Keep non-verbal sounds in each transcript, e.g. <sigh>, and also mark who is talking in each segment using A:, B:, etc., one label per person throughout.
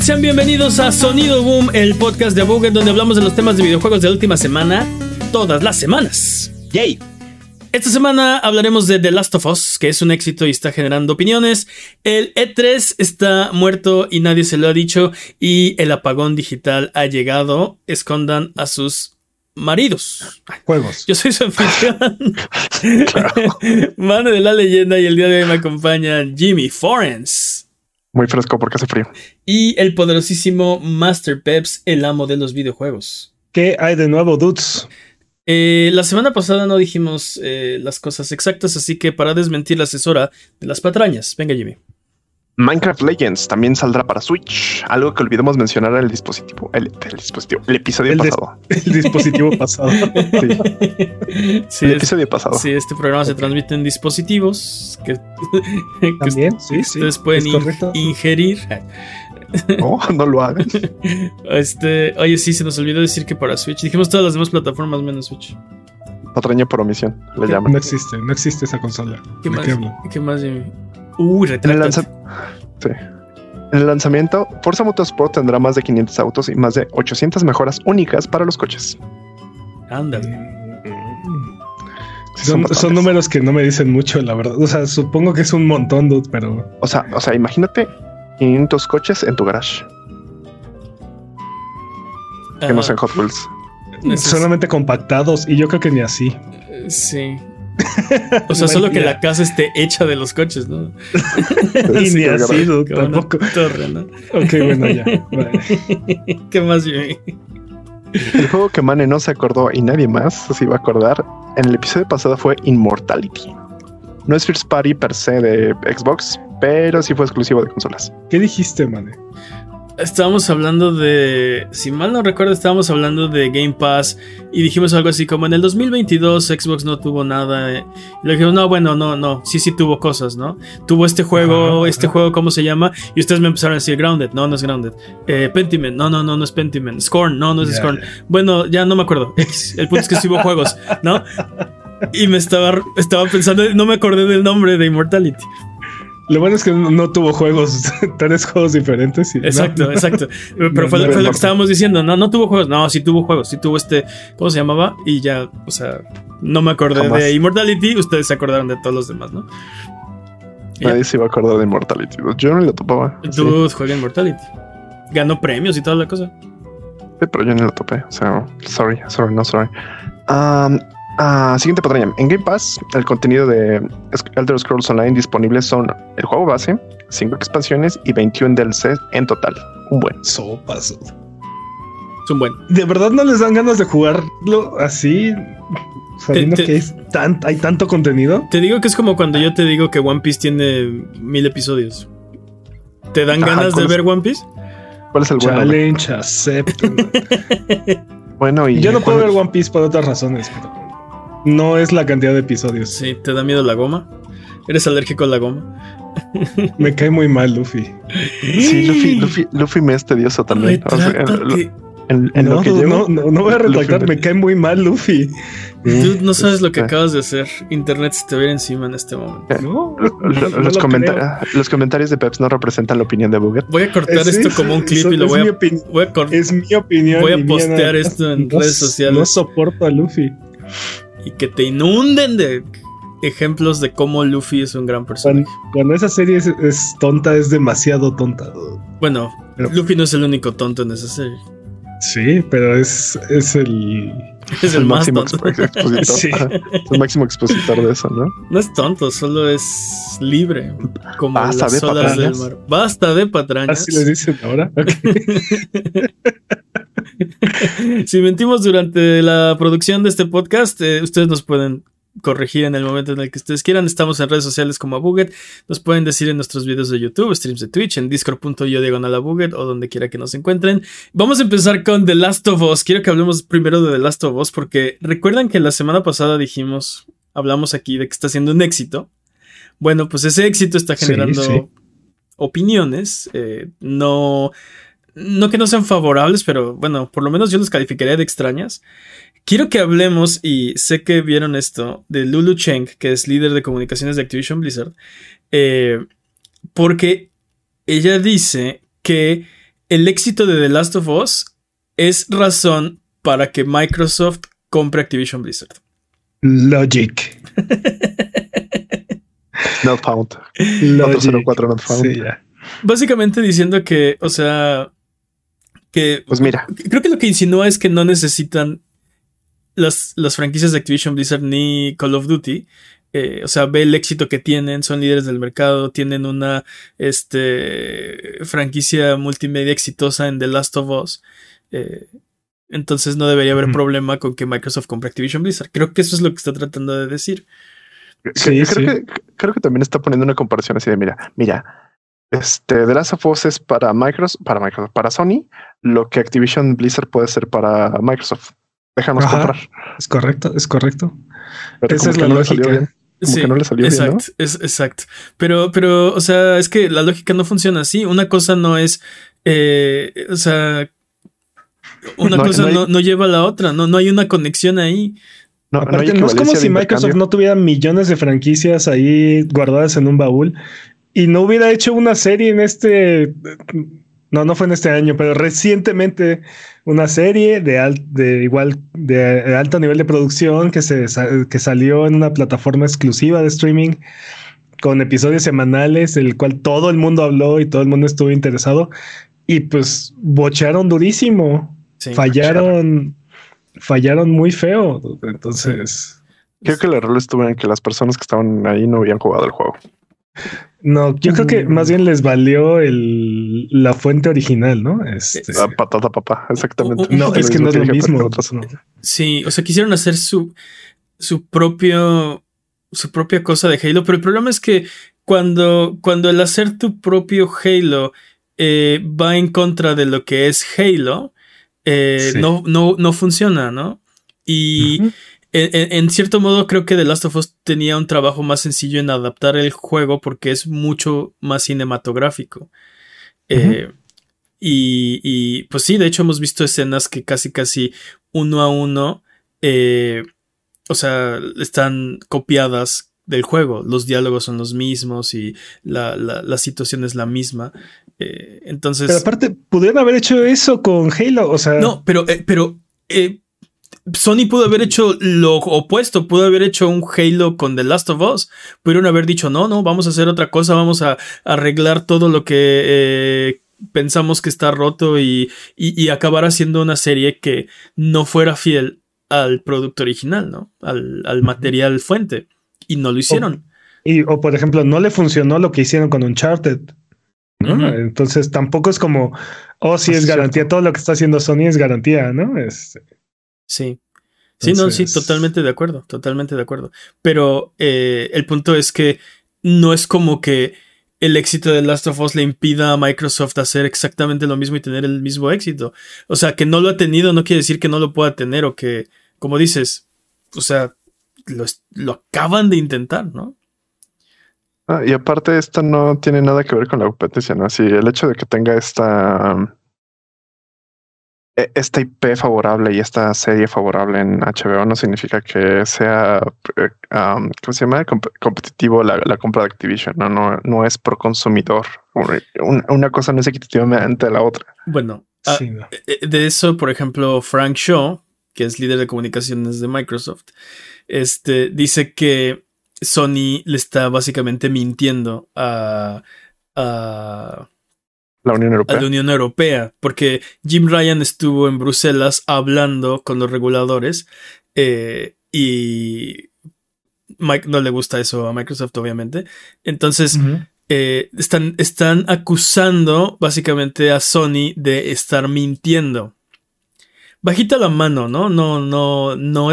A: Sean bienvenidos a Sonido Boom, el podcast de Buget donde hablamos de los temas de videojuegos de la última semana, todas las semanas.
B: Yay.
A: Esta semana hablaremos de The Last of Us, que es un éxito y está generando opiniones. El E3 está muerto y nadie se lo ha dicho. Y el apagón digital ha llegado. Escondan a sus maridos.
B: Juegos.
A: Yo soy su anfitrión. <laughs> <laughs> Mano de la leyenda y el día de hoy me acompaña Jimmy Forens.
C: Muy fresco porque hace frío.
A: Y el poderosísimo Master Peps, el amo de los videojuegos.
B: ¿Qué hay de nuevo, dudes?
A: Eh, la semana pasada no dijimos eh, las cosas exactas, así que para desmentir la asesora de las patrañas, venga Jimmy.
C: Minecraft Legends también saldrá para Switch, algo que olvidamos mencionar en el dispositivo, el, el dispositivo, el episodio
B: El
C: pasado. <laughs>
B: El dispositivo pasado.
A: Sí,
C: el
A: es-
C: episodio pasado.
A: sí, este programa se transmite en dispositivos que, <laughs> que
B: También, sí, sí.
A: ustedes pueden in- ingerir.
C: No, <laughs> no lo hagan.
A: Este, oye, sí, se nos olvidó decir que para Switch. Dijimos todas las demás plataformas menos Switch.
C: Patraña por omisión, le
B: No
C: llaman.
B: existe, no existe esa consola.
A: ¿Qué
B: ¿De
A: más?
B: qué
A: más, Jimmy? Uy,
C: En el, sí. En el lanzamiento, Forza Motorsport tendrá más de 500 autos y más de 800 mejoras únicas para los coches.
A: Ándale.
C: Sí,
B: Son, números que no me dicen mucho, la verdad. O sea, supongo que es un montón, dude, pero
C: O sea, o sea, imagínate 500 coches en tu garage, que no
A: Ah,
C: sean Hot Wheels.
B: solamente compactados y yo creo que ni así.
A: eh, Sí. <laughs> O sea, solo que la casa esté hecha de los coches, ¿no? <laughs>
B: y
C: Sí,
B: ni
A: una
B: tampoco.
A: torre, ¿no?
B: Ok, bueno, ya. Vale. <laughs>
A: ¿Qué más, Jimmy?
C: El juego que Mane no se acordó y nadie más se iba a acordar en el episodio pasado fue Immortality. No es First Party per se de Xbox, pero sí fue exclusivo de consolas.
B: ¿Qué dijiste, man?
A: Estábamos hablando de, si mal no recuerdo, estábamos hablando de Game Pass y dijimos algo así como en el 2022 Xbox no tuvo nada. eh, Y le dijimos, no, bueno, no, no, sí, sí tuvo cosas, ¿no? Tuvo este juego,
B: Ajá,
A: este
B: ajá.
A: juego, ¿cómo se llama? Y ustedes me empezaron a decir Grounded, no, no es Grounded. Eh, Pentiment, no, no, no, no es Pentiment. Scorn, no, no es Scorn. Bueno, ya no me acuerdo. <laughs> El punto es que sí hubo juegos, ¿no? Y me estaba, estaba pensando, no me acordé del nombre de Immortality.
B: Lo bueno es que no, no tuvo juegos, <laughs> tres juegos diferentes. y-
A: Exacto,
B: no,
A: exacto. Pero fue,
B: no,
A: fue
B: no.
A: lo que estábamos diciendo. No, no tuvo juegos. No, sí tuvo juegos. Sí tuvo este. ¿Cómo se llamaba? Y ya, o sea, no me acordé
C: Jamás.
A: de Immortality. Ustedes se acordaron de todos los demás, ¿no?
C: Nadie se iba a acordar de Immortality. Yo no lo topaba. Sí,
A: Tú juega Immortality. Ganó premios y toda la cosa.
C: sí, pero yo no lo topé. O sea, sorry, sorry, no sorry. Um, ah, siguiente patraña. En Game Pass, el contenido de Elder Scrolls Online disponible son el juego base, 5 expansiones y 21 DLC en total. Un buen.
B: Sopas.
A: Es un buen.
B: ¿De verdad no les dan ganas de jugarlo así? Sabiendo
A: Te- te-
B: que es tan- hay tanto contenido.
A: Te digo que es como cuando yo te digo que One Piece tiene mil episodios. ¿Te dan
C: Ajá,
A: ganas de ver One Piece?
C: ¿Cuál es el bueno?
B: Challenge, acepto. <laughs>
C: Bueno, y
B: Yo no puedo
C: ¿cuál-
B: ver One Piece por otras razones, pero no es la cantidad de episodios.
A: Sí, ¿te da miedo la goma? ¿Eres alérgico a la goma?
B: Me cae muy mal Luffy.
C: Sí, Luffy, Luffy, Luffy me es tedioso también. O sea, en,
A: Retráctate.
C: en- en
B: no,
C: lo que
B: no,
C: llevo,
B: no, no voy a retractar,
C: Luffy
B: me cae muy mal Luffy.
A: Tú no sabes lo que acabas de hacer. Internet se te viene encima en este momento.
B: No,
C: Lo- lo-
B: no
C: los,
B: lo
C: comenta- los comentarios de Peps no representan la opinión de Buget.
A: Voy a cortar
B: Es-
A: esto
B: es-
A: como un clip
B: eso
A: y lo voy a, voy a
B: Es mi opinión.
A: Voy a postear esto en <laughs>
B: No
A: redes sociales.
B: No soporto a Luffy.
A: Y que te inunden de ejemplos de cómo Luffy es un gran personaje.
B: Cuando, cuando esa serie es, es tonta, es demasiado tonta.
A: Bueno,
B: Pero-
A: Luffy no es el único tonto en esa serie.
B: Sí, pero es, es el. <laughs>
A: Es el, más
C: máximo
A: tonto.
C: expo- expositor. <laughs>
B: Sí.
C: Ajá, es el máximo expositor de eso, ¿no?
A: No es tonto, solo es libre. Como
C: Basta
A: las
C: de
A: olas del
C: patrañas.
A: mar. Basta de patrañas.
B: Así les dicen ahora. Ok. <laughs> <laughs>
A: si mentimos durante la producción de este podcast, eh, ustedes nos pueden corregir en el momento en el que ustedes quieran. Estamos en redes sociales como Abuget. Nos pueden decir en nuestros videos de YouTube, streams de Twitch, en discord.io diagonal Abuget o donde quiera que nos encuentren. Vamos a empezar con The Last of Us. Quiero que hablemos primero de The Last of Us porque recuerdan que la semana pasada dijimos, hablamos aquí de que está siendo un éxito. Bueno, pues ese éxito está
B: Sí,
A: generando
B: sí.
A: opiniones. eh, no, no que no sean favorables, pero bueno, por lo menos yo los calificaría de extrañas. Quiero que hablemos, y sé que vieron esto, de Lulu Cheng, que es líder de comunicaciones de Activision Blizzard, eh, porque ella dice que el éxito de The Last of Us es razón para que Microsoft compre Activision Blizzard.
B: Logic.
C: Not found.
B: Logic.
C: 404 not found.
B: Sí.
A: Básicamente diciendo que, o sea, que
C: Pues mira,
A: creo que lo que insinúa es que no necesitan las, las franquicias de Activision Blizzard ni Call of Duty. Eh, o sea, ve el éxito que tienen, son líderes del mercado, tienen una este, franquicia multimedia exitosa en The Last of Us. Eh, entonces no debería haber problema con que Microsoft compre Activision Blizzard. Creo que eso es lo que está tratando de decir.
B: Sí,
C: creo,
B: sí.
C: Que, creo que también está poniendo una comparación así de mira, mira, este The Last of Us es para Microsoft, para Microsoft, para Sony, lo que Activision Blizzard puede ser para Microsoft. Déjanos
B: Ajá.
C: comprar.
B: Es correcto, es correcto.
C: Pero
B: Esa es la
C: no
B: lógica.
C: Como que no le salió bien, ¿no?
A: exacto, es, exacto. Pero, pero, o sea, es que la lógica no funciona así. Una cosa no es, eh, o sea, una <laughs>
C: No,
A: cosa
C: no
A: no,
C: hay-
A: no lleva a la otra. No, no hay una conexión ahí.
C: No,
B: Aparte, no es como si Microsoft no tuviera millones de franquicias ahí guardadas en un baúl y no hubiera hecho una serie en este. No, no fue en este año, pero recientemente una serie de, al- de igual de alto nivel de producción que se que salió en una plataforma exclusiva de streaming con episodios semanales, el cual todo el mundo habló y todo el mundo estuvo interesado y pues bochearon durísimo,
A: Sí.
B: fallaron, fallaron muy feo, entonces.
C: Creo que el error estuvo en que las personas que estaban ahí no habían jugado el juego.
B: No, yo creo que
A: Mm.
B: más bien les valió el, la fuente original, ¿no? Este,
C: Ah, patata papá, exactamente.
A: Un- un
B: no, es que no es lo mismo. no.
A: Sí, o sea, quisieron hacer su, su propio, su propia cosa de Halo, pero el problema es que cuando, cuando el hacer tu propio Halo eh, va en contra de lo que es Halo, eh,
B: Sí.
A: no, no, no funciona, ¿no? Y en- en cierto modo creo que The Last of Us tenía un trabajo más sencillo en adaptar el juego porque es mucho más cinematográfico. Eh, y, y, pues sí, de hecho hemos visto escenas que casi casi uno a uno, eh, o sea, están copiadas del juego. Los diálogos son los mismos y la, la- la situación es la misma. Eh, entonces...
B: Pero aparte, pudieron haber hecho eso con Halo. O sea,
A: No, pero, eh, pero eh, Sony pudo haber hecho lo opuesto, pudo haber hecho un Halo con The Last of Us. Pudieron haber dicho, no, no, vamos a hacer otra cosa, vamos a arreglar todo lo que eh, pensamos que está roto y, y, y acabar haciendo una serie que no fuera fiel al producto original, ¿no? Al, al material fuente. Y no lo hicieron.
B: y, o por ejemplo, no le funcionó lo que hicieron con Uncharted. Entonces tampoco es como, oh, sí
C: Es
B: garantía, todo lo que está haciendo Sony es garantía, ¿no? Es,
A: Sí. Sí, no, sí, totalmente de acuerdo, totalmente de acuerdo. Pero eh, el punto es que no es como que el éxito de Last of Us le impida a Microsoft hacer exactamente lo mismo y tener el mismo éxito. O sea, que no lo ha tenido no quiere decir que no lo pueda tener o que, como dices, o sea, lo, lo acaban de intentar, ¿no?
C: Ah, y aparte, esto no tiene nada que ver con la competencia, ¿no? Así el hecho de que tenga esta, esta IP favorable y esta serie favorable en HBO no significa que sea, eh, um, ¿cómo se llama? Comp- competitivo la, la compra de Activision, ¿no? No, no es pro consumidor. Una, una cosa no es equitativamente de la otra.
A: Bueno, ah,
B: sí, no.
A: Eh, De eso, por ejemplo, Frank Shaw, que es líder de comunicaciones de Microsoft, este, dice que Sony le está básicamente mintiendo a, a,
C: La Unión
A: a
C: Europea.
A: la Unión Europea, porque Jim Ryan estuvo en Bruselas hablando con los reguladores eh, y Mike no le gusta eso a Microsoft, obviamente. Entonces, eh, están, están acusando básicamente a Sony de estar mintiendo. Bajita la mano, ¿no? No, no, no,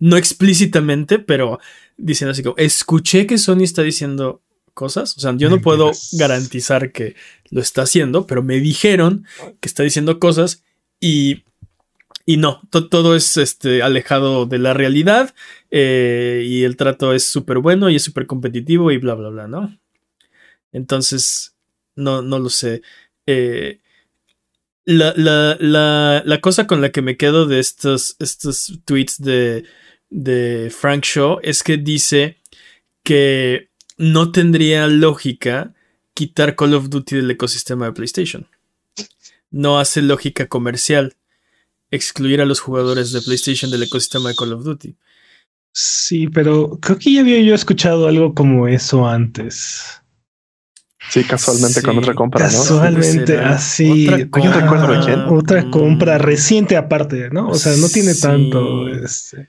A: no explícitamente, pero diciendo así como, escuché que Sony está diciendo cosas. O sea, yo no puedo garantizar que lo está haciendo, pero me dijeron que está diciendo cosas y, y no, to- todo es este, alejado de la realidad eh, y el trato es súper bueno y es súper competitivo y bla, bla, bla, ¿no? Entonces, no, no lo sé. Eh, la, la, la, la cosa con la que me quedo de estos, estos tweets de, de Frank Shaw es que dice que no tendría lógica quitar Call of Duty del ecosistema de PlayStation. no hace lógica comercial excluir a los jugadores de PlayStation del ecosistema de Call of Duty.
B: Sí, pero creo que ya había yo escuchado algo como eso antes.
C: Sí, casualmente con otra compra, ¿no?
B: Casualmente, así.
A: otra
B: Yo
A: compra.
B: recuerdo de quién. Otra
A: Mm.
B: compra reciente aparte, ¿no? O sea, no tiene
A: Sí.
B: tanto. Este.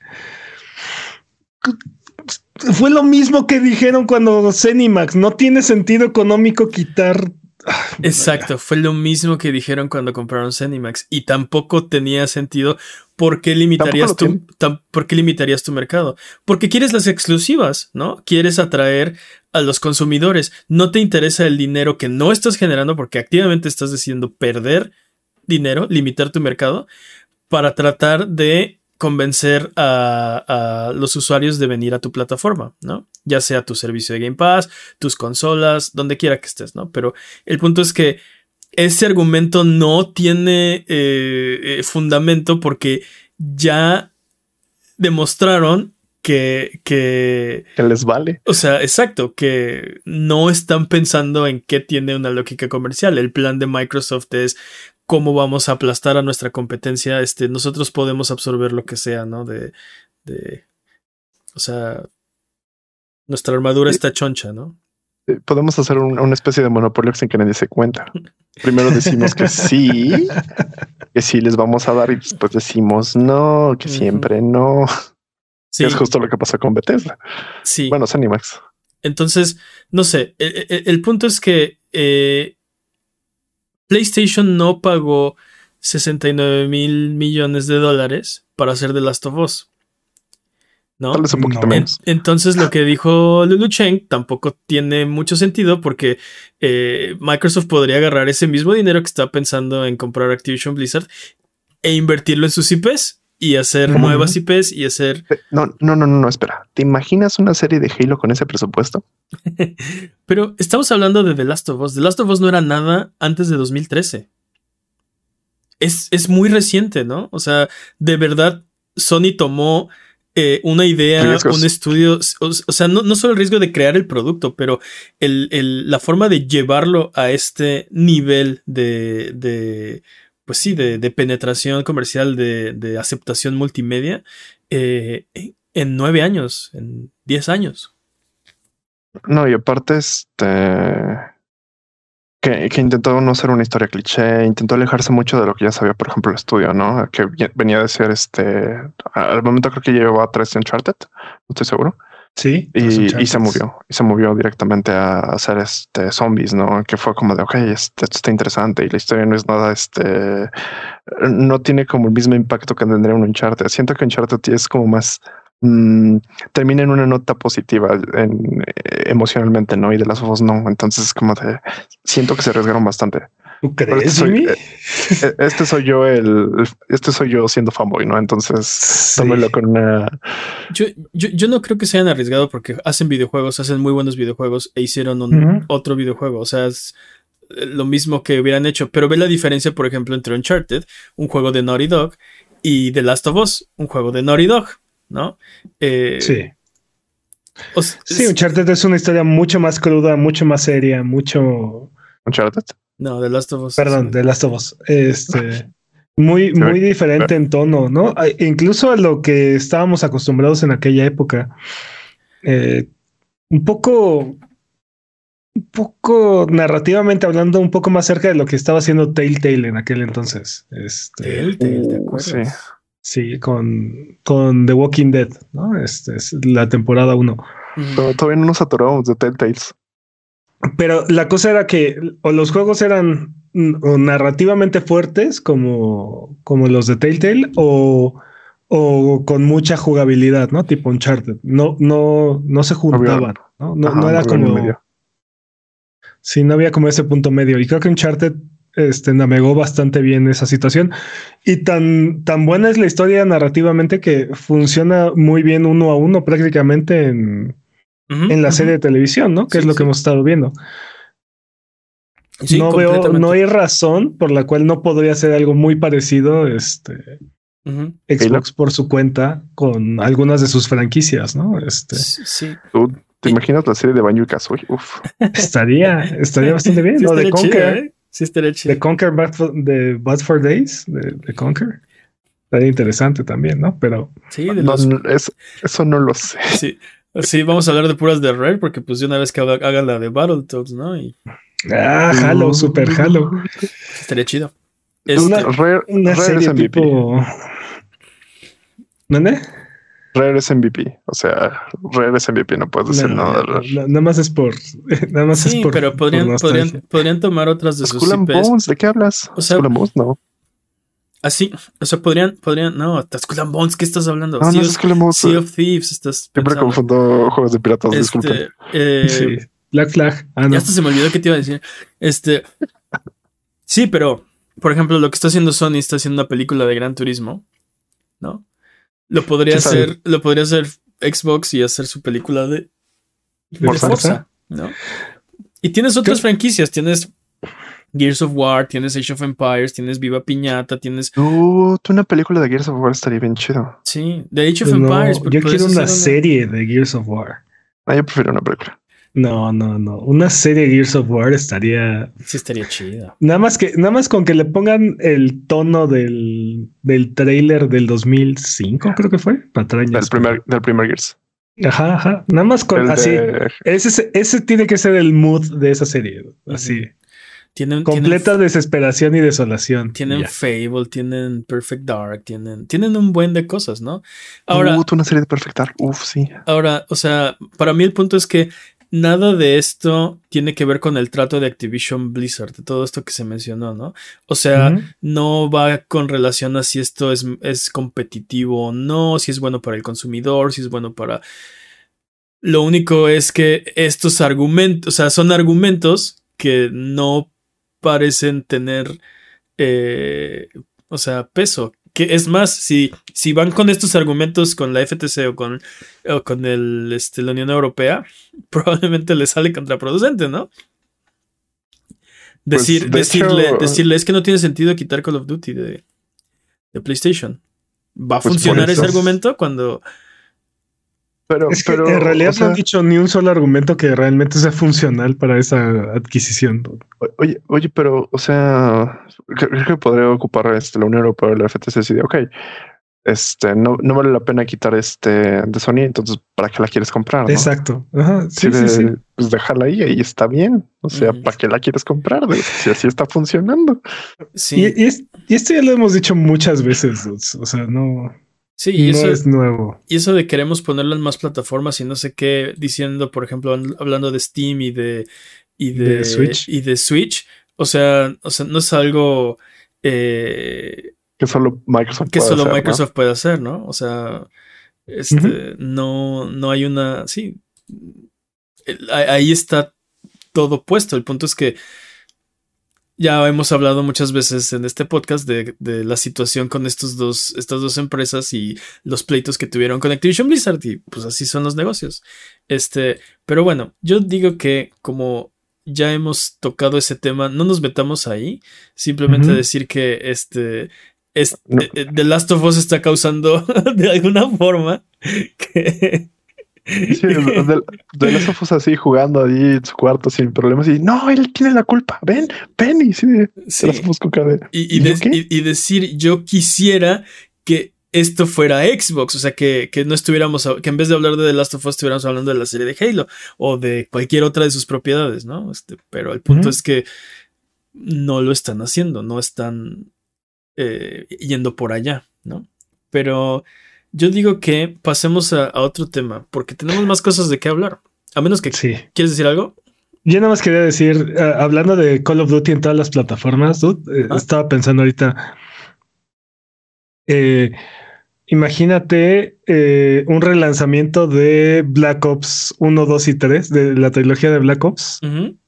B: Fue lo mismo que dijeron cuando Cenimax. No tiene sentido económico quitar. Ah,
A: Exacto, fue lo mismo que dijeron cuando compraron Zenimax y tampoco tenía sentido por qué limitarías tu, tam- por qué limitarías tu mercado. Porque quieres las exclusivas, ¿no? Quieres atraer a los consumidores. No te interesa el dinero que no estás generando porque activamente estás decidiendo perder dinero, limitar tu mercado para tratar de convencer a, a los usuarios de venir a tu plataforma, ¿no? Ya sea tu servicio de Game Pass, tus consolas, donde quiera que estés, ¿no? Pero el punto es que ese argumento no tiene eh, eh, fundamento porque ya demostraron que, que,
C: Que les vale.
A: o sea, exacto, que no están pensando en qué tiene una lógica comercial. El plan de Microsoft es cómo vamos a aplastar a nuestra competencia. Este, nosotros podemos absorber lo que sea, ¿no? De, de o sea, nuestra armadura está choncha, ¿no?
C: Podemos hacer un- una especie de monopolio sin que nadie se cuenta. Primero decimos que sí, <laughs> que sí les vamos a dar y después decimos no, que siempre no.
A: Sí,
C: Es justo lo que pasa con Bethesda.
A: sí.
C: Bueno, Zenimax.
A: Entonces, no sé, el, el- el punto es que eh, PlayStation no pagó 69 mil millones de dólares para hacer The Last of Us. ¿No?
C: Tal vez un poquito
B: No.
A: En-
C: menos.
A: entonces lo que dijo Lulu Cheng tampoco tiene mucho sentido porque eh, Microsoft podría agarrar ese mismo dinero que está pensando en comprar Activision Blizzard e invertirlo en sus IPs y hacer nuevas IPs y hacer...
C: No, no, no, no, no, espera. ¿Te imaginas una serie de Halo con ese presupuesto? <laughs>
A: Pero estamos hablando de The Last of Us. The Last of Us no era nada antes de 2013. Es, es muy reciente, ¿no? O sea, de verdad, Sony tomó eh, una idea,
C: Riesgos.
A: un estudio, o, o sea, no, no solo el riesgo de crear el producto, pero el, el- la forma de llevarlo a este nivel de, de pues sí, de, de penetración comercial, de, de aceptación multimedia, eh, en nueve años, en diez años.
C: No, y aparte, este. Que, que intentó no ser una historia cliché, intentó alejarse mucho de lo que ya sabía, por ejemplo, el estudio, ¿no? Que venía de ser este. Al momento creo que llevaba tres Uncharted, no estoy seguro.
B: Sí.
C: Y, y se movió, y se movió directamente a hacer este zombies, ¿no? Que fue como de, ok, este, esto está interesante y la historia no es nada, este, no tiene como el mismo impacto que tendría un Uncharted. Siento que Uncharted es como más, mm, termina en una nota positiva en, eh, emocionalmente, ¿no? Y de las ojos no. Entonces es como de, siento que se arriesgaron bastante.
B: ¿Tú crees,
C: este soy-
B: Jimmy?
C: eh, Este soy yo, el, este soy yo siendo fanboy, ¿no? Entonces,
B: Sí.
C: tómelo con una,
A: Yo, yo, yo no creo que se hayan arriesgado porque hacen videojuegos, hacen muy buenos videojuegos e hicieron un, otro videojuego. O sea, es eh, lo mismo que hubieran hecho. Pero ve la diferencia, por ejemplo, entre Uncharted, un juego de Naughty Dog, y The Last of Us, un juego de Naughty Dog, ¿no? Eh,
B: Sí.
A: o
B: Sí, Uncharted es una historia mucho más cruda, mucho más seria, mucho.
C: Uncharted.
A: No, The Last of Us.
B: Perdón, de Last of Us. Este. <laughs> Muy, muy diferente en tono, ¿no? Incluso a lo que estábamos acostumbrados en aquella época. Eh, un poco. Un poco narrativamente hablando, un poco más cerca de lo que estaba haciendo Telltale en aquel entonces. Este,
A: Telltale, ¿te
C: Uh,
A: acuerdas?
C: sí.
B: sí, con, con The Walking Dead, ¿no? Este es la temporada 1.
A: Ujú.
C: Pero todavía no nos atorábamos de Telltales.
B: Pero la cosa era que o los juegos eran mm, o narrativamente fuertes como, como los de Telltale o, o con mucha jugabilidad, ¿no? Tipo Uncharted. No, no, no se juntaban, ¿no? No,
C: Ajá,
B: no era como.
C: medio.
B: Sí, no había como ese punto medio. Y creo que Uncharted este, navegó bastante bien esa situación. Y tan, tan buena es la historia narrativamente que funciona muy bien uno a uno prácticamente en, En la serie de televisión, ¿no? Que
A: Sí,
B: es lo
A: sí.
B: que hemos estado viendo.
A: Sí,
B: no veo, no hay razón por la cual no podría ser algo muy parecido este. Xbox por su cuenta con algunas de sus franquicias, ¿no? Este
A: Sí.
C: ¿Tú te imaginas la serie de Banjo y Kazooie? Uf.
B: estaría, estaría bastante bien.
A: Sí,
B: Lo de Conker,
A: ¿eh? Sí, estaría chido.
B: The Conquer Bad for, de Bad for Days, de, de Conquer. Estaría interesante también, ¿no? Pero
A: Sí, de
C: No,
A: los-
C: no, eso, eso no lo sé.
A: sí. Sí, vamos a hablar de puras de Rare, porque pues de una vez que haga- hagan la de Battletoads, ¿no? Y
B: ah, Halo, super Halo.
A: estaría chido.
B: Una-
A: Este,
C: Rare,
B: Una
C: Rare
B: serie
C: es MVP.
B: tipo. ¿Dónde?
C: Rare es MVP. O sea, Rare es MVP. No puedes decir
B: No,
C: nada de
B: no,
C: Rare.
B: no, nada más es por. <laughs> Nada más
A: sí,
B: es por.
A: pero podrían,
B: por
A: podrían, podrían tomar otras de sus
C: Skull and
A: IPs.
C: Bones, ¿de qué hablas?
A: O sea-
C: and Bones, no.
A: Así, o sea, podrían, podrían, no, hasta Skull and Bones, ¿qué estás hablando?
C: No,
A: sea,
C: no es
A: of,
C: Skull and Bones.
A: Sea of Thieves, estás
C: Siempre
A: pensando.
C: confundo juegos de piratas, disculpen.
A: Este, eh,
B: Sí. Black Flag. Ah, no.
A: Ya hasta se me olvidó que te iba a decir. Este. Sí, pero, por ejemplo, lo que está haciendo Sony está haciendo una película de Gran Turismo, ¿no? Lo podría hacer, lo podría hacer Xbox y hacer su película de, de
C: Forza.
A: Forza, ¿no? Y tienes otras franquicias, tienes Gears of War, tienes Age of Empires, tienes Viva Piñata, tienes.
C: Tú, tú una película de Gears of War estaría bien chido.
A: Sí, de Age of
B: No,
A: Empires. pero
B: yo quiero una serie de Gears of War.
C: Ah, yo prefiero una película.
B: No, no, no. Una serie de Gears of War estaría.
A: Sí, estaría chido.
B: Nada más que, nada más con que le pongan el tono del, del trailer del 2005, creo que fue. Patrañas.
C: Del primer, del primer Gears.
B: Ajá, ajá. Nada más con
C: El
B: así.
C: de-
B: Ese, ese tiene que ser el mood de esa serie. Así.
A: Tienen,
B: Completa desesperación y desolación.
A: Tienen. Fable, tienen Perfect Dark, tienen, tienen un buen de cosas, ¿no? Ahora,
C: Uh, una serie de Perfect Dark. Uf, sí.
A: ahora, o sea, para mí el punto es que nada de esto tiene que ver con el trato de Activision Blizzard, de todo esto que se mencionó, ¿no? O sea, no va con relación a si esto es, es competitivo o no, si es bueno para el consumidor, si es bueno para... Lo único es que estos argumentos, o sea, son argumentos que no parecen tener, eh, o sea, peso. Que es más, si, si van con estos argumentos con la FTC o con, o con el, este, la Unión Europea, <laughs> probablemente les sale contraproducente, ¿no?
C: Pues,
A: Decir,
C: de
A: decirle,
C: hecho-
A: decirle, es que no tiene sentido quitar Call of Duty de, de PlayStation. ¿Va a
C: Pues
A: funcionar ese argumento cuando...
C: Pero,
B: Es que
C: pero,
B: en realidad
C: o sea,
B: no han dicho ni un solo argumento que realmente sea funcional para esa adquisición.
C: Oye, oye, pero, o sea, creo que podría ocupar este, la Unión Europea la FTC si de, ok, este, no, no vale la pena quitar este de Sony, entonces, ¿para qué la quieres comprar? no?
B: Exacto. Ajá. Sí,
C: Sí,
B: sí,
C: de,
B: sí.
C: Pues déjala ahí, ahí está bien. O sea. ¿para qué la quieres comprar? De- si así está funcionando.
A: Sí,
B: Y, y es- y esto ya lo hemos dicho muchas veces. O sea, no,
A: sí, y
B: no
A: eso,
B: es nuevo.
A: y eso de queremos ponerlo en más plataformas y no sé qué, diciendo, por ejemplo, habl- hablando de Steam y de, y de,
B: De Switch.
A: y de Switch, o sea, o sea, no es algo eh,
C: Que solo Microsoft
A: que
C: puede
A: solo
C: hacer, ¿no?
A: Microsoft puede hacer, ¿no? O sea, este, no, no hay una, sí, el- ahí está todo puesto. El punto es que ya hemos hablado muchas veces en este podcast de, de la situación con estos dos, estas dos empresas y los pleitos que tuvieron con Activision Blizzard y pues así son los negocios. Este, pero bueno, yo digo que como ya hemos tocado ese tema, no nos metamos ahí, simplemente decir que este es,
C: No.
A: eh, The Last of Us está causando <laughs> de alguna forma que
C: Sí, de, de, las ofos así jugando ahí en su cuarto sin problemas y no, él tiene la culpa. Ven, ven y sí,
A: Sí.
C: de-
A: Y, y
C: ¿Y
A: de- y- y decir, yo quisiera que esto fuera Xbox, o sea, que, que no estuviéramos, que en vez de hablar de The Last of Us, estuviéramos hablando de la serie de Halo o de cualquier otra de sus propiedades, ¿no? Este, pero el punto es que no lo están haciendo, no están eh, yendo por allá, ¿no? Pero yo digo que pasemos a, a otro tema, porque tenemos más cosas de qué hablar. A menos que
B: Sí.
A: quieres decir algo.
B: Yo nada más quería decir, eh, hablando de Call of Duty en todas las plataformas, dude, eh,
A: Ah.
B: estaba pensando ahorita. eh, imagínate eh, un relanzamiento de Black Ops 1, 2 y 3, de la trilogía de Black Ops en,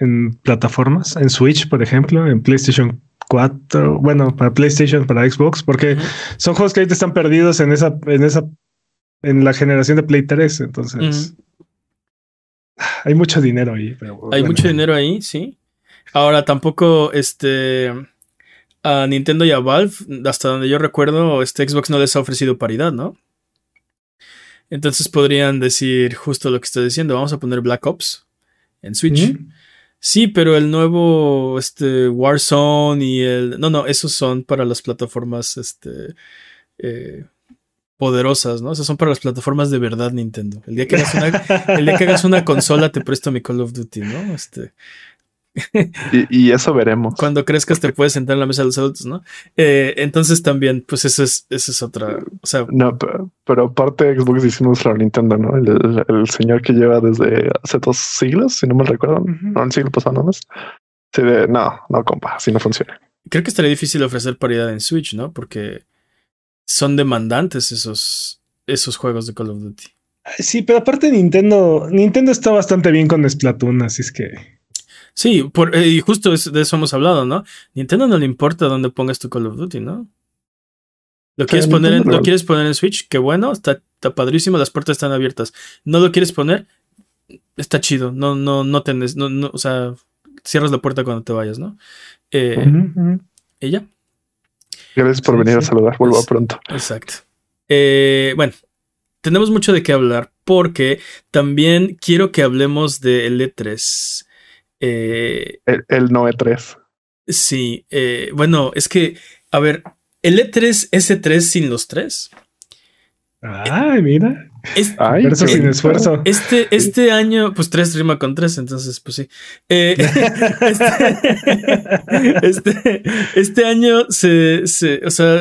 B: en plataformas, en Switch, por ejemplo, en PlayStation 4, bueno, para PlayStation, para Xbox, porque son juegos que ahorita están perdidos en esa, en esa, en la generación de Play 3, entonces <sighs> hay mucho dinero ahí. Pero
A: Hay
B: bueno.
A: mucho dinero ahí, sí. Ahora tampoco, este, a Nintendo y a Valve, hasta donde yo recuerdo, este Xbox no les ha ofrecido paridad, ¿no? Entonces podrían decir justo lo que estoy diciendo. Vamos a poner Black Ops en Switch.
B: Ujú.
A: Sí, pero el nuevo este, Warzone y el. No, no, esos son para las plataformas este, eh, poderosas, ¿no? Esos son para las plataformas de verdad, Nintendo. El día que hagas una, el día que hagas una consola, te presto mi Call of Duty, ¿no? Este.
C: Y, y, eso veremos.
A: Cuando crezcas te puedes sentar en la mesa de los adultos, ¿no? Eh, entonces también, pues eso es, eso es otra. O sea.
C: No, pero, pero aparte Xbox hicimos la Nintendo, ¿no? El, el, el, señor que lleva desde hace dos siglos, si no me recuerdo, uh -huh. no, el siglo pasado nomás. Sí, de, no, no, compa, así no funciona.
A: Creo que estaría difícil ofrecer paridad en Switch, ¿no? Porque son demandantes esos, esos juegos de Call of Duty.
B: Sí, pero aparte Nintendo, Nintendo está bastante bien con Splatoon, así es que.
A: Sí, por, eh, y justo es, de eso hemos hablado, ¿no? Nintendo no le importa dónde pongas tu Call of Duty, ¿no? ¿Lo quieres, poner en, ¿Lo quieres poner en Switch? Qué bueno, está, está padrísimo, las puertas están abiertas. ¿No lo quieres poner? Está chido, no, no, no tenés, no, no, o sea, cierras la puerta cuando te vayas, ¿no? Eh, uh -huh, uh -huh. ¿Ella?
C: Gracias por sí, venir sí. a saludar, vuelvo es, pronto.
A: Exacto. Eh, bueno, tenemos mucho de qué hablar porque también quiero que hablemos del E3.
C: Eh, el, el no E3.
A: Sí, eh, bueno, es que, a ver, el E3 es E3 sin los tres.
B: Ay, mira.
A: Es,
B: Ay, Verso sin esfuerzo.
A: Este, este año, pues tres rima con tres, entonces, pues sí. Eh, <laughs> este, <laughs> este, este, año se, se o sea,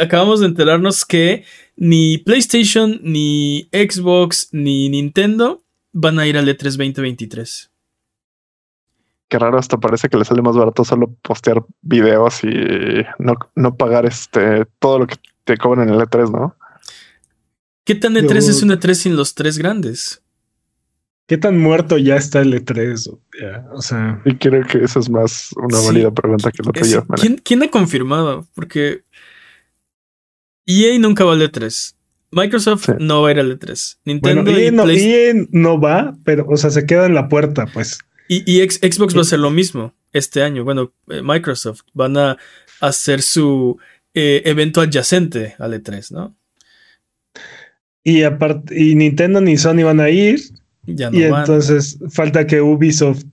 A: acabamos de enterarnos que ni PlayStation, ni Xbox, ni Nintendo van a ir al E3 2023.
C: Qué raro, hasta parece que le sale más barato solo postear videos y no, no pagar este todo lo que te cobran en el E3, ¿no?
A: ¿Qué tan E3 Yo... es un E3 sin los tres grandes?
B: ¿Qué tan muerto ya está el E3? Yeah, o sea.
C: Y creo que esa es más una sí, válida pregunta que lo tuyo.
A: ¿quién, ¿Quién ha confirmado? Porque EA nunca va al E3. Microsoft sí. no va a ir al E3. Nintendo
B: bueno, EA, no, Play... EA no va, pero, o sea, se queda en la puerta, pues.
A: Y, y X, Xbox va a hacer lo mismo este año. Bueno, eh, Microsoft van a hacer su eh, evento adyacente al E3, ¿no?
B: Y aparte, y Nintendo ni Sony van a ir.
A: Ya no
B: y
A: van.
B: entonces falta que Ubisoft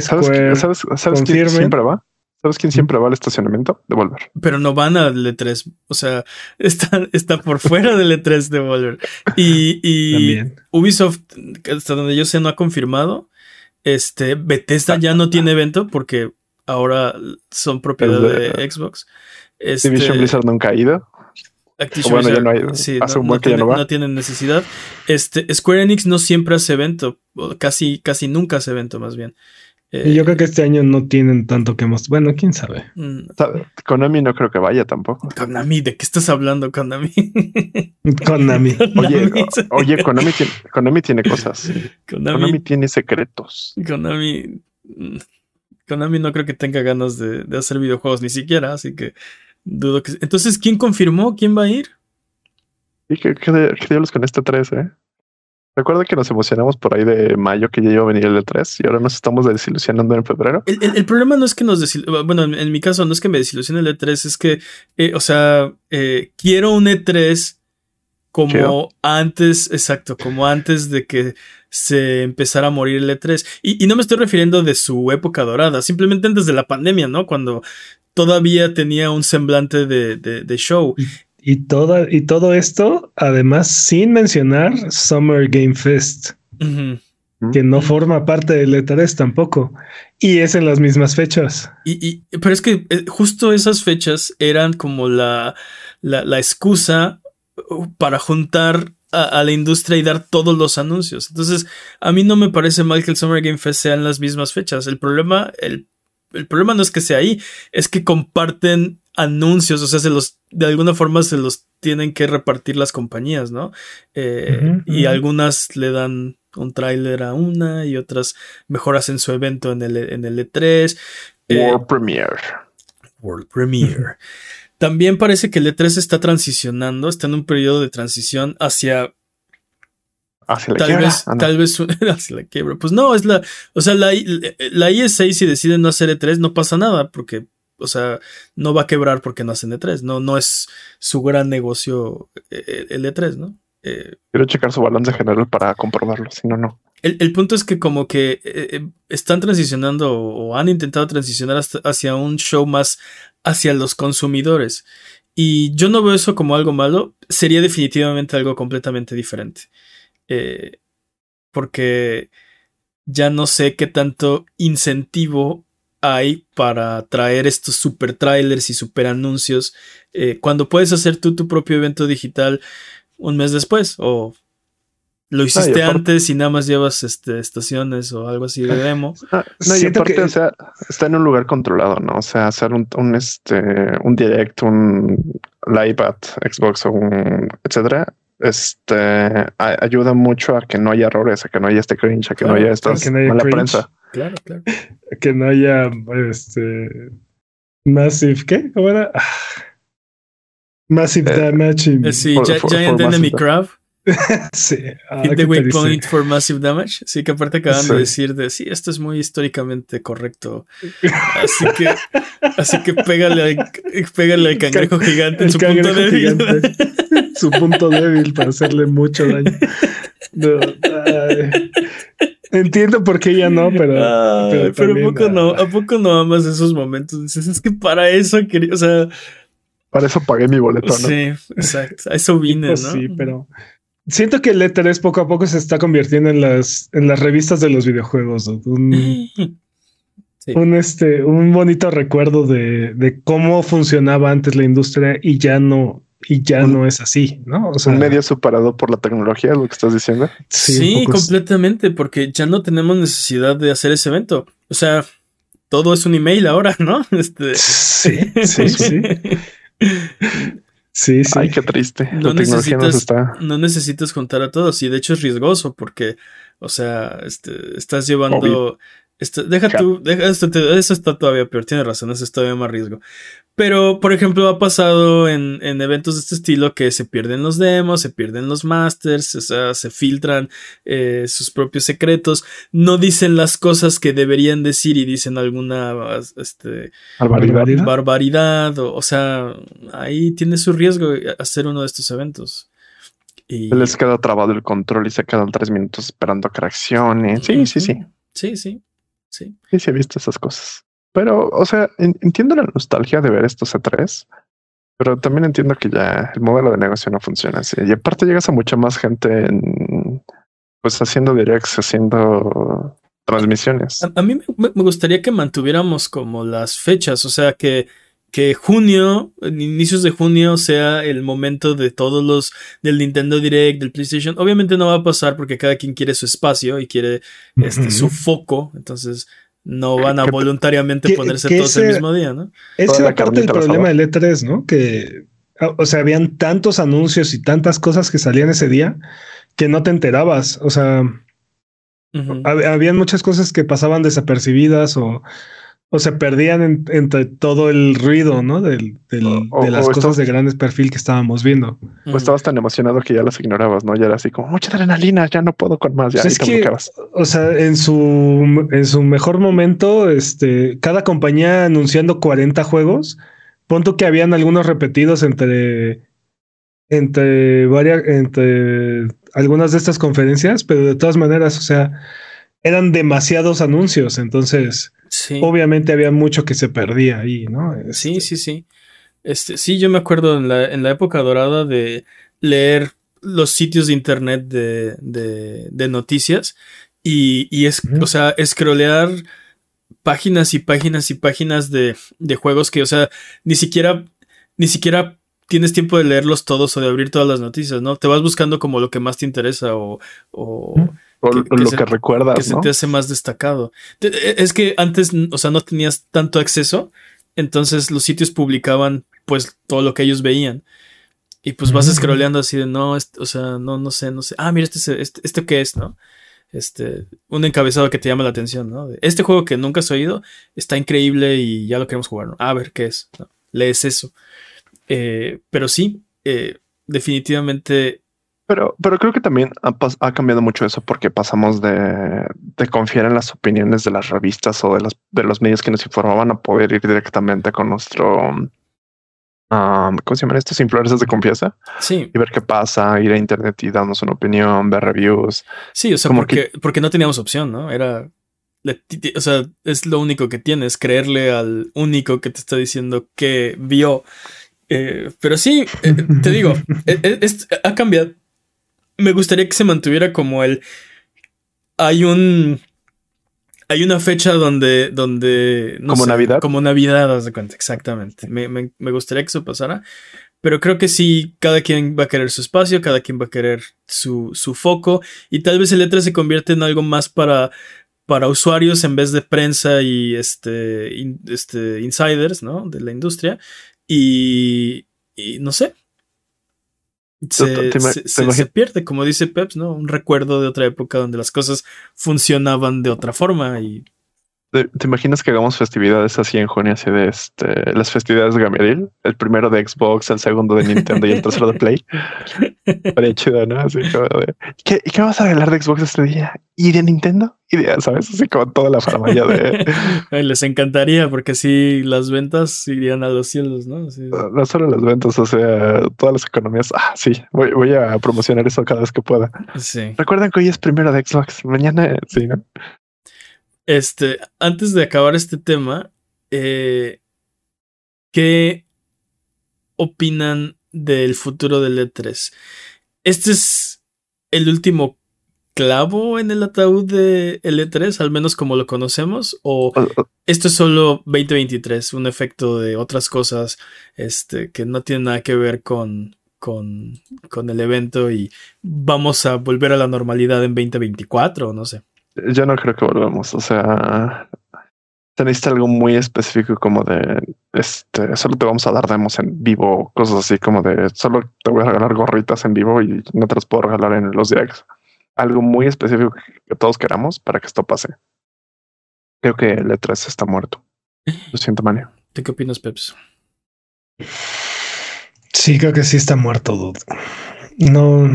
C: Square ¿Sabes, sabes, sabes quién siempre va? ¿Sabes quién siempre va al estacionamiento? Devolver.
A: Pero no van al E3. O sea, <laughs> está, está por fuera del E3 Devolver. Y, y Ubisoft, hasta donde yo sé, no ha confirmado. Este, Bethesda ya no tiene evento porque ahora son propiedad de, Xbox.
C: Este, Division Blizzard nunca ha ido.
A: Activision bueno, ya no hay, sí, hace no, un buen no, que tiene, ya no, va. no tienen necesidad. Este, Square Enix no siempre hace evento, casi, casi nunca hace evento más bien.
B: Eh, y yo creo que este año no tienen tanto que mostrar. Bueno, quién sabe.
C: Mm. Konami no creo que vaya tampoco.
A: Konami, ¿de qué estás hablando, Konami? <laughs> <laughs>
B: Konami.
C: Oye, <laughs> oye Konami, tiene, Konami tiene cosas. Konami, Konami, tiene secretos.
A: Konami. mm, Konami no creo que tenga ganas de, de hacer videojuegos ni siquiera, así que Dudo que. Entonces, ¿quién confirmó? ¿Quién va a ir?
C: ¿Y qué, qué, qué diablos con este 3, eh? Recuerda que nos emocionamos por ahí de mayo que ya iba a venir el E3 y ahora nos estamos desilusionando en febrero.
A: El, el, el problema no es que nos desilusione, bueno, en, en, mi caso no es que me desilusione el E3, es que, eh, o sea, eh, quiero un E3 como Chido. antes, exacto, como antes de que se empezara a morir el E3. Y, y, no me estoy refiriendo de su época dorada, simplemente antes de la pandemia, ¿no? Cuando todavía tenía un semblante de, de, de show.
B: Y, toda, y todo esto, además, sin mencionar Summer Game Fest, uh -huh. que no uh -huh. forma parte del E3 tampoco. Y es en las mismas fechas.
A: Y, y pero es que eh, justo esas fechas eran como la, la, la excusa uh, para juntar a, a, la industria y dar todos los anuncios. Entonces, a mí no me parece mal que el Summer Game Fest sea en las mismas fechas. El problema, el el problema no es que sea ahí, es que comparten anuncios, o sea, se los, de alguna forma se los tienen que repartir las compañías, ¿no? Eh, uh -huh, y uh -huh. algunas le dan un tráiler a una y otras mejor hacen su evento en el, en el E3.
C: World eh, Premiere.
A: World Premiere. También parece que el E3 está transicionando, está en un periodo de transición hacia
C: Hacia la
A: tal
C: quiebra.
A: vez, no. tal vez <laughs> hacia la quiebra. Pues no, es la, o sea, la, la IS6 si deciden no hacer E3 no pasa nada porque, o sea, no va a quebrar porque no hacen E3. No, no es su gran negocio eh, el E3, ¿no?
C: Eh, Quiero checar su balance general para comprobarlo, si no, no.
A: el, punto es que como que eh, eh, están transicionando o han intentado transicionar hacia un show más hacia los consumidores. Y yo no veo eso como algo malo, sería definitivamente algo completamente diferente. Eh, porque ya no sé qué tanto incentivo hay para traer estos super trailers y super anuncios cuando puedes hacer tú tu propio evento digital un mes después o lo hiciste antes y nada más llevas este, estaciones o algo así de demo. <laughs>
C: Ah, no, y aparte, o sea, está en un lugar controlado, ¿no? O sea, hacer un, un este, un direct, un live at Xbox o un etcétera, este ayuda mucho a que no haya errores, a que no haya este cringe, a que no haya estas mala prensa.
A: Claro, claro.
B: Que no haya este massive, ¿qué? ¿Cómo era? Ah. Massive eh, damage.
A: Eh, sí, Giant Enemy Crab. <laughs>
B: sí.
A: Ah, Hit the waypoint for massive damage. Sí, que aparte acaban de decir de sí, esto es muy históricamente correcto. Así que, así que pégale al, pégale al cangrejo gigante en su punto débil.
B: su punto débil para hacerle mucho daño. <laughs> Entiendo por qué ya no, pero.
A: pero, a poco no, a poco no amas esos momentos. Dices, es que para eso quería, o sea.
C: Para eso pagué mi boleto, ¿no?
A: Sí, exacto. A eso vine, pues ¿no?
B: Sí, pero Siento que el E3 poco a poco se está convirtiendo en las, en las revistas de los videojuegos. Un, <laughs> un, este, un bonito recuerdo de, de, cómo funcionaba antes la industria y ya no, y ya no es así, ¿no?
C: O sea, un medio superado por la tecnología, lo que estás diciendo.
A: Sí, completamente, porque ya no tenemos necesidad de hacer ese evento. O sea, todo es un email ahora, ¿no? <laughs>
B: Este... Sí, sí, sí. <laughs> Sí, sí.
C: Ay, qué triste.
A: No necesitas, no necesitas juntar a todos y de hecho es riesgoso porque, o sea, este, estás llevando... deja tú, deja, esto, eso está todavía peor, tiene razón, eso es todavía más riesgo. Pero, por ejemplo, ha pasado en, eventos de este estilo que se pierden los demos, se pierden los masters, o sea, se filtran eh, sus propios secretos, no dicen las cosas que deberían decir y dicen alguna este,
B: barbaridad,
A: barbaridad o, sea, ahí tiene su riesgo hacer uno de estos eventos.
C: Y... Les queda trabado el control y se quedan tres minutos esperando que reaccione. Sí, sí, sí.
A: Sí, sí. Sí.
C: Sí, se ha visto esas cosas. Pero, o sea, entiendo la nostalgia de ver estos E3, pero también entiendo que ya el modelo de negocio no funciona así. Y aparte llegas a mucha más gente en, pues haciendo directs, haciendo transmisiones.
A: A, mí me, gustaría que mantuviéramos como las fechas, o sea, que, que junio, inicios de junio sea el momento de todos los del Nintendo Direct, del PlayStation. Obviamente no va a pasar porque cada quien quiere su espacio y quiere este, su foco, entonces no van a voluntariamente ponerse todos el mismo día, ¿no?
B: Ese era parte del problema del E3, ¿no? Que, o sea, habían tantos anuncios y tantas cosas que salían ese día que no te enterabas. O sea, habían muchas cosas que pasaban desapercibidas o o se perdían entre todo el ruido, ¿no? de las cosas de grandes perfil que estábamos viendo.
C: O estabas tan emocionado que ya las ignorabas, ¿no? Ya era así como mucha adrenalina, ya no puedo con más. Ya
B: pues es que, o sea, en su, en su mejor momento, este, cada compañía anunciando 40 juegos, punto que habían algunos repetidos entre, entre varias, entre algunas de estas conferencias, pero de todas maneras, o sea, eran demasiados anuncios, entonces Obviamente había mucho que se perdía ahí, ¿no?
A: Sí, este sí, sí. Este, sí, yo me acuerdo en la, en la época dorada de leer los sitios de internet de, de, noticias y, y es, o sea, scrollear páginas y páginas y páginas de, de, juegos que, o sea, ni siquiera, ni siquiera tienes tiempo de leerlos todos o de abrir todas las noticias, ¿no? Te vas buscando como lo que más te interesa o, o
C: lo que recuerdas.
A: Que se te hace más destacado. E, es que antes, o sea, no tenías tanto acceso, entonces los sitios publicaban pues todo lo que ellos veían. Y pues vas scrolleando así de no, o sea, no, no sé, no sé. Ah, mira, este, este, este qué es, ¿no? Este, un encabezado que te llama la atención, ¿no? Este juego que nunca has oído está increíble y ya lo queremos jugar, ¿no? A ver qué es, ¿no? Lees eso. Eh, pero sí, eh, definitivamente
C: pero, pero creo que también ha, cambiado mucho eso porque pasamos de, confiar en las opiniones de las revistas o de los, de los medios que nos informaban a poder ir directamente con nuestro um, ¿cómo se llaman estos influencers de confianza?
A: Sí.
C: Y ver qué pasa, ir a internet y darnos una opinión, ver reviews.
A: Sí, o sea, porque, porque no teníamos opción, ¿no? Era. O sea, es lo único que tienes, creerle al único que te está diciendo que vio. Eh, pero sí, eh, te digo, <laughs> eh, ha cambiado. Me gustaría que se mantuviera como el. Hay un hay una fecha donde. donde
C: como Navidad.
A: Como Navidad, haz de cuenta, exactamente. Me, gustaría que eso pasara. Pero creo que sí, cada quien va a querer su espacio, cada quien va a querer su, su foco. Y tal vez el letra se convierte en algo más para, para usuarios en vez de prensa y este, este insiders, ¿no? De la industria. Y, y no sé, se, pierde, como dice Peps, ¿no? Un recuerdo de otra época donde las cosas funcionaban de otra forma y
C: ¿Te, imaginas que hagamos festividades así en junio, así de este, las festividades de Gameriel? El primero de Xbox, el segundo de Nintendo y el tercero de Play. <laughs> Paría chido, ¿no? Así como de, ¿qué, ¿qué vas a regalar de Xbox este día? ¿Y de Nintendo? Y de, ¿sabes? Así como toda la farmacia de... <laughs>
A: Les encantaría porque así las ventas irían a los cielos, ¿no?
C: No, solo las ventas, o sea, todas las economías. Ah, sí, voy, voy a promocionar eso cada vez que pueda.
A: Sí.
C: Recuerden que hoy es primero de Xbox, mañana, sí, ¿no?
A: Este, antes de acabar este tema, eh, ¿qué opinan del futuro del E3? Este es el último clavo en el ataúd de E3, al menos como lo conocemos, o esto es solo 2023, un efecto de otras cosas este, que no tiene nada que ver con, con, con el evento y vamos a volver a la normalidad en 2024, no sé.
C: Yo no creo que volvamos. O sea, se necesita algo muy específico como de este, solo te vamos a dar demos en vivo, cosas así como de solo te voy a regalar gorritas en vivo y no te las puedo regalar en los directs. Algo muy específico que todos queramos para que esto pase. Creo que el E3 está muerto. Lo siento, Manio.
A: ¿Tú qué opinas, Peps?
B: Sí, creo que sí está muerto, dude. No.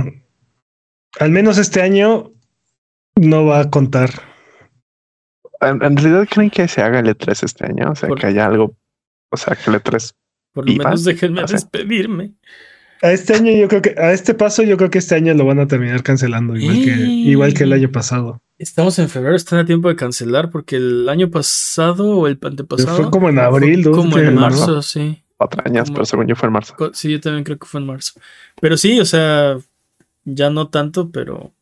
B: Al menos este año no va a contar.
C: En, realidad creen que se haga el E3 este año, o sea, que haya algo, o sea, que el E3.
A: Por lo menos déjenme despedirme.
B: A este año yo creo que, a este paso yo creo que este año lo van a terminar cancelando, igual, que, igual que el año pasado.
A: Estamos en febrero, están a tiempo de cancelar porque el año pasado o el antepasado.
B: Fue como en abril,
A: Como en marzo, sí.
C: Cuatro años, pero según yo fue en marzo.
A: Sí, yo también creo que fue en marzo. Pero sí, o sea, ya no tanto, pero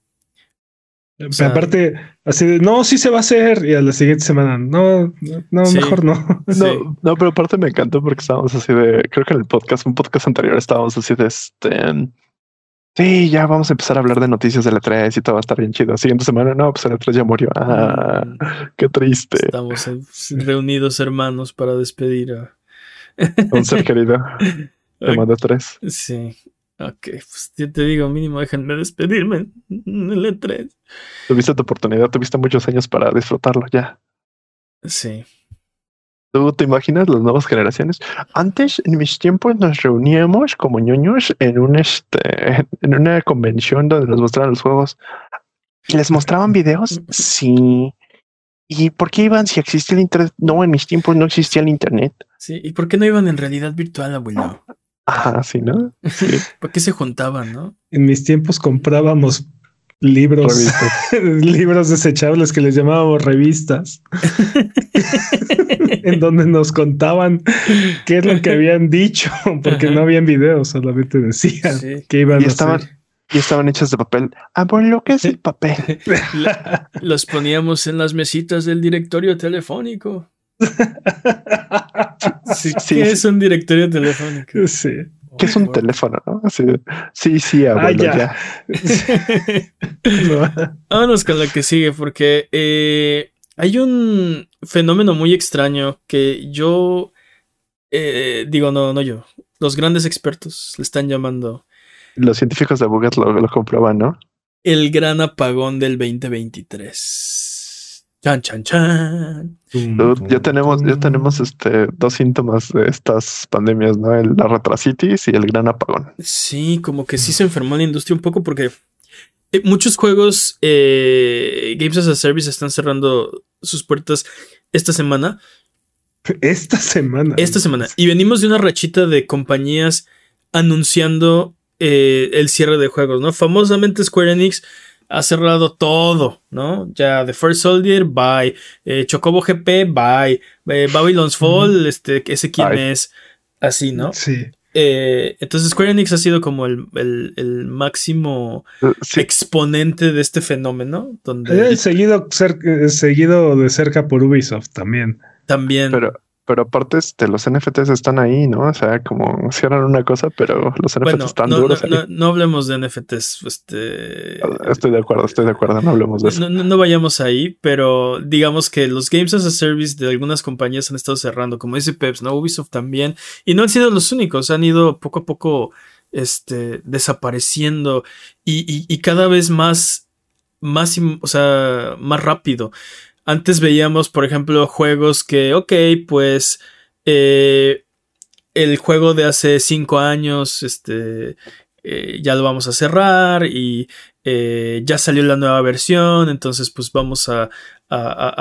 B: aparte, así de, no, sí se va a hacer. Y a la siguiente semana, no, no, mejor no. <laughs>
C: no. No, pero aparte me encantó porque estábamos así de, creo que en el podcast, un podcast anterior estábamos así de este. Sí, ya vamos a empezar a hablar de noticias de la 3 y todo va a estar bien chido. Siguiente semana, no, pues la 3 ya murió. Ah, mm. qué triste.
A: Estamos reunidos hermanos para despedir a
C: un ser querido. <laughs> Te mando 3.
A: Sí. Ok, pues yo te digo, mínimo déjenme despedirme en el E3.
C: Tuviste tu oportunidad, tuviste muchos años para disfrutarlo ya.
A: Sí.
C: ¿Tú te imaginas las nuevas generaciones? Antes, en mis tiempos, nos reuníamos como ñoños en un este, en una convención donde nos mostraban los juegos. ¿Y les mostraban videos? Sí. ¿Y por qué iban si existía el internet? No, en mis tiempos no existía el internet.
A: Sí, ¿y por qué no iban en realidad virtual, abuelo?
C: Ajá, sí, ¿no? Sí. <laughs>
A: ¿Por qué se juntaban, no?
B: En mis tiempos comprábamos libros, <laughs> libros desechables que les llamábamos revistas, <laughs> en donde nos contaban qué es lo que habían dicho, porque no habían videos, solamente decían que iban
C: y a estaban, Y estaban hechos de papel. Ah, bueno, lo que es el papel.
A: los poníamos en las mesitas del directorio telefónico. <laughs> sí, ¿Qué es un directorio telefónico?
B: Sí.
C: ¿Qué es un teléfono? Sí, sí, abuelo, ah, ya. <laughs>
A: Vámonos con lo que sigue, porque eh, hay un fenómeno muy extraño que yo eh, digo, no, no yo. Los grandes expertos le están llamando.
C: Los científicos de Bugat lo, lo comproban, ¿no?
A: El gran apagón del 2023. Chan, chan, chan.
C: Ya tenemos, ya tenemos este dos síntomas de estas pandemias, ¿no? El, la retrasitis y el gran apagón.
A: Sí, como que sí se enfermó la industria un poco porque eh, muchos juegos eh, Games as a Service están cerrando sus puertas esta semana.
B: Esta semana.
A: Esta semana. Y venimos de una rachita de compañías anunciando eh, el cierre de juegos, ¿no? Famosamente Square Enix ha cerrado todo, ¿no? Ya The First Soldier, bye. Eh, Chocobo GP, bye. Eh, Babylon's Fall, este, ese quién es. Así, ¿no?
B: Sí.
A: Eh, entonces Square Enix ha sido como el, el, máximo exponente de este fenómeno. Donde...
B: seguido, seguido de cerca por Ubisoft también.
A: También.
C: Pero, pero aparte, este, los NFTs están ahí, ¿no? O sea, como cierran una cosa, pero los NFTs están duros.
A: No, hablemos de NFTs. Este...
C: Estoy de acuerdo, estoy de acuerdo, no hablemos de eso.
A: No, vayamos ahí, pero digamos que los Games as a Service de algunas compañías han estado cerrando, como dice Peps, ¿no? Ubisoft también. Y no han sido los únicos, han ido poco a poco este, desapareciendo y, y cada vez más, más, o sea, más rápido. Antes veíamos, por ejemplo, juegos que, ok, pues eh, el juego de hace cinco años, este, eh, ya lo vamos a cerrar y eh, ya salió la nueva versión, entonces pues vamos a,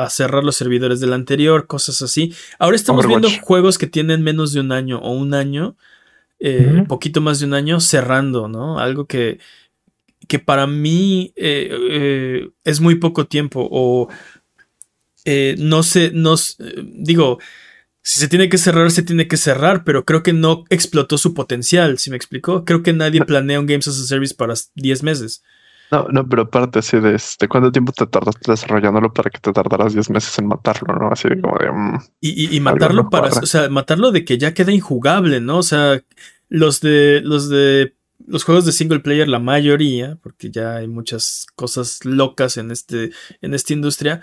A: cerrar los servidores del anterior, cosas así. Ahora estamos viendo juegos que tienen menos de un año o un año, poquito más de un año, cerrando, ¿no? Algo que, que para mí es muy poco tiempo o eh, no sé, no, digo, si se tiene que cerrar, se tiene que cerrar, pero creo que no explotó su potencial, ¿sí me explicó? Creo que nadie planea un Games as a Service para 10 meses.
C: No, no, pero aparte así de, este, cuánto tiempo te tardaste desarrollándolo para que te tardaras 10 meses en matarlo, ¿no? Así de como de... Mm,
A: y, matarlo para, o sea, matarlo de que ya queda injugable, ¿no? O sea, los de, los de los juegos de single player, la mayoría, porque ya hay muchas cosas locas en este, en esta industria,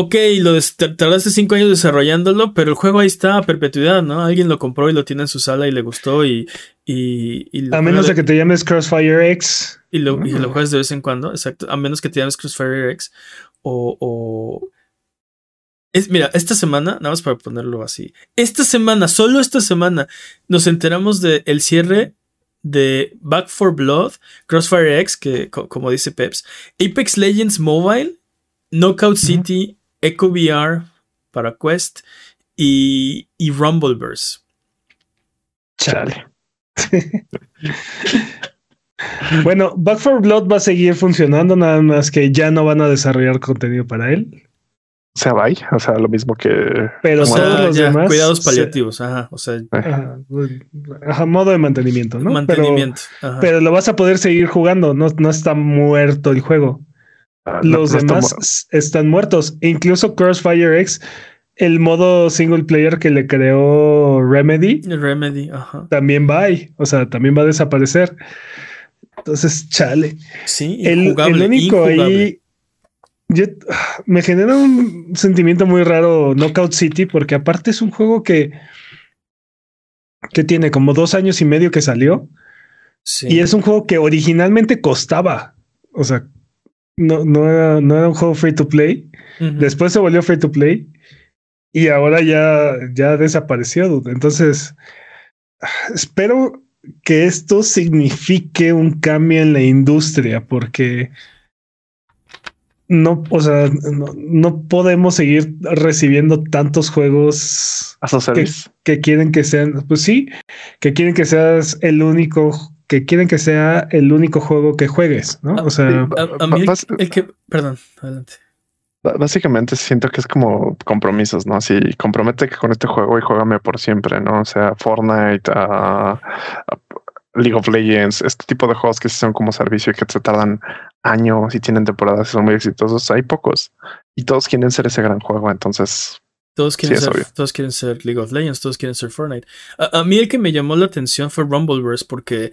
A: ok, lo tardaste cinco años desarrollándolo, pero el juego ahí está a perpetuidad, ¿no? Alguien lo compró y lo tiene en su sala y le gustó y... y,
B: a menos de, que te llames Crossfire X.
A: Y lo, y lo juegas de vez en cuando, exacto. A menos que te llames Crossfire X o... o es, mira, esta semana, nada más para ponerlo así, esta semana, solo esta semana, nos enteramos del el cierre de Back for Blood, Crossfire X, que como dice Peps, Apex Legends Mobile, Knockout City, Echo VR para Quest y, y Rumbleverse.
B: Chale. <laughs> bueno, Back for Blood va a seguir funcionando, nada más que ya no van a desarrollar contenido para él.
C: O sea, bye, o sea, lo mismo que.
A: Pero todos los demás. Cuidados paliativos, ajá, o sea.
B: Ajá, modo de mantenimiento, ¿no?
A: Mantenimiento.
B: Pero, lo vas a poder seguir jugando, no, no está muerto el juego. Ah, los demás están muertos. Incluso Crossfire X, el modo single player que le creó Remedy,
A: Remedy
B: también va ahí. O sea, también va a desaparecer. Entonces, chale.
A: Sí,
B: el, único ahí. me genera un sentimiento muy raro Knockout City, porque aparte es un juego que, que tiene como dos años y medio que salió. Y es un juego que originalmente costaba. O sea, no, no, era, no era un juego free to play. Después se volvió free to play. Y ahora ya, ya desapareció. Entonces, espero que esto signifique un cambio en la industria, porque no, o sea, no, podemos seguir recibiendo tantos juegos
C: que,
B: que, quieren que sean, pues sí, que quieren que seas el único que quieren que sea el único juego que juegues, ¿no? O sea,
A: a, mí el, que, perdón, adelante.
C: Básicamente siento que es como compromisos, ¿no? Si compromete con este juego y juégame por siempre, ¿no? O sea, Fortnite, League of Legends, este tipo de juegos que son como servicio y que se tardan años y tienen temporadas y son muy exitosos, hay pocos. Y todos quieren ser ese gran juego, entonces
A: todos quieren, ser, todos quieren ser League of Legends, todos quieren ser Fortnite. A, mí el que me llamó la atención fue Rumbleverse porque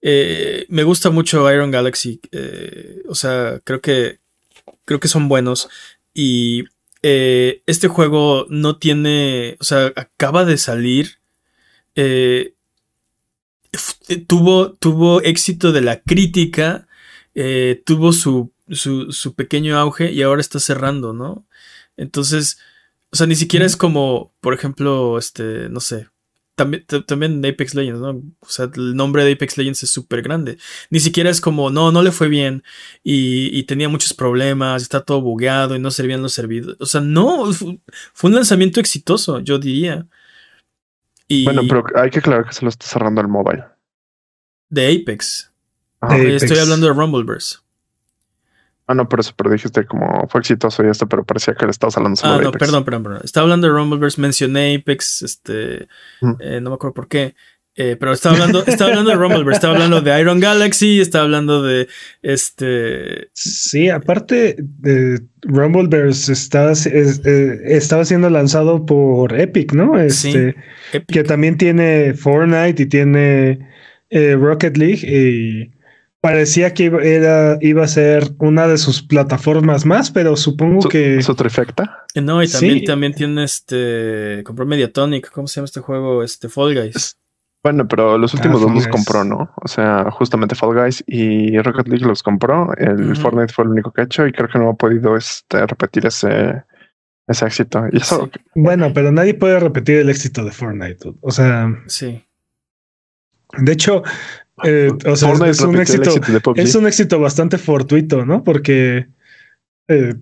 A: eh, me gusta mucho Iron Galaxy. Eh, o sea, creo que, creo que son buenos. Y eh, este juego no tiene, o sea, acaba de salir. tuvo, tuvo éxito de la crítica. tuvo su, su, su pequeño auge y ahora está cerrando, ¿no? Entonces o sea, ni siquiera es como, por ejemplo, este, no sé, también, también Apex Legends, ¿no? O sea, el nombre de Apex Legends es súper grande. Ni siquiera es como, no, no le fue bien y, tenía muchos problemas, está todo bugueado y no servían los servidores. O sea, no, fue un lanzamiento exitoso, yo diría.
C: bueno, pero hay que aclarar que se lo está cerrando el mobile.
A: De Apex. Estoy hablando de Rumbleverse.
C: Ah, no, pero eso, pero dijiste como fue exitoso y esto, pero parecía que le estabas hablando
A: solo ah, no, perdón, perdón, perdón. Estaba hablando de Rumbleverse, mencioné Apex, este, eh, no me acuerdo por qué. Eh, pero estaba hablando, estaba hablando de Rumbleverse, estaba hablando de Iron Galaxy, estaba hablando de este.
B: Sí, aparte de Rumbleverse estaba, eh, estaba siendo lanzado por Epic, ¿no? Este, sí, que también tiene Fortnite y tiene Rocket League y parecía que iba, era, iba a ser una de sus plataformas más, pero supongo que.
C: ¿Su trifecta?
A: Eh, no, y también, también tiene este. Compró Mediatonic. ¿Cómo se llama este juego? Este Fall Guys.
C: Bueno, pero los últimos ah, dos los compró, ¿no? O sea, justamente Fall Guys y Rocket League los compró. El Fortnite fue el único que ha hecho y creo que no ha podido este, repetir ese, ese éxito. Y eso...
B: Bueno, pero nadie puede repetir el éxito de Fortnite. O sea.
A: Sí.
B: De hecho, eh, o sea, es un éxito, es un éxito bastante fortuito, ¿no? Porque eh,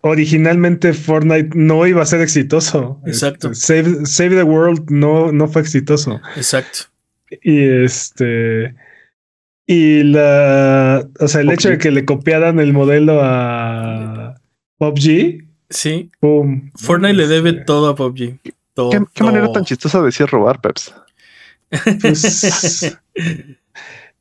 B: originalmente Fortnite no iba a ser exitoso.
A: Exacto.
B: Save, Save, the World no, no fue exitoso.
A: Exacto.
B: Y este. Y la. O sea, el hecho de que le copiaran el modelo a PUBG.
A: Sí. Fortnite le debe todo a PUBG.
C: ¿Qué, manera tan chistosa de decir robar, Peps?
B: Pues,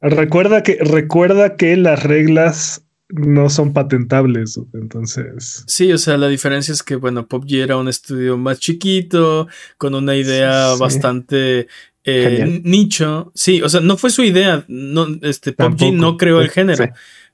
B: recuerda que recuerda que las reglas no son patentables, entonces.
A: Sí, o sea, la diferencia es que, bueno, PUBG era un estudio más chiquito, con una idea bastante eh, nicho. Sí, o sea, no fue su idea. No, este, PUBG no creó el género,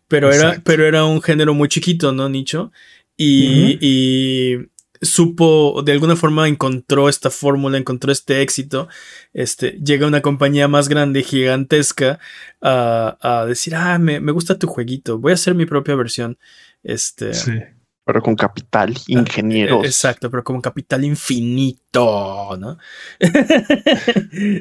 A: pero era, pero era un género muy chiquito, ¿no? Nicho. y, supo, de alguna forma encontró esta fórmula, encontró este éxito, este, llega una compañía más grande, gigantesca, a, a decir, ah, me, me, gusta tu jueguito, voy a hacer mi propia versión. Este,
C: sí. Pero con capital, ah, ingenieros.
A: Exacto, pero con capital infinito, ¿no? <laughs>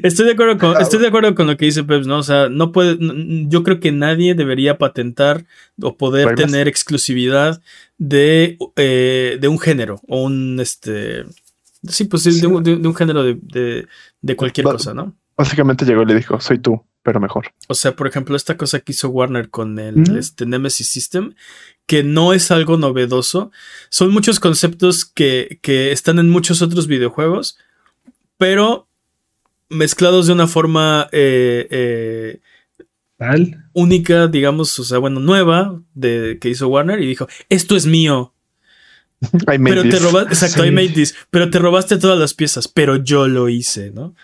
A: estoy, de acuerdo con, estoy de acuerdo con lo que dice Peps, ¿no? O sea, no puede, yo creo que nadie debería patentar o poder tener exclusividad de, eh, de un género o un, este, sí, pues de, un, de, un género de, de cualquier cosa, ¿no?
C: Básicamente llegó y le dijo, soy tú, pero mejor.
A: O sea, por ejemplo, esta cosa que hizo Warner con el este, Nemesis System, que no es algo novedoso. Son muchos conceptos que, que están en muchos otros videojuegos, pero mezclados de una forma eh, eh, única, digamos, o sea, bueno, nueva, de, que hizo Warner y dijo, esto es mío. <laughs> pero te robaste, exacto, I made this, pero te robaste todas las piezas, pero yo lo hice, ¿no?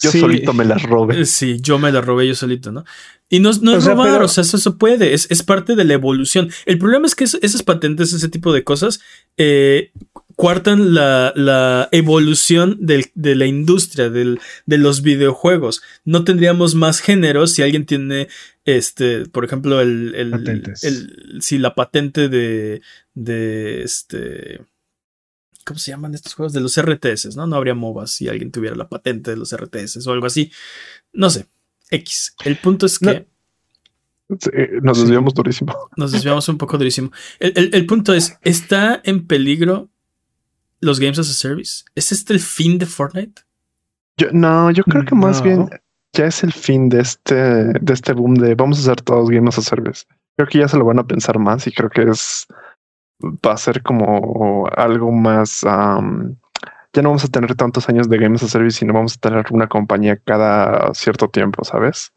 C: Yo solito me las robé.
A: Sí, yo me las robé yo solito, ¿no? Y no, no es robar, o sea, eso se puede, es, es, parte de la evolución. El problema es que esas patentes, ese tipo de cosas, eh, cuartan la, la evolución del, de la industria del, de los videojuegos. No tendríamos más géneros si alguien tiene, este, por ejemplo, el, el, el si la patente de, de este, ¿cómo se llaman estos juegos? De los RTS, ¿no? No habría MOBAs si alguien tuviera la patente de los RTS o algo así. No sé. X. El punto es que.
C: nos desviamos durísimo. <laughs>
A: Nos desviamos un poco durísimo. El, punto es: ¿está en peligro los Games as a Service? ¿Es este el fin de Fortnite?
C: Yo, no, yo creo que más bien ya es el fin de este, de este boom de vamos a hacer todos Games as a Service. Creo que ya se lo van a pensar más y creo que es va a ser como algo más ya no vamos a tener tantos años de Games as a Service, sino vamos a tener una compañía cada cierto tiempo, ¿sabes?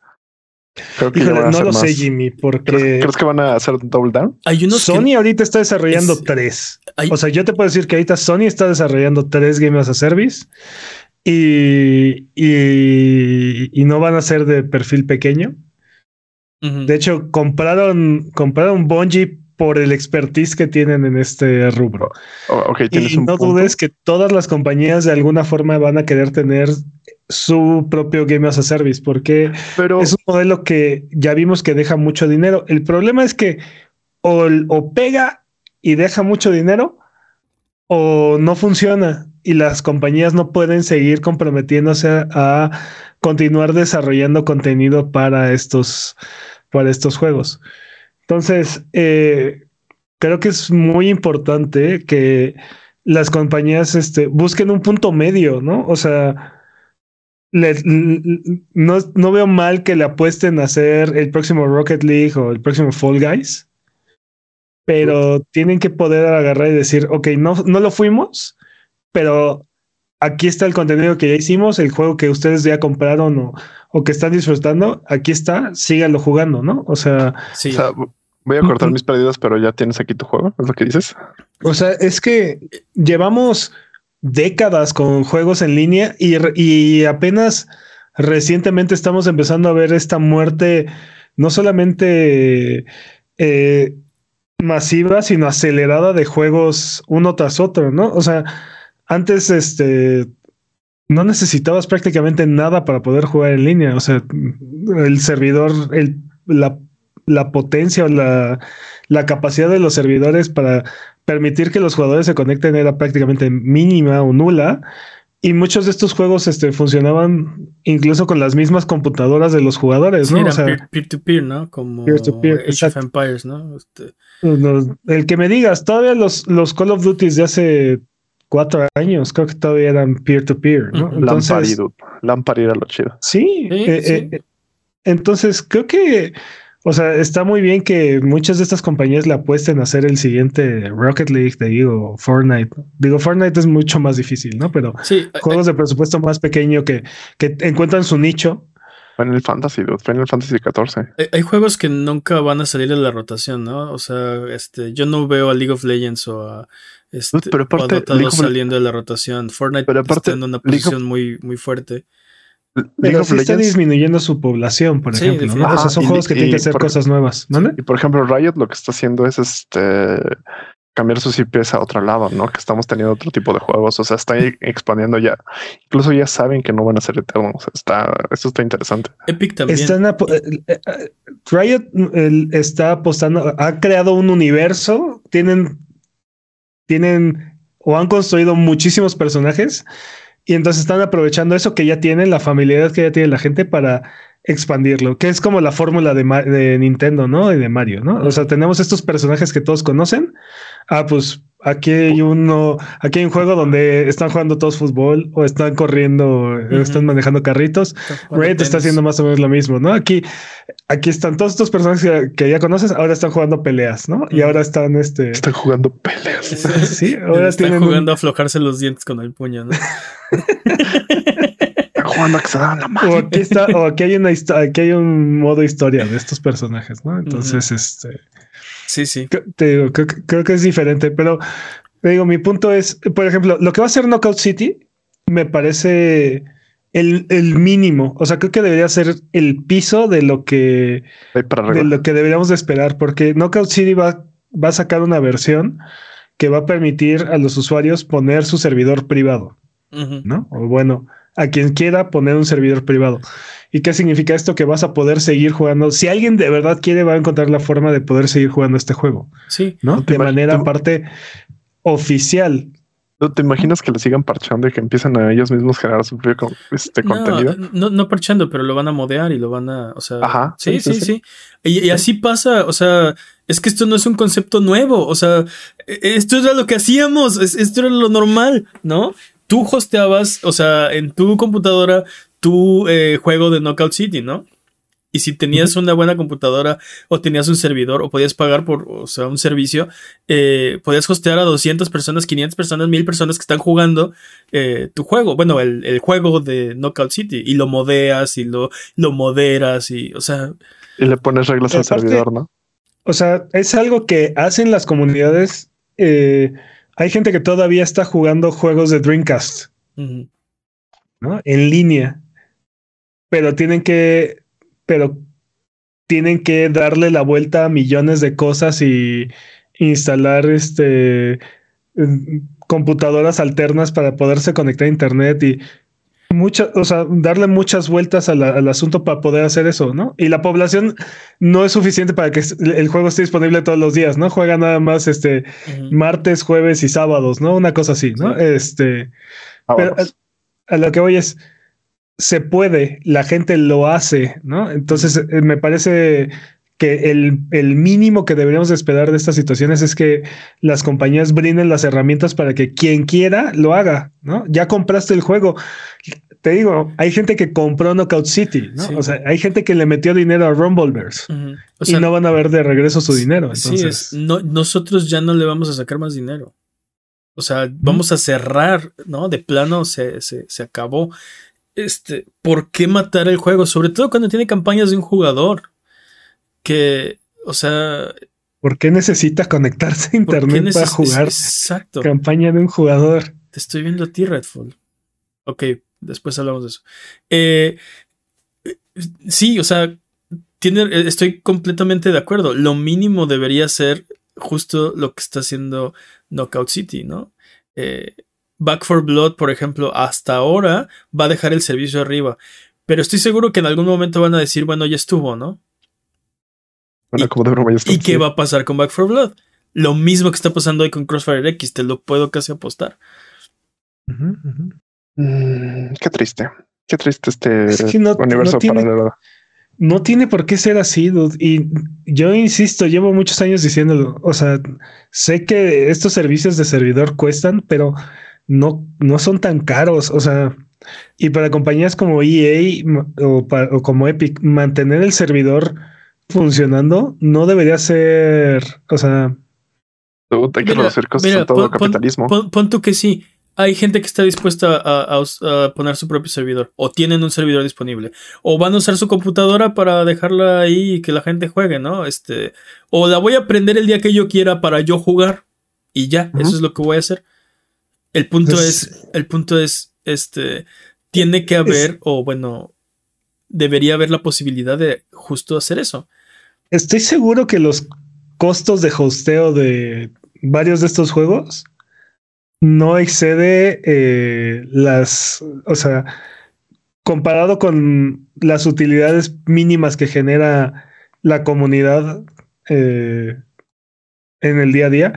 B: Creo que no lo sé, Jimmy, porque.
C: ¿Crees, que van a hacer double down?
B: Hay unos Sony ahorita está desarrollando tres. O sea, yo te puedo decir que ahorita Sony está desarrollando tres Games as a Service y, y, no van a ser de perfil pequeño. De hecho, compraron, compraron Bungie por el expertise que tienen en este rubro.
C: Oh, y
B: no dudes que todas las compañías de alguna forma van a querer tener su propio Game as a Service, porque es un modelo que ya vimos que deja mucho dinero. El problema es que o, pega y deja mucho dinero, o no funciona y las compañías no pueden seguir comprometiéndose a continuar desarrollando contenido para estos, para estos juegos. Entonces, eh, creo que es muy importante que las compañías este, busquen un punto medio, ¿no? O sea, no, no, veo mal que le apuesten a hacer el próximo Rocket League o el próximo Fall Guys, pero tienen que poder agarrar y decir, ok, no, no lo fuimos, pero aquí está el contenido que ya hicimos, el juego que ustedes ya compraron o, o que están disfrutando, aquí está, síganlo jugando, ¿no? O sea,
C: sí. o sea voy a cortar mis perdidas, pero ya tienes aquí tu juego, es lo que dices.
B: O sea, es que llevamos décadas con juegos en línea y, y apenas recientemente estamos empezando a ver esta muerte no solamente eh, masiva, sino acelerada de juegos uno tras otro, ¿no? O sea, antes este no necesitabas prácticamente nada para poder jugar en línea. O sea, el servidor, el, la, la potencia o la, la capacidad de los servidores para permitir que los jugadores se conecten era prácticamente mínima o nula. Y muchos de estos juegos este, funcionaban incluso con las mismas computadoras de los jugadores, ¿no?
A: o sea, peer-to-peer, ¿no? Como peer to peer, Age of Empires, ¿no? Este...
B: el que me digas, todavía los, los Call of Duty de hace cuatro años, creo que todavía eran peer-to-peer, ¿no?
C: Entonces, Lampari, era lo chido.
B: Sí, eh, eh, entonces creo que o sea, está muy bien que muchas de estas compañías le apuesten a hacer el siguiente Rocket League, te digo, Fortnite. Digo, Fortnite es mucho más difícil, ¿no? Pero sí, juegos de presupuesto más pequeño que, que encuentran su nicho.
C: Final Fantasy, dude. Final Fantasy 14.
A: Hay, juegos que nunca van a salir de la rotación, ¿no? O sea, este, yo no veo a League of Legends o a este, pero aparte, saliendo de la rotación. Fortnite pero aparte, está en una posición muy, muy fuerte.
B: Pero sí está disminuyendo su población, por ejemplo. ¿no? O sea, son juegos que tienen que hacer cosas nuevas.
C: Y por ejemplo, Riot lo que está haciendo es este cambiar sus IPs a otro lado, ¿no? Que estamos teniendo otro tipo de juegos. O sea, está expandiendo ya. Incluso ya saben que no van a ser eternos. O sea, está, esto está interesante.
A: Epic también.
B: Eh, eh, eh, Riot está apostando, ha creado un universo. Tienen, tienen o han construido muchísimos personajes y entonces están aprovechando eso que ya tienen, la familiaridad que ya tiene la gente para expandirlo, que es como la fórmula de, Nintendo, ¿no? Y de Mario, ¿no? O sea, tenemos estos personajes que todos conocen. Ah, pues aquí hay uno, aquí hay un juego donde están jugando todos fútbol o están corriendo, o están manejando carritos. Red está haciendo más o menos lo mismo, ¿no? Aquí, aquí están todos estos personajes que, ya conoces, ahora están jugando peleas, ¿no? Y ahora están este.
C: Están jugando peleas. <laughs>
B: sí, ahora
A: están jugando a aflojarse los dientes con el puño, ¿no? <laughs>
B: O aquí está, o aquí hay una aquí hay un modo historia de estos personajes, ¿no? Entonces, este.
A: Sí, sí.
B: Te digo, creo, que es diferente, pero te digo, mi punto es, por ejemplo, lo que va a ser Knockout City me parece el, el mínimo. O sea, creo que debería ser el piso de lo que, de lo que deberíamos de esperar, porque Knockout City va, va a sacar una versión que va a permitir a los usuarios poner su servidor privado, ¿no? O bueno, a quien quiera poner un servidor privado. ¿Y qué significa esto? Que vas a poder seguir jugando. Si alguien de verdad quiere, va a encontrar la forma de poder seguir jugando este juego.
A: Sí.
B: ¿No? De manera aparte oficial.
C: te imaginas que lo sigan parchando y que empiezan a ellos mismos generar su propio este contenido?
A: No, no parchando, pero lo van a modear y lo van a. O sea. Ajá, sí, sí, sí. Y, así pasa. O sea, es que esto no es un concepto nuevo. O sea, e, esto era lo que hacíamos. Esto era lo normal, ¿no? Tú hosteabas, o sea, en tu computadora, tu eh, juego de Knockout City, ¿no? Y si tenías una buena computadora o tenías un servidor o podías pagar por, o sea, un servicio, eh, podías hostear a 200 personas, 500 personas, 1000 personas que están jugando eh, tu juego. Bueno, el, juego de Knockout City. Y lo modeas y lo, lo moderas y, o sea...
C: Y le pones reglas al servidor, ¿no?
B: O sea, es algo que hacen las comunidades eh, hay gente que todavía está jugando juegos de Dreamcast, ¿no? En línea. Pero tienen que, pero tienen que darle la vuelta a millones de cosas y instalar este computadoras alternas para poderse conectar a internet y muchas, o sea, darle muchas vueltas a la- al asunto para poder hacer eso, ¿no? Y la población no es suficiente para que el juego esté disponible todos los días, ¿no? Juega nada más este martes, jueves y sábados, ¿no? Una cosa así, ¿no? Este,
C: Ah,
B: pero a, a lo que voy es, se puede, la gente lo hace, ¿no? Entonces eh, me parece que el, el mínimo que deberíamos de esperar de estas situaciones es que las compañías brinden las herramientas para que quien quiera lo haga, ¿no? Ya compraste el juego. Te digo, hay gente que compró Knockout City, ¿no?
A: Sí.
B: O sea, hay gente que le metió dinero a Rumbleverse
A: Ujú. O sea,
B: y no van a ver de regreso su dinero.
A: sí,
B: Entonces,
A: es- no, nosotros ya no le vamos a sacar más dinero. O sea, vamos a cerrar, ¿no? De plano se, se, se acabó. Este, ¿por qué matar el juego? Sobre todo cuando tiene campañas de un jugador. Que, o sea,
B: ¿por qué necesita conectarse a
A: ¿por qué
B: internet para jugar
A: Exacto.
B: campaña de un jugador?
A: Te estoy viendo a ti, Redfall. Ok, después hablamos de eso. Eh, sí, o sea, tiene, estoy completamente de acuerdo. Lo mínimo debería ser justo lo que está haciendo Knockout City, ¿no? Eh, Back for Blood, por ejemplo, hasta ahora va a dejar el servicio arriba. Pero estoy seguro que en algún momento van a decir, bueno, ya estuvo, ¿no?
C: Bueno,
A: y-
C: como de broma ya está.
A: ¿Y qué va a pasar con Back for Blood? Lo mismo que está pasando hoy con Crossfire X, te lo puedo casi apostar.
B: Ujú, ujú.
C: Mm, qué triste. Qué triste este
B: Es que no-
C: universo
B: no tiene-
C: paralelo.
B: No tiene por qué ser así, dude. Y yo insisto, llevo muchos años diciéndolo. O sea, sé que estos servicios de servidor cuestan, pero no, no son tan caros. O sea, y para compañías como EA o, como Epic, mantener el servidor funcionando no debería ser, o sea,
C: hay que
A: Mira,
C: reducir costos
A: mira,
C: en todo
A: pon- pon-
C: capitalismo.
A: Pon, pon tú que sí. Hay gente que está dispuesta a, a us- a poner su propio servidor. O tienen un servidor disponible. O van a usar su computadora para dejarla ahí y que la gente juegue, ¿no? Este. O la voy a prender el día que yo quiera para yo jugar. Y ya, eso es lo que voy a hacer. El punto
B: Pues-
A: es. El punto es. Este. Tiene que haber. O bueno. Debería haber la posibilidad de justo hacer eso.
B: estoy seguro que los costos de hosteo de varios de estos juegos no excede eh, las, o sea, comparado con las utilidades mínimas que genera la comunidad eh, en el día a día.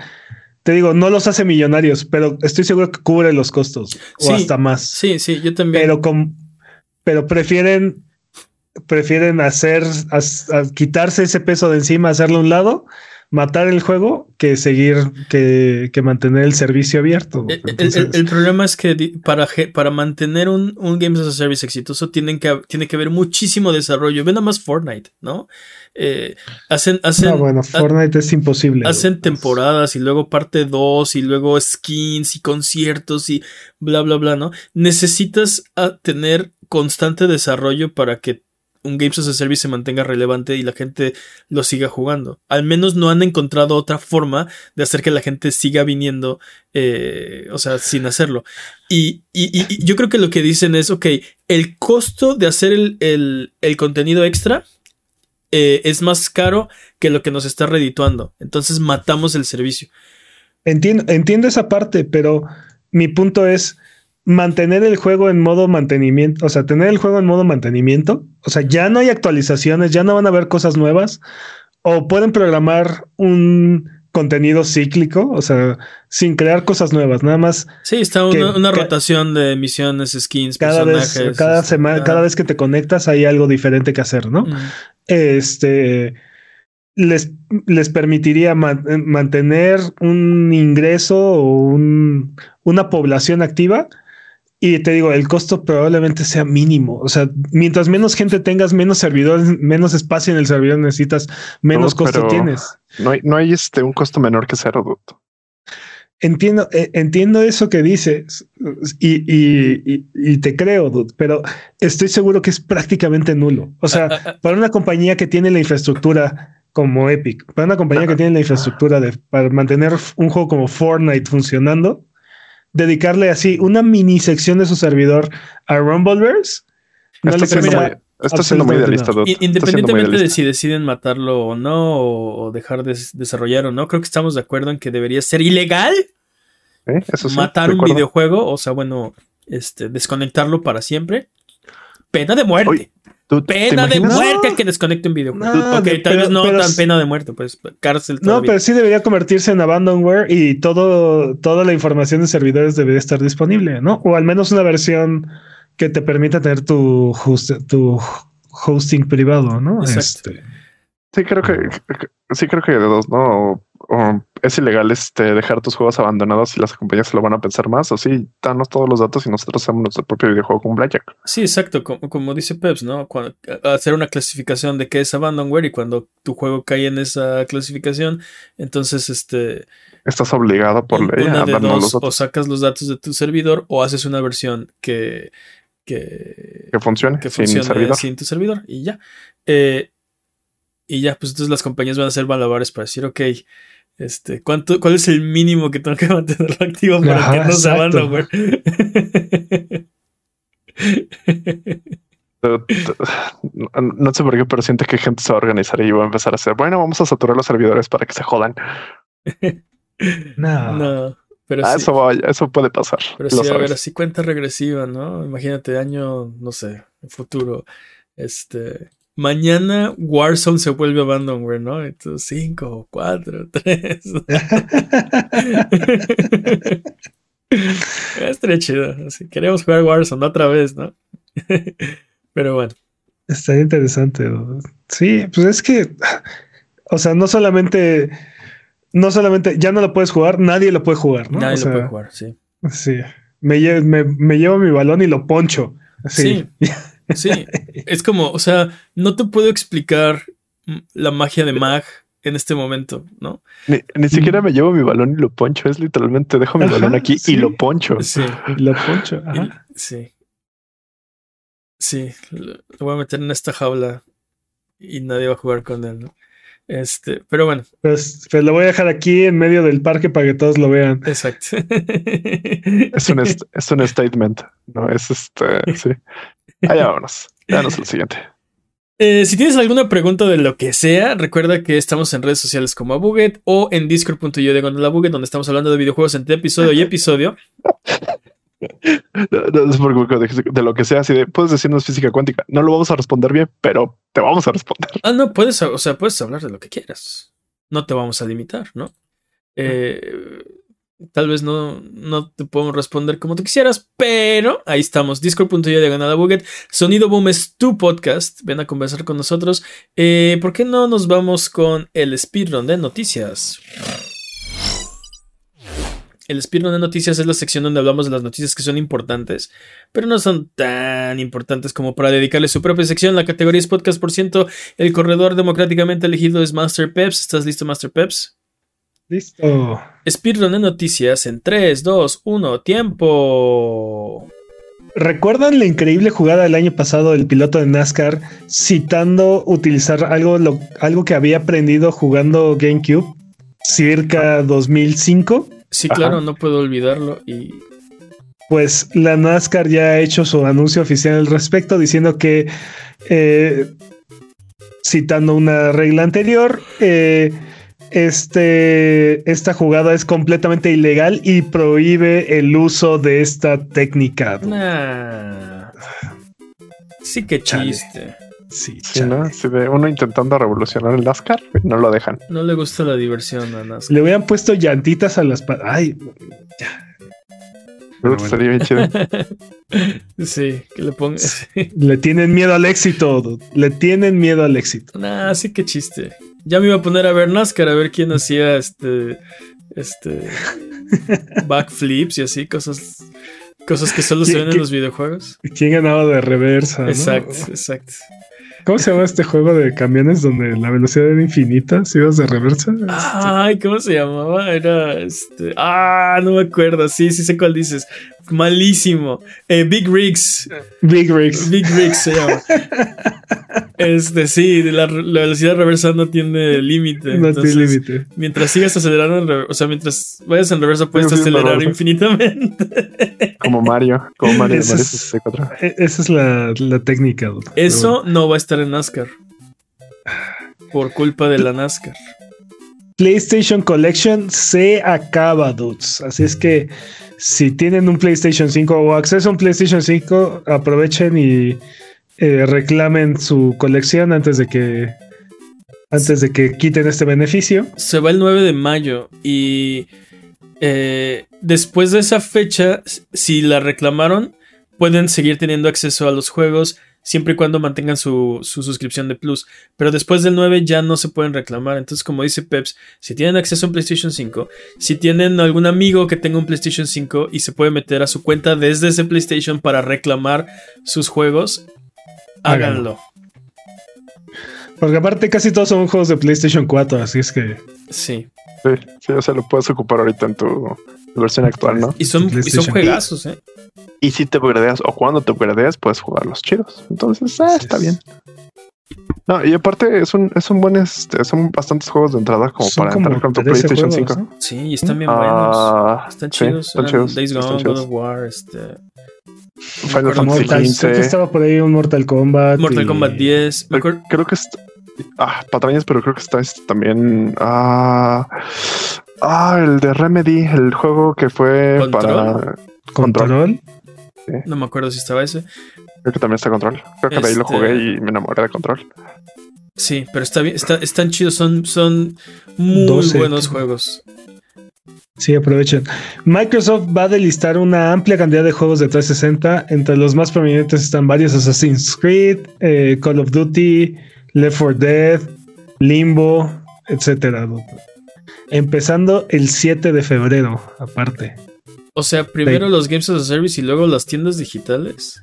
B: Te digo, no los hace millonarios, pero estoy seguro que cubre los costos
A: Sí,
B: o hasta más.
A: Sí, sí, yo también.
B: Pero con, pero prefieren prefieren hacer as- quitarse ese peso de encima, hacerlo a un lado, matar el juego, que seguir que, que mantener el servicio abierto.
A: El, el-
B: Entonces,
A: el- el problema es que para, para mantener un, un Games as a Service exitoso tienen que, tiene que haber muchísimo desarrollo. Ve nada más Fortnite, ¿no? Eh, hacen hacen,
B: no, bueno,
A: ha-
B: Fortnite es imposible.
A: hacen temporadas y luego parte 2 y luego skins y conciertos y bla, bla, bla, ¿no? Necesitas tener constante desarrollo para que un Games as a Service se mantenga relevante y la gente lo siga jugando. Al menos no han encontrado otra forma de hacer que la gente siga viniendo, eh, o sea, sin hacerlo. Y, y- y- yo creo que lo que dicen es, ok, el costo de hacer el, el- el contenido extra eh, es más caro que lo que nos está redituando. Entonces matamos el servicio.
B: Entiendo, entiendo esa parte, pero mi punto es mantener el juego en modo mantenimiento, o sea, tener el juego en modo mantenimiento, o sea, ya no hay actualizaciones, ya no van a haber cosas nuevas, o pueden programar un contenido cíclico, o sea, sin crear cosas nuevas, nada más
A: Sí, está
B: Que-
A: una, rotación de misiones, skins,
B: cada vez, cada
A: este,
B: semana, cada vez que te conectas hay algo diferente que hacer, ¿no? este les, les permitiría man- mantener un ingreso o un- una población activa. Y te digo, el costo probablemente sea mínimo. O sea, mientras menos gente tengas, menos servidores, menos espacio en el servidor necesitas, menos
C: No,
B: costo tienes.
C: No hay, no hay este un costo menor que cero, dude.
B: Entiendo, eh, entiendo eso que dices y, y- y- y te creo, dude, pero estoy seguro que es prácticamente nulo. O sea,
A: Ah, ah,
B: para una compañía que tiene la infraestructura como Epic, para una compañía que tiene la infraestructura de, para mantener un juego como Fortnite funcionando, dedicarle así una mini sección de su servidor a Rumbleverse, no
C: Está siendo, muy, está siendo muy idealista, muy
A: Independientemente de si deciden matarlo o no, o, dejar de desarrollar o no, creo que estamos de acuerdo en que debería ser ilegal
C: ¿Eh? Eso sí,
A: matar un videojuego. O sea, bueno, este, desconectarlo para siempre. Pena de muerte.
C: ¿Tú te
A: pena de muerte
B: No.
A: que desconecte un videojuego.
B: No,
A: ok,
B: de-
A: tal
B: pero-
A: vez no
B: pero
A: tan pena de muerte, pues cárcel
B: No, pero sí debería convertirse en abandonware y todo, toda la información de servidores debería estar disponible, ¿no? O al menos una versión que te permita tener tu, host- tu hosting privado, ¿no?
A: Exacto.
B: Este,
C: Sí, creo que sí creo que de dos, ¿no? O- o es ilegal este dejar tus juegos abandonados y las compañías se lo van a pensar más, o sí, danos todos los datos y nosotros hacemos nuestro propio videojuego con Blackjack.
A: Sí, exacto, como, como dice Peps, ¿no? Cuando, hacer una clasificación de qué es abandonware y cuando tu juego cae en esa clasificación, entonces este
C: Estás obligado por ley a darnos
A: o sacas los datos de tu servidor o haces una versión que que,
C: que funcione
A: que
C: sin
A: funcione
C: servidor.
A: sin tu servidor y ya. Eh, y ya, pues entonces las compañías van a hacer malabares para decir, ok, este, ¿cuánto, ¿cuál es el mínimo que tengo que <laughs> mantenerlo activo para
B: Ajá,
A: que no se
C: t- No, sé por qué, pero siento que gente se va a organizar y va a empezar a hacer, bueno, vamos a saturar los servidores para que se jodan. <laughs>
B: no.
A: no, pero
C: Ah,
A: sí.
C: eso, va- eso puede pasar.
A: Pero sí, a ver, así cuenta regresiva, ¿no? Imagínate, año, no sé, futuro. Este. Mañana Warzone se vuelve abandonware, ¿no? Entonces, 5, 4, 3. Estaría chido. Así, queremos jugar Warzone otra vez, ¿no? <laughs> Pero bueno.
B: Está interesante. ¿no? Sí, pues es que, o sea, no solamente, no solamente, ya no lo puedes jugar, nadie lo puede jugar, ¿no?
A: Nadie
B: O
A: lo puede jugar, sí.
B: Sí. Me, me llevo mi balón y lo poncho. Así.
A: Sí. <laughs> Sí. Es como, o sea, no te puedo explicar la magia de Mag en este momento, ¿no?
C: Ni, ni siquiera me llevo mi balón y lo poncho. Es literalmente dejo mi
B: Ajá,
C: balón aquí
B: sí.
C: y lo poncho.
A: Sí.
B: Y lo poncho. ajá.
A: Y- sí. Sí, lo voy a meter en esta jaula y nadie va a jugar con él, ¿no? Este, pero bueno,
B: Pues, pues lo voy a dejar aquí en medio del parque para que todos lo vean.
A: exacto.
C: Es un, <laughs> es un statement. No es este. Sí. <laughs> Allá vámonos. Vámonos al siguiente.
A: Eh, si tienes alguna pregunta de lo que sea, recuerda que estamos en redes sociales como Abuget o en discord.io de Buget, donde estamos hablando de videojuegos entre episodio y episodio. <laughs>
C: No, no es de lo que sea, así de puedes decirnos física cuántica. No lo vamos a responder bien, pero te vamos a responder.
A: Ah, no, puedes, o sea, puedes hablar de lo que quieras. No te vamos a limitar, ¿no? Eh, tal vez no, no te podemos responder como tú quisieras, pero ahí estamos. Discord.io de Ganada Buget. Sonido Boom es tu podcast. Ven a conversar con nosotros. Eh, ¿Por qué no nos vamos con el speedrun de noticias? El speedrun de noticias es la sección donde hablamos de las noticias que son importantes, pero no son tan importantes como para dedicarle su propia sección. La categoría es podcast por ciento. El corredor democráticamente elegido es Master Peps. ¿Estás listo, Master Peps?
B: Listo.
A: Speedrun de noticias en 3, 2, 1, tiempo.
B: ¿Recuerdan la increíble jugada del año pasado del piloto de NASCAR citando utilizar algo, lo- algo que había aprendido jugando GameCube circa 2005?
A: Sí,
C: Ajá.
A: claro, no puedo olvidarlo. Y
B: Pues la NASCAR ya ha hecho su anuncio oficial al respecto diciendo que, eh, citando una regla anterior, eh, este, esta jugada es completamente ilegal y prohíbe el uso de esta técnica.
A: nah. Sí que chiste.
B: Sí,
C: Sí. Así de uno intentando revolucionar el NASCAR y no lo dejan.
A: No le gusta la diversión a NASCAR.
B: Le hubieran puesto llantitas a las... Ay, Pero bueno.
C: Sería bien chido. <laughs>
A: Sí, que le ponga. sí.
B: le tienen miedo al éxito. dude. Le tienen miedo al éxito.
A: Nah, sí que chiste. Ya me iba a poner a ver NASCAR, a ver quién hacía este. Este. <laughs> Backflips y así, cosas. Cosas que solo se
B: ¿Qué-
A: ven en los videojuegos.
B: ¿Quién ganaba de reversa? no?
A: Exacto, exacto.
B: ¿Cómo se llama este juego de camiones donde la velocidad era infinita? Si ibas de reversa.
A: Ay, ¿cómo se llamaba? Era este. Ah, no me acuerdo. Sí, sí sé cuál dices. Malísimo. Eh, Big Rigs.
B: Big Rigs.
A: Big Rigs se llama. <laughs> Este, sí, la, la velocidad reversa no tiene límite.
B: No tiene límite.
A: Mientras sigas acelerando, o sea, mientras vayas en reversa, puedes acelerar
C: reversa.
A: infinitamente. <laughs>
C: Como Mario, como Mario,
B: Ese
C: Mario
B: es-
C: 64.
B: E- Esa es la, la técnica.
A: Eso no va a estar en NASCAR. Por culpa de la NASCAR.
B: PlayStation Collection se acaba, dudes. Así es que si tienen un PlayStation 5 o acceso a un PlayStation 5, aprovechen y eh, reclamen su colección antes de que antes de que quiten este beneficio.
A: Se va el 9 de mayo y eh, después de esa fecha, si la reclamaron, pueden seguir teniendo acceso a los juegos siempre y cuando mantengan su, su, suscripción de Plus. Pero después del 9 ya no se pueden reclamar. Entonces, como dice Peps, si tienen acceso a un PlayStation 5, si tienen algún amigo que tenga un PlayStation 5 y se puede meter a su cuenta desde ese PlayStation para reclamar sus juegos, háganlo.
B: Porque aparte casi todos son juegos de PlayStation 4, así es que...
A: Sí.
C: Sí, sí, o sea, lo puedes ocupar ahorita en tu versión actual, ¿no?
A: Y son, y son juegazos, ¿eh?
C: Y si te upgradeas o cuando te upgradeas, puedes jugar los chidos. Entonces, ah, está bien. No, y aparte es un, es un buen, este, son bastantes juegos de entrada como
B: Son
C: para
B: como
C: entrar con tu
B: 13
C: PlayStation
B: juegos,
C: 5.
B: ¿no?
A: Sí, y están bien
C: Ah,
A: buenos. Están
C: sí,
A: chidos.
C: están
A: eran
C: chidos,
A: Days
C: están
A: Gone,
C: chidos.
A: God of War, este,
C: Final Fantasy
B: Mortal, creo que
C: 15.
B: estaba por ahí un Mortal Kombat.
A: Mortal
B: y-
A: Kombat 10. Me
C: Creo,
A: acuerdo-
C: creo que está. Ah, patrañas, pero creo que está este también. Ah, ah, el de Remedy, el juego que fue
A: ¿Control?
C: para.
B: Control.
A: no me acuerdo si estaba ese.
C: Creo que también está Control. Creo que de ahí lo
A: Este-
C: jugué y me enamoré de Control.
A: Sí, pero está bien, está, están chidos, son, son muy
B: 12.
A: buenos juegos.
B: Sí, aprovechen. Microsoft va a delistar una amplia cantidad de juegos de 360. Entre los más prominentes están varios Assassin's Creed, eh, Call of Duty, Left 4 Dead, Limbo, etcétera. Empezando el 7 de febrero, aparte.
A: O sea, primero los Games as a Service y luego las tiendas digitales.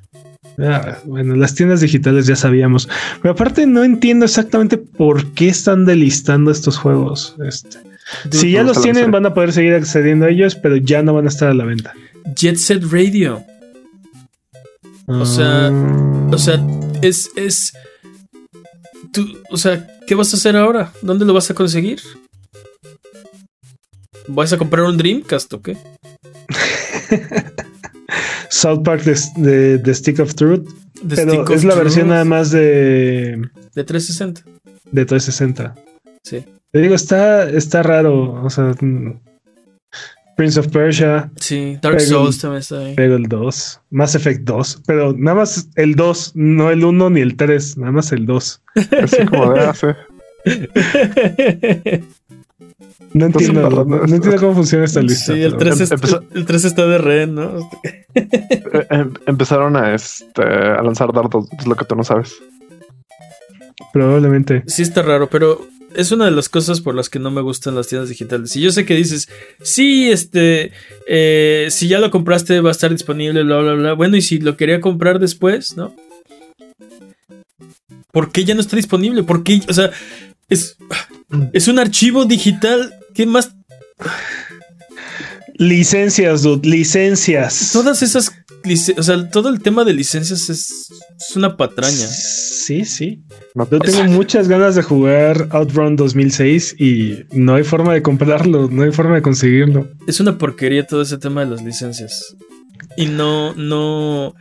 B: Ah, bueno, las tiendas digitales ya sabíamos. Pero aparte no entiendo exactamente por qué están delistando estos juegos. Este, si ya los tienen, van a poder seguir accediendo a ellos, pero ya no van a estar a la venta.
A: Jet Set Radio. O sea. O sea, es, es. Tú, o sea, ¿qué vas a hacer ahora? ¿Dónde lo vas a conseguir? ¿Vas a comprar un Dreamcast o qué? <laughs>
B: South Park de, de- de Stick of Truth, pero
A: Stick
B: es la
A: Truth,
B: versión nada más de,
A: De 360.
B: de 360.
A: Sí.
B: Te digo, está, está raro. O sea, Prince of Persia,
A: Sí, Dark
B: Pero-
A: Souls también está ahí.
B: pero el 2, Mass Effect 2, pero nada más el 2, no el 1 ni el 3, nada más el 2. <laughs>
C: Así como de hace. <laughs>
B: No
C: Entonces,
B: entiendo, no, no entiendo cómo funciona esta lista.
A: Sí, el
B: pero-
A: 3, es-
C: Empezó-
A: el 3 está de rehén, ¿no? <laughs>
C: Eh, em- empezaron a este a lanzar dardos, es lo que tú no sabes.
B: Probablemente.
A: Sí está raro, pero es una de las cosas por las que no me gustan las tiendas digitales. Y yo sé que dices, sí, este, eh, si ya lo compraste va a estar disponible, bla, bla, bla. Bueno, y si lo quería comprar después, ¿no? ¿Por qué ya no está disponible? ¿Por qué? O sea, es, es un archivo digital. ¿Qué más?
B: Licencias, dude, licencias.
A: Todas esas, o sea, todo el tema de licencias es, es una patraña.
B: Sí, sí. Yo tengo muchas ganas de jugar Outrun 2006 y no hay forma de comprarlo, no hay forma de conseguirlo.
A: Es una porquería todo ese tema de las licencias. Y no, no.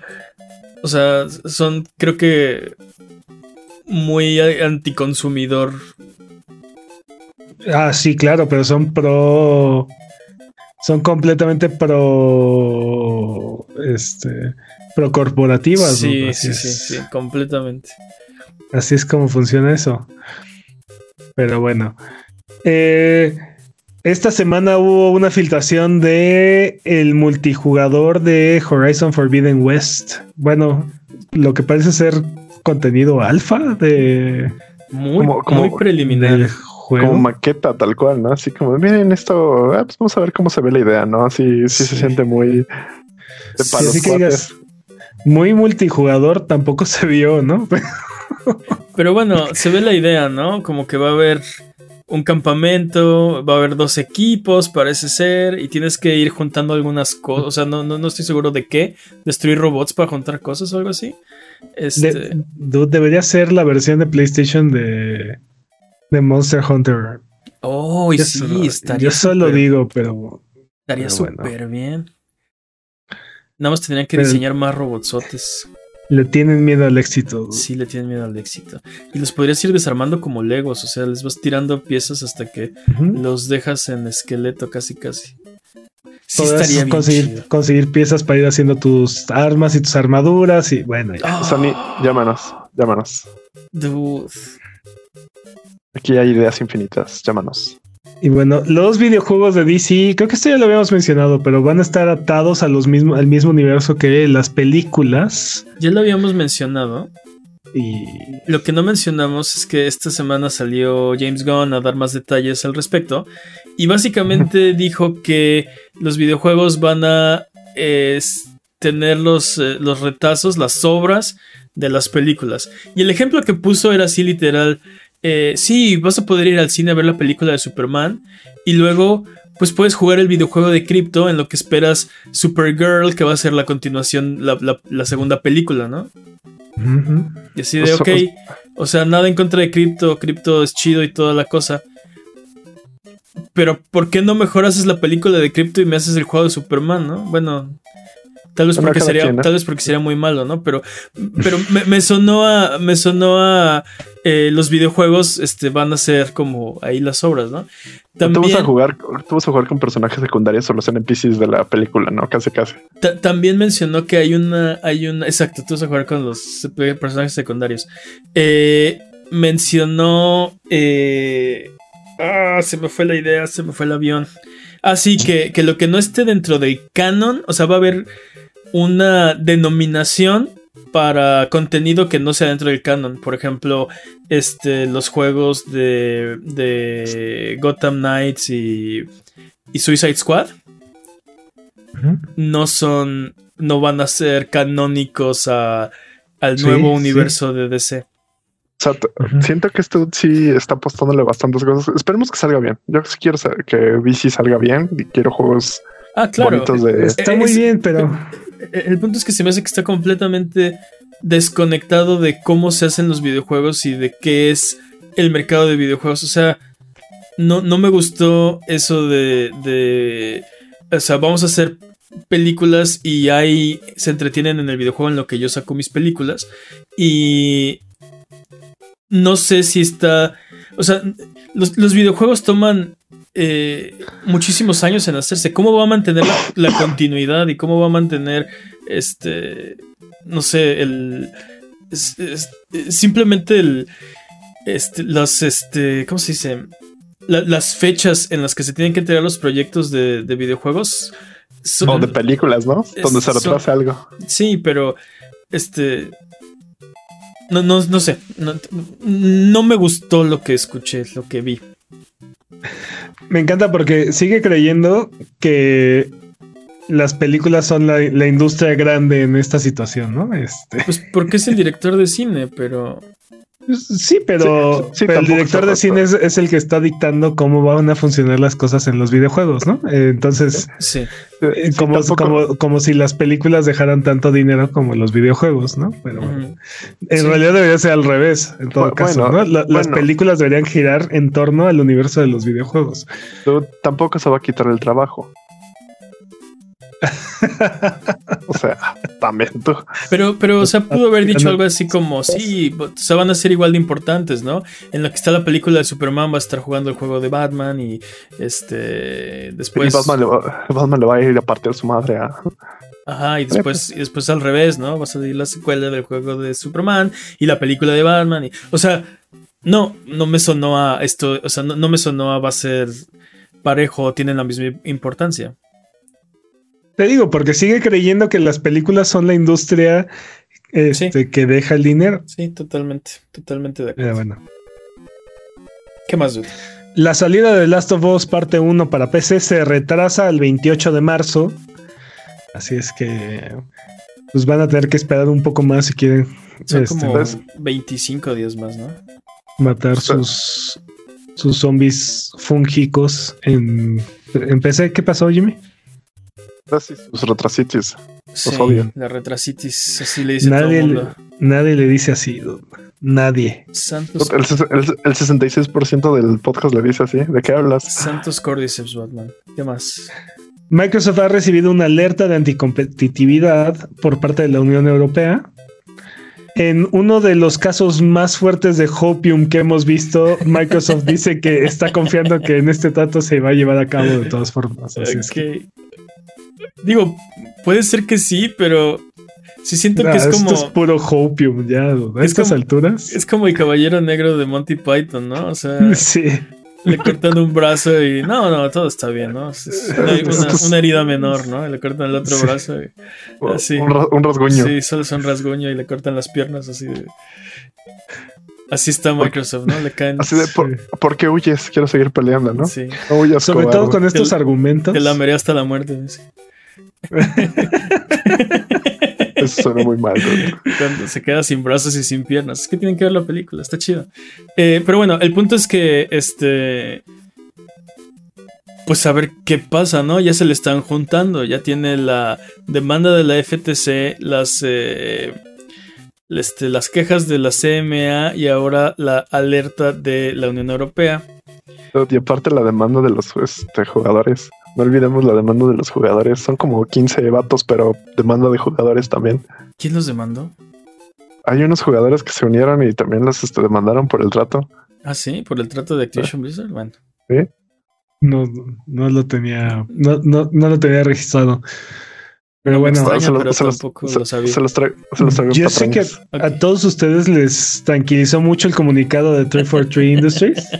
A: O sea, son, creo que. Muy anticonsumidor.
B: Ah, sí, claro, pero son pro. Son completamente pro. Este. Pro corporativas.
A: Sí,
B: ¿no?
A: Sí, sí, sí, completamente.
B: Así es como funciona eso. Pero bueno. Eh, esta semana hubo una filtración de el multijugador de Horizon Forbidden West. Bueno, lo que parece ser contenido alfa de,
A: Muy,
C: Como- como-
A: muy preliminar.
B: Juego.
C: como maqueta tal cual, ¿no? Así como, miren esto, ah, pues vamos a ver cómo se ve la idea, ¿no? Así sí, se siente muy de
A: Sí,
B: Así que digas, muy multijugador tampoco se vio, ¿no? <laughs>
A: Pero bueno, se ve la idea, ¿no? Como que va a haber un campamento, va a haber dos equipos, parece ser, y tienes que ir juntando algunas cosas. O sea, no, no, no estoy seguro de qué. Destruir robots para juntar cosas o algo así. Este,
B: De- debería ser la versión de PlayStation de, de Monster Hunter.
A: oh, y
B: Yo
A: sí,
B: solo-
A: estaría
B: yo solo digo, pero
A: Estaría
B: bueno.
A: súper bien. Nada más tendrían que
B: Pero-
A: diseñar más robotsotes.
B: le tienen miedo al éxito.
A: Sí, le tienen miedo al éxito. Y los podrías ir desarmando como legos. O sea, les vas tirando piezas hasta que los dejas en esqueleto casi casi. Sí
B: Podrás
A: estaría bien
B: conseguir,
A: chido.
B: conseguir piezas para ir haciendo tus armas y tus armaduras y bueno, ya.
C: Sony, llámanos, llámanos.
A: dude.
C: Aquí hay ideas infinitas, llámanos.
B: Y bueno, los videojuegos de DC, creo que esto ya lo habíamos mencionado, pero van a estar atados a los mismos, al mismo universo que las películas.
A: Ya lo habíamos mencionado.
B: Y
A: Lo que no mencionamos es que esta semana salió James Gunn a dar más detalles al respecto. Y básicamente <laughs> dijo que los videojuegos van a eh, tener los, eh, los retazos, las obras de las películas. Y el ejemplo que puso era así literal. Eh, sí, vas a poder ir al cine a ver la película de Superman. Y luego, pues puedes jugar el videojuego de Crypto en lo que esperas Supergirl, que va a ser la continuación, la, la- la segunda película, ¿no? Y así de,
C: O sea,
A: ok, o sea, nada en contra de cripto, cripto es chido y toda la cosa. Pero, ¿por qué no mejor haces la película de cripto y me haces el juego de Superman, no? Bueno, tal vez porque sería, tal vez porque sería muy malo, ¿no? Pero, pero me, me sonó a, me sonó a eh, los videojuegos, este, van a ser como ahí las obras, ¿no?
C: Tú vas a
A: También,
C: jugar, tú vas a jugar con personajes secundarios o los NPCs de la película, ¿no? Casi casi.
A: ta- también mencionó que hay una, hay una, exacto, tú vas a jugar con los personajes secundarios. Eh, mencionó, eh, ah, se me fue la idea, se me fue el avión. Así que, que lo que no esté dentro del canon, o sea, va a haber una denominación para contenido que no sea dentro del canon. Por ejemplo, este, los juegos de, de Gotham Knights y, y Suicide Squad no son, no van a ser canónicos a, al
B: Sí,
A: nuevo
B: sí.
A: universo de DC.
C: O sea, siento que esto sí está apostándole bastantes cosas. Esperemos que salga bien. Yo sí quiero que DC salga bien y quiero juegos
A: Ah, claro.
C: bonitos de.
B: Está
A: Eh,
B: muy bien, pero
A: El punto es que se me hace que está completamente desconectado de cómo se hacen los videojuegos y de qué es el mercado de videojuegos. O sea, no, no me gustó eso de, de. O sea, vamos a hacer películas y ahí se entretienen en el videojuego en lo que yo saco mis películas. Y. No sé si está. O sea, los, los videojuegos toman eh, muchísimos años en hacerse. ¿Cómo va a mantener la, la continuidad y cómo va a mantener este, no sé, el, es- es- simplemente el, este, las, este, ¿cómo se dice? La- las fechas en las que se tienen que entregar los proyectos de, de videojuegos. son-
C: O de películas, ¿no?
A: Es-
C: Donde se retrasa algo.
A: Sí, pero este. No, no, no sé. No, no me gustó lo que escuché, lo que vi.
B: me encanta porque sigue creyendo que las películas son la, la industria grande en esta situación, ¿no? Este,
A: Pues porque es el director de cine, pero.
B: Sí, pero,
C: Sí, sí,
B: pero el director de cine es, es el que está dictando cómo van a funcionar las cosas en los videojuegos, ¿no? Eh, Entonces,
A: Sí.
B: eh,
C: Sí,
B: como,
C: tampoco-
B: como, como si las películas dejaran tanto dinero como los videojuegos, ¿no? Pero bueno. En
A: Sí.
B: realidad debería ser al revés, en todo caso, ¿no? La- Las películas deberían girar en torno al universo de los videojuegos.
C: Tú tampoco se va a quitar el trabajo. <laughs> o sea,
A: Pero, pero, o sea, pudo haber dicho algo así como, sí, o sea, van a ser igual de importantes, ¿no? En la que está la película de Superman va a estar jugando el juego de Batman y este después.
C: y Batman le, va, Batman le va a ir a partir su madre a.
A: Ajá, y después, y después al revés, ¿no? Va a salir la secuela del juego de Superman y la película de Batman. Y, o sea, no, no me sonó a esto, o sea, no, no me sonó a va a ser parejo, tienen la misma importancia.
B: Te digo, porque sigue creyendo que las películas son la industria este, que deja el dinero.
A: Sí, totalmente, totalmente de
B: Pero
A: acuerdo.
B: bueno.
A: ¿Qué más, dude?
B: La salida de Last of Us parte 1 para PC se retrasa al 28 de marzo. Así es que pues van a tener que esperar un poco más si quieren
A: Son
B: este,
A: como
C: pues-
A: 25 días más, ¿no?
B: matar
C: sea-
B: sus sus zombies fúngicos en, en PC. ¿Qué pasó, Jimmy?
C: Sus retrasitis.
A: Sí,
C: odio.
A: la retrasitis, así le dice todo
B: Nadie
A: el
B: le,
A: mundo.
B: nadie le dice así. dude. Nadie.
A: Santos,
C: El, el- el 66% del podcast le dice así. ¿De qué hablas?
A: Santos Cordyceps, Batman. ¿Qué más?
B: Microsoft ha recibido una alerta de anticompetitividad por parte de la Unión Europea. En uno de los casos más fuertes de Hopium que hemos visto, Microsoft <laughs> dice que está confiando que en este trato se va a llevar a cabo de todas formas. Así es que-.
A: Digo, puede ser que sí, pero sí siento que es como.
B: Esto es puro hopium ya, a estas alturas.
A: Es como el caballero negro de Monty Python, ¿no? O sea. <laughs>
B: Sí.
A: Le cortan un brazo y no, no, todo está bien, ¿no? Es <laughs> una, herida menor, ¿no? le cortan el otro brazo y así.
C: Un, rasguño.
A: Sí, solo es un rasguño y le cortan las piernas así de... Así está Microsoft, ¿no? Le caen.
C: Así de, por, qué huyes? Quiero seguir peleando, ¿no?
A: Sí.
B: Sobre todo con estos argumentos.
A: Te lameré hasta la muerte. Sí.
C: Eso suena muy mal.
A: Cuando se queda sin brazos y sin piernas. Es que tienen que ver la película, está chido. Eh, pero bueno, el punto es que este. Pues a ver qué pasa, ¿no? Ya se le están juntando. Ya tiene la demanda de la FTC, las. Eh, este, las quejas de la CMA y ahora la alerta de la Unión Europea.
C: Y aparte la demanda de los este, jugadores. No olvidemos la demanda de los jugadores. Son como 15 vatos, pero demanda de jugadores también.
A: ¿Quién los demandó?
C: Hay unos jugadores que se unieron y también los este, demandaron por el trato.
A: Ah, sí, por el trato de Activision Blizzard. Bueno.
C: Sí.
B: No, no lo tenía, no, no, no lo tenía registrado. Pero bueno,
A: se, los,
C: traigo.
B: Yo sé que a, todos ustedes les tranquilizó mucho el comunicado de 343 Industries. <laughs>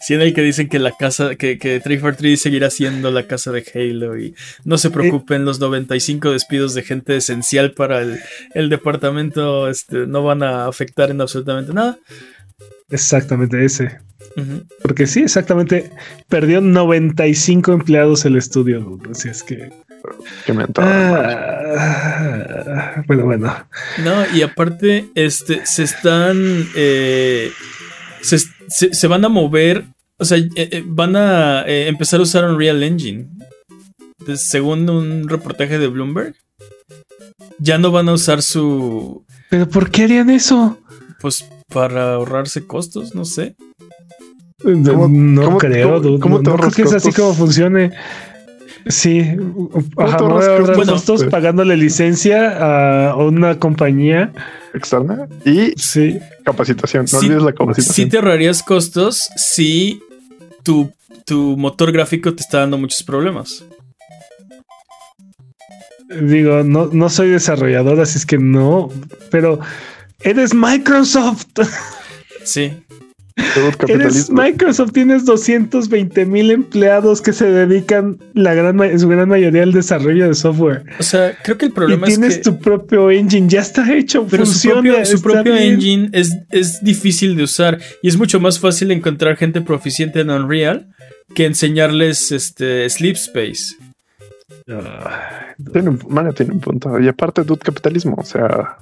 A: Sí, en el que dicen que la casa, que, que 343 seguirá siendo la casa de Halo y no se preocupen, los 95 despidos de gente esencial para el, departamento este, no van a afectar en absolutamente nada.
B: Exactamente ese. Porque sí, exactamente. Perdió 95 empleados el estudio. Así es que.
C: Qué
B: ah, bueno, bueno.
A: No, y aparte, este, se están. Eh, se, van a mover. O sea, eh, eh, van a empezar a usar Unreal Engine. según un reportaje de Bloomberg. Ya no van a usar su.
B: ¿Pero por qué harían eso?
A: Pues para ahorrarse costos, no sé.
B: no creo, ¿cómo, no, creo que es así como funcione. Sí, ajá, costos pagándole licencia a una compañía
C: externa y
B: sí.
C: capacitación. No olvides la capacitación.
A: Sí te ahorrarías costos si tu, tu motor gráfico te está dando muchos problemas.
B: Digo, no, no soy desarrollador, así es que no, pero eres Microsoft. <laughs>
A: Sí. <laughs>
B: Eres Microsoft, tienes 220 mil empleados que se dedican la gran, en su gran mayoría al desarrollo de software.
A: O sea, creo que el problema es
B: que tienes tu propio engine, ya está hecho,
A: pero su propio, engine es, es difícil de usar y es mucho más fácil encontrar gente proficiente en Unreal que enseñarles este Sleep Space.
C: tiene, un, tiene un punto. Y aparte, dude, capitalismo. O sea,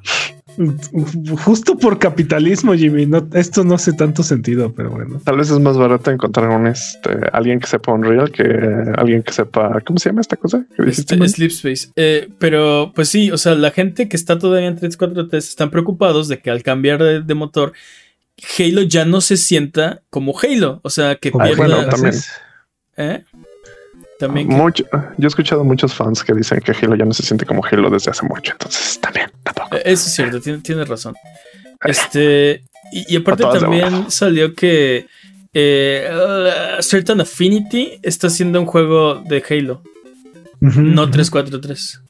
B: Justo por capitalismo, Jimmy. esto no hace tanto sentido, pero bueno.
C: Tal vez es más barato encontrar un este alguien que sepa Unreal que alguien que sepa. ¿Cómo se llama esta cosa?
A: Este, Sleep Space. Eh, pero pues sí, o sea, la gente que está todavía en 343 están preocupados de que al cambiar de, motor, Halo ya no se sienta como Halo. O sea, que pierda. ¿Eh? También
C: Mucho, yo he escuchado muchos fans que dicen que Halo ya no se siente como Halo desde hace mucho, entonces también tampoco.
A: Eh, eso es cierto, tiene, razón. Este, y, aparte también salió que eh, Certain Affinity está haciendo un juego de Halo, no 343.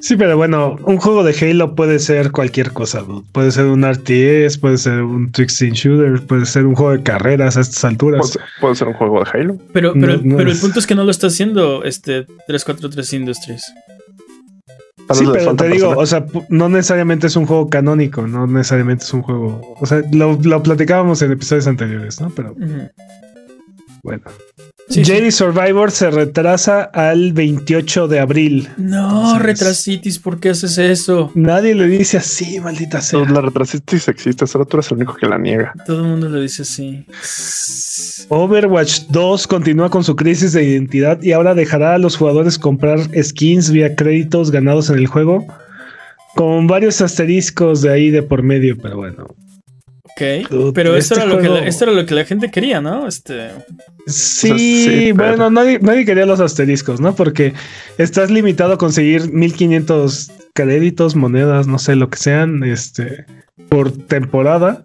B: Sí, pero bueno, un juego de Halo puede ser cualquier cosa. Puede ser un RTS, puede ser un Twixting Shooter, puede ser un juego de carreras a estas alturas.
C: Puede, ser un juego de Halo.
A: Pero, pero, el punto es que no lo está haciendo este 343 Industries.
B: Sí, pero te digo, o sea, no necesariamente es un juego canónico, no necesariamente es un juego. O sea, lo, platicábamos en episodios anteriores, ¿no? Pero. Bueno. Sí, Survivor se retrasa al 28 de abril.
A: No, retrasitis, ¿por qué haces eso?
B: Nadie le dice así, maldita sea.
C: la retrasitis existe, solo tú eres el único que la niega.
A: Todo el mundo le dice así.
B: Overwatch 2 continúa con su crisis de identidad y ahora dejará a los jugadores comprar skins vía créditos ganados en el juego, con varios asteriscos de ahí de por medio, pero bueno.
A: Ok, pero esto, era lo que la, esto era lo que la gente quería, ¿no? Este...
B: Sí, bueno, nadie, nadie, quería los asteriscos, ¿no? Porque estás limitado a conseguir 1500 créditos, monedas, no sé, lo que sean, este, por temporada.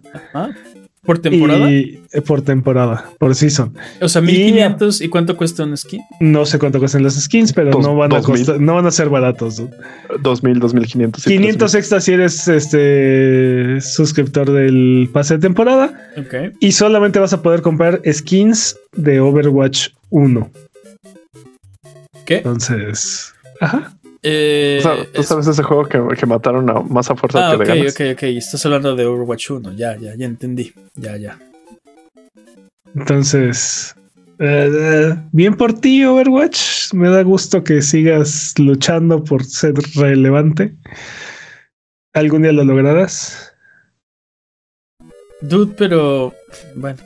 A: ¿Por temporada?
B: Y, eh, por temporada, por season.
A: O sea, 1500. ¿Y, cuánto cuesta un skin?
B: No sé cuánto cuestan los skins, pero
C: Dos-
B: no van a costar, no van a ser baratos. dude.
C: 2000, 2500. y
B: 500 extras si eres este suscriptor del pase de temporada y solamente vas a poder comprar skins de Overwatch 1.
A: ¿Qué?
B: Entonces, ajá.
A: Eh,
C: O sea, tú
A: es-
C: sabes ese juego que, que mataron a más a fuerza
A: Ah,
C: que
A: ok,
C: le ganas.
A: ok, ok. Estás hablando de Overwatch 1. Ya, ya, ya entendí. Ya, ya.
B: Entonces, eh, bien por ti, Overwatch. Me da gusto que sigas luchando por ser relevante. ¿Algún día lo lograrás?
A: Dude, pero. Bueno,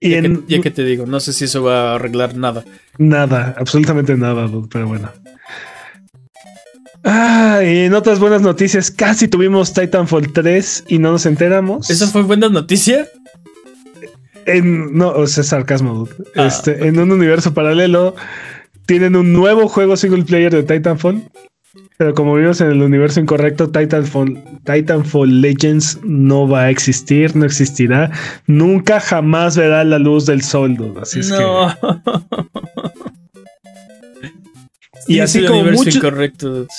B: Y
A: ya,
B: en
A: que, ya que te digo, no sé si eso va a arreglar nada.
B: nada, absolutamente nada, dude, pero bueno. Ah, y en otras buenas noticias, casi tuvimos Titanfall 3 y no nos enteramos.
A: ¿Eso fue buena noticia?
B: En, no, o sea, sarcasmo. dude.
A: Ah,
B: este, En un universo paralelo tienen un nuevo juego single player de Titanfall. Pero como vimos en el universo incorrecto, Titanfall, Titanfall Legends no va a existir, no existirá. Nunca jamás verá la luz del sol. dude. Así es
A: no. <laughs>
B: Y
A: Sí,
B: así
A: es el
B: como mucho-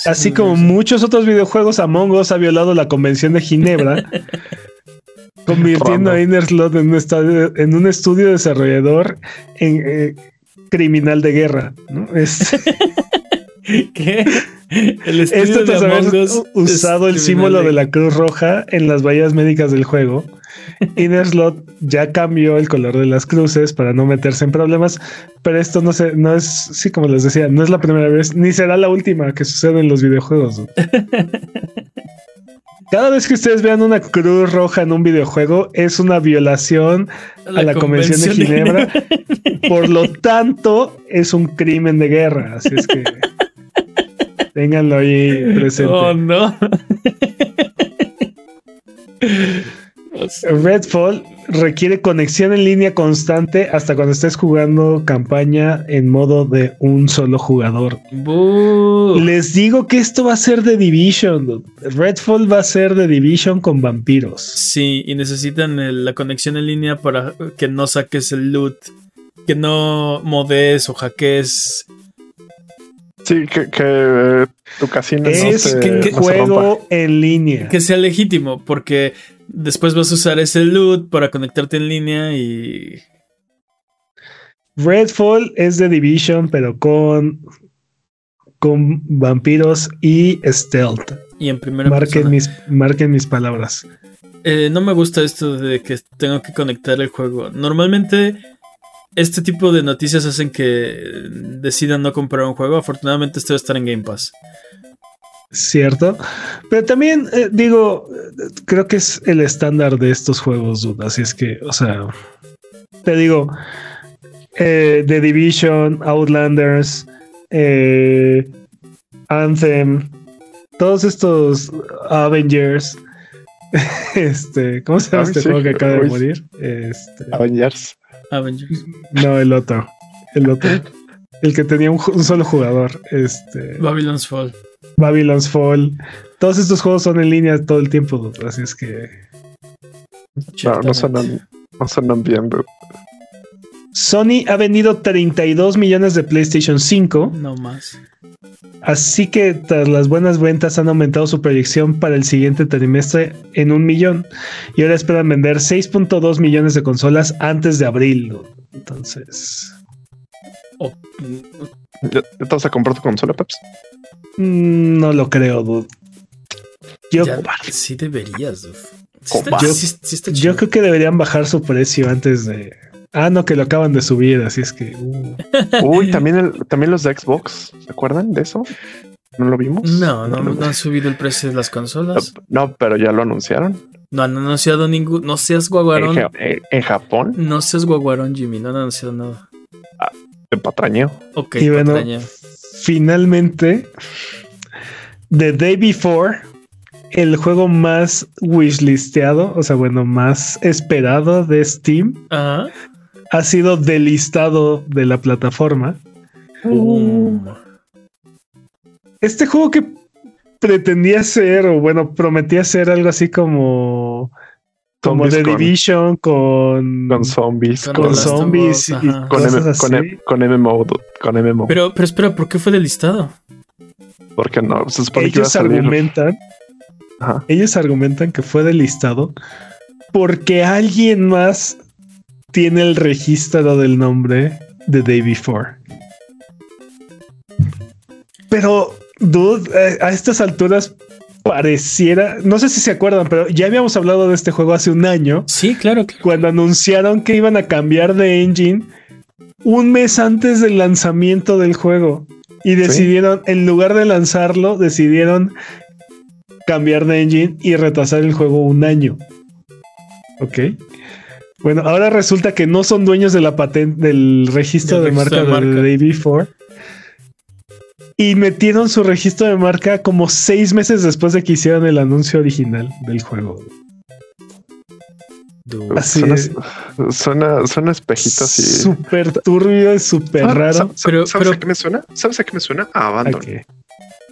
B: así como muchos otros videojuegos, Among Us ha violado la Convención de Ginebra. <laughs> convirtiendo a Innerslot en un, estadio- en un estudio desarrollador en eh, criminal de guerra. ¿no? Es, <laughs>
A: ¿Qué? El estudio
B: Esto
A: de Among Us
B: usado
A: es
B: el símbolo de la Cruz Roja en las vallas médicas del juego. Innerslot ya cambió el color de las cruces para no meterse en problemas, pero esto no se, no es, sí, como les decía, no es la primera vez, ni será la última que sucede en los videojuegos. <laughs> Cada vez que ustedes vean una cruz roja en un videojuego, es una violación a la Convención de Ginebra. Por lo tanto, es un crimen de guerra. Así es que <laughs> ténganlo ahí presente.
A: Oh, no.
B: Redfall requiere conexión en línea constante hasta cuando estés jugando campaña en modo de un solo jugador. Les digo que esto va a ser de Division. Redfall va a ser de Division con vampiros.
A: Sí, y necesitan el- la conexión en línea para que no saques el loot, que no modees o hackees.
C: Sí, que, que eh, tu casino no
B: Es
C: se-
A: que-
C: no
A: que
C: se rompa.
B: juego en línea.
A: Que sea legítimo, porque después vas a usar ese loot para conectarte en línea y.
B: Redfall es de Division, pero con, con vampiros y stealth.
A: Y en primera
B: Marquen
A: persona.
B: mis, marquen mis palabras.
A: Eh, no me gusta esto de que tengo que conectar el juego. Normalmente este tipo de noticias hacen que decidan no comprar un juego. Afortunadamente esto va a estar en Game Pass.
B: Cierto. Pero también eh, digo, creo que es el estándar de estos juegos, dude. Así es que, o sea, te digo, eh, The Division, Outlanders, eh, Anthem, todos estos Avengers. <laughs> Este, ¿cómo se llama este juego que acaba de morir? Este,
C: Avengers.
A: Avengers.
B: no, el otro. El otro. El que tenía un solo jugador. Este.
A: Babylon's Fall.
B: Babylon's Fall. Todos estos juegos son en línea todo el tiempo, dude, así es que
C: No, no suenan, no suenan bien. dude.
B: Sony ha vendido 32 millones de PlayStation 5,
A: No más.
B: así que tras las buenas ventas han aumentado su proyección para el siguiente trimestre en un millón y ahora esperan vender 6.2 millones de consolas antes de abril. Entonces,
A: Oh,
C: ¿Ya, te vas a comprar tu consola, Peps?
B: mm, no lo creo, dude. Yo,
A: ya, sí deberías. dude. Sí está,
C: Cobarde.
A: sí- sí está
B: yo creo que deberían bajar su precio antes de... Ah, no, que lo acaban de subir, así es que... uh. <laughs>
C: Uy, también, el, también los de Xbox. ¿Se acuerdan de eso? ¿No lo vimos?
A: No, no, no han subido el precio de las consolas.
C: No, pero ya lo anunciaron.
A: No han anunciado ningún. No seas
C: En,
A: guaguarón.
C: Ja- en- en Japón,
A: No seas guaguarón, Jimmy. No han anunciado nada.
C: De patrañeo.
A: Ok,
B: Y bueno, finalmente, The Day Before, el juego más wishlisteado, o sea, bueno, más esperado de Steam,
A: Ajá.
B: ha sido delistado de la plataforma.
A: Boom.
B: Este juego que pretendía ser, o bueno, prometía ser algo así como como The
C: con-
B: Division, con,
C: Con zombies,
A: Con
B: zombies y
C: con, M- con. M- con MMO. Con MMO.
A: Pero, pero espera, ¿por qué fue del listado?
C: ¿Por qué no? Se supone que iba a
B: ellos
C: salir.
B: argumentan,
C: Ajá.
B: ellos argumentan que fue delistado porque alguien más tiene el registro del nombre de Day Before. Pero, dude, eh, a estas alturas pareciera, no sé si se acuerdan, pero ya habíamos hablado de este juego hace un año
A: Sí, claro, claro.
B: cuando anunciaron que iban a cambiar de engine un mes antes del lanzamiento del juego. Y decidieron, en lugar de lanzarlo, decidieron cambiar de engine y retrasar el juego un año. Ok. Bueno, ahora resulta que no son dueños de la patente del registro de
A: registro
B: marca
A: de
B: de,
A: marca.
B: Day Before. Y metieron su registro de marca como seis meses después de que hicieron el anuncio original del juego.
A: Dude.
B: Así
C: Suena,
B: es.
C: suena, suena espejito así.
B: Súper turbio y súper
C: Ah,
B: raro.
C: ¿sabes-
A: Pero-
C: ¿Sabes
A: pero-
C: a qué me suena? ¿Sabes a qué me suena? A Abandon.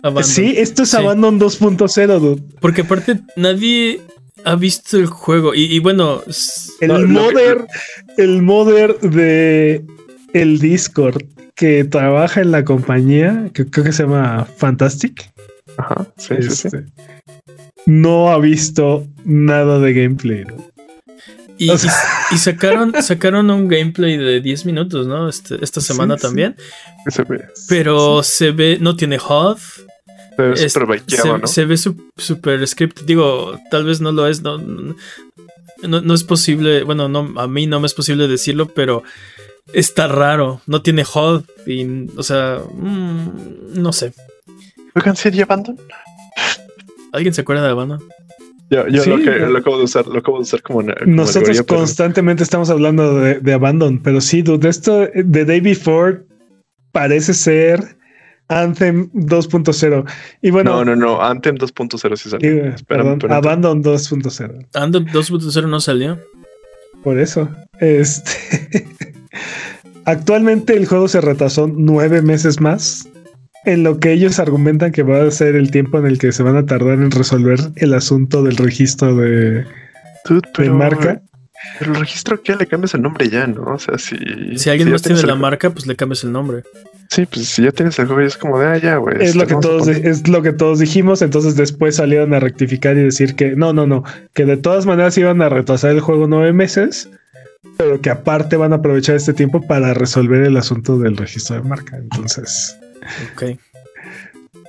A: Abandon.
B: Sí, esto es
A: Sí.
B: Abandon 2.0, dude.
A: Porque aparte nadie ha visto el juego. Y, y bueno,
B: El
C: No, que-
B: el modder de el Discord que trabaja en la compañía, que creo que se llama Fantastic,
C: Ajá. Sí, sí, sí.
B: este, no ha visto nada de gameplay. ¿no?
A: y,
B: o sea-
A: y- y sacaron, <laughs> sacaron un gameplay de 10 minutos, ¿no? Este- esta semana
B: sí.
A: también.
C: Sí, se ve,
A: Pero se ve, no tiene HUD.
C: se ve
A: es- se,
C: ¿no?
A: se ve su- super script. Digo, tal vez no lo es. No, no, no es posible. Bueno, no, a mí no me es posible decirlo, pero está raro. No tiene HUD. Y, o sea, mm, no sé.
C: Oigan, ¿sería Abandon?
A: ¿Alguien se acuerda de la banda?
C: Yo, yo
B: Sí,
C: lo, que, lo acabo de usar, lo acabo de usar como, en- como
B: Nosotros
C: pero-
B: constantemente estamos hablando de, de Abandon, pero sí, dude, esto de Day Before parece ser Anthem 2.0. Y bueno,
C: No, no, no. Anthem 2.0 sí salió.
B: digo,
C: Espérame,
B: perdón,
C: espérame.
B: Abandon 2.0.
A: Ando 2.0 no salió.
B: Por eso. Este. <laughs> Actualmente el juego se retrasó nueve meses más. En lo que ellos argumentan que va a ser el tiempo en el que se van a tardar en resolver el asunto del registro de,
C: Dude,
B: de
C: pero,
B: marca.
C: Pero el registro que le cambias el nombre ya, ¿no? O sea, si.
A: Si alguien
C: ya
A: más tiene la
C: el-
A: marca, pues le cambias el nombre.
C: Sí, pues si ya tienes el juego, ya es como de, ah, ya, güey.
B: Es lo que todos es lo que todos dijimos. Entonces después salieron a rectificar y decir que no, no, no, que de todas maneras iban a retrasar el juego nueve meses, pero que aparte van a aprovechar este tiempo para resolver el asunto del registro de marca. Entonces.
A: Ok.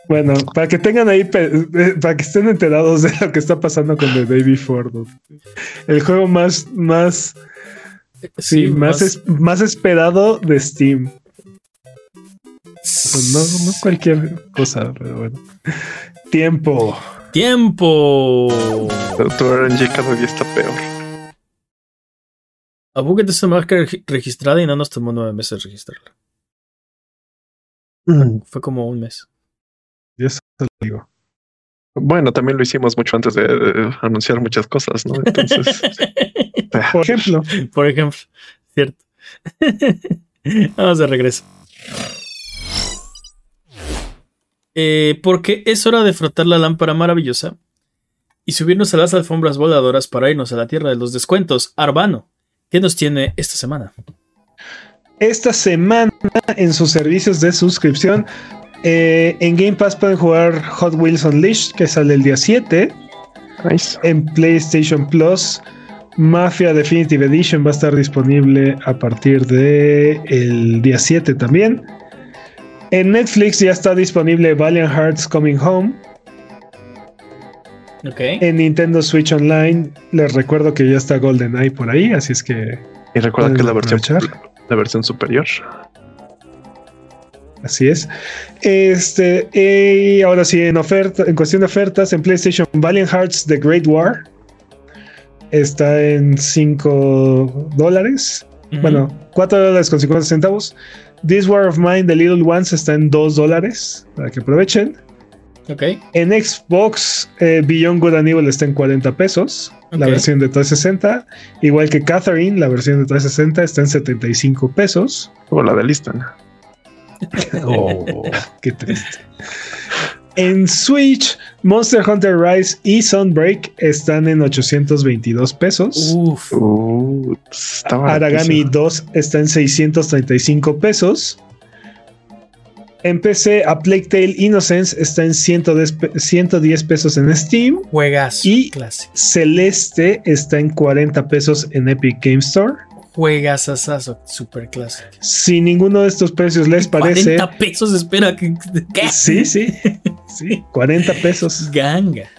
B: Bueno, para que tengan ahí, eh, para que estén enterados de lo que está pasando con The Day Before. ¿no? El juego más, más, sí, más, es- más esperado de Steam. Pues no, no cualquier cosa, pero bueno. Tiempo.
A: ¡Tiempo!
C: Tu RNG cada día está peor.
A: A Buget es una marca regi- registrada y no nos tomó nueve meses registrarla. Fue como un mes.
B: Yo eso te lo digo.
C: Bueno, también lo hicimos mucho antes de, de anunciar muchas cosas, ¿no? Entonces, <laughs>
B: Por ejemplo,
A: Por ejemplo, cierto. <laughs> Vamos de regreso. Eh, porque es hora de frotar la lámpara maravillosa y subirnos a las alfombras voladoras para irnos a la tierra de los descuentos. Arbano, ¿qué nos tiene esta semana?
B: esta semana en sus servicios de suscripción, eh, en Game Pass pueden jugar Hot Wheels Unleashed, que sale el día 7.
C: nice.
B: En PlayStation Plus, Mafia Definitive Edition va a estar disponible a partir de el día 7 también. En Netflix ya está disponible Valiant Hearts Coming Home.
A: Ok.
B: En Nintendo Switch Online les recuerdo que ya está GoldenEye por ahí, así es que
C: Y recuerda que es la versión, la versión superior.
B: así es. Este, y ahora sí, en oferta, en cuestión de ofertas, en PlayStation Valiant Hearts The Great War está en 5 dólares. Bueno, 4 dólares con 50 centavos. This War of Mine, The Little Ones, está en 2 dólares para que aprovechen.
A: Ok.
B: En Xbox, eh, Beyond Good and Evil está en 40 pesos, la versión de 360. Igual que Catherine, la versión de 360 está en 75 pesos.
C: O la de Liston. <laughs>
B: Oh, qué triste. En Switch, Monster Hunter Rise y Sunbreak están en 822 pesos.
A: Uf.
C: Uh, está
B: Aragami
C: baratísimo.
B: 2 está en 635 pesos. En PC, A Plague Tale Innocence está en 110, pe- 110 pesos en Steam.
A: Juegas.
B: Y-
A: clásico.
B: Celeste está en 40 pesos en Epic Game Store.
A: Juegas asazo. Super clásico.
B: Si ninguno de estos precios les parece.
A: 40 pesos, espera. ¿qué? qué?
B: Sí, sí, sí, 40 pesos.
A: Ganga.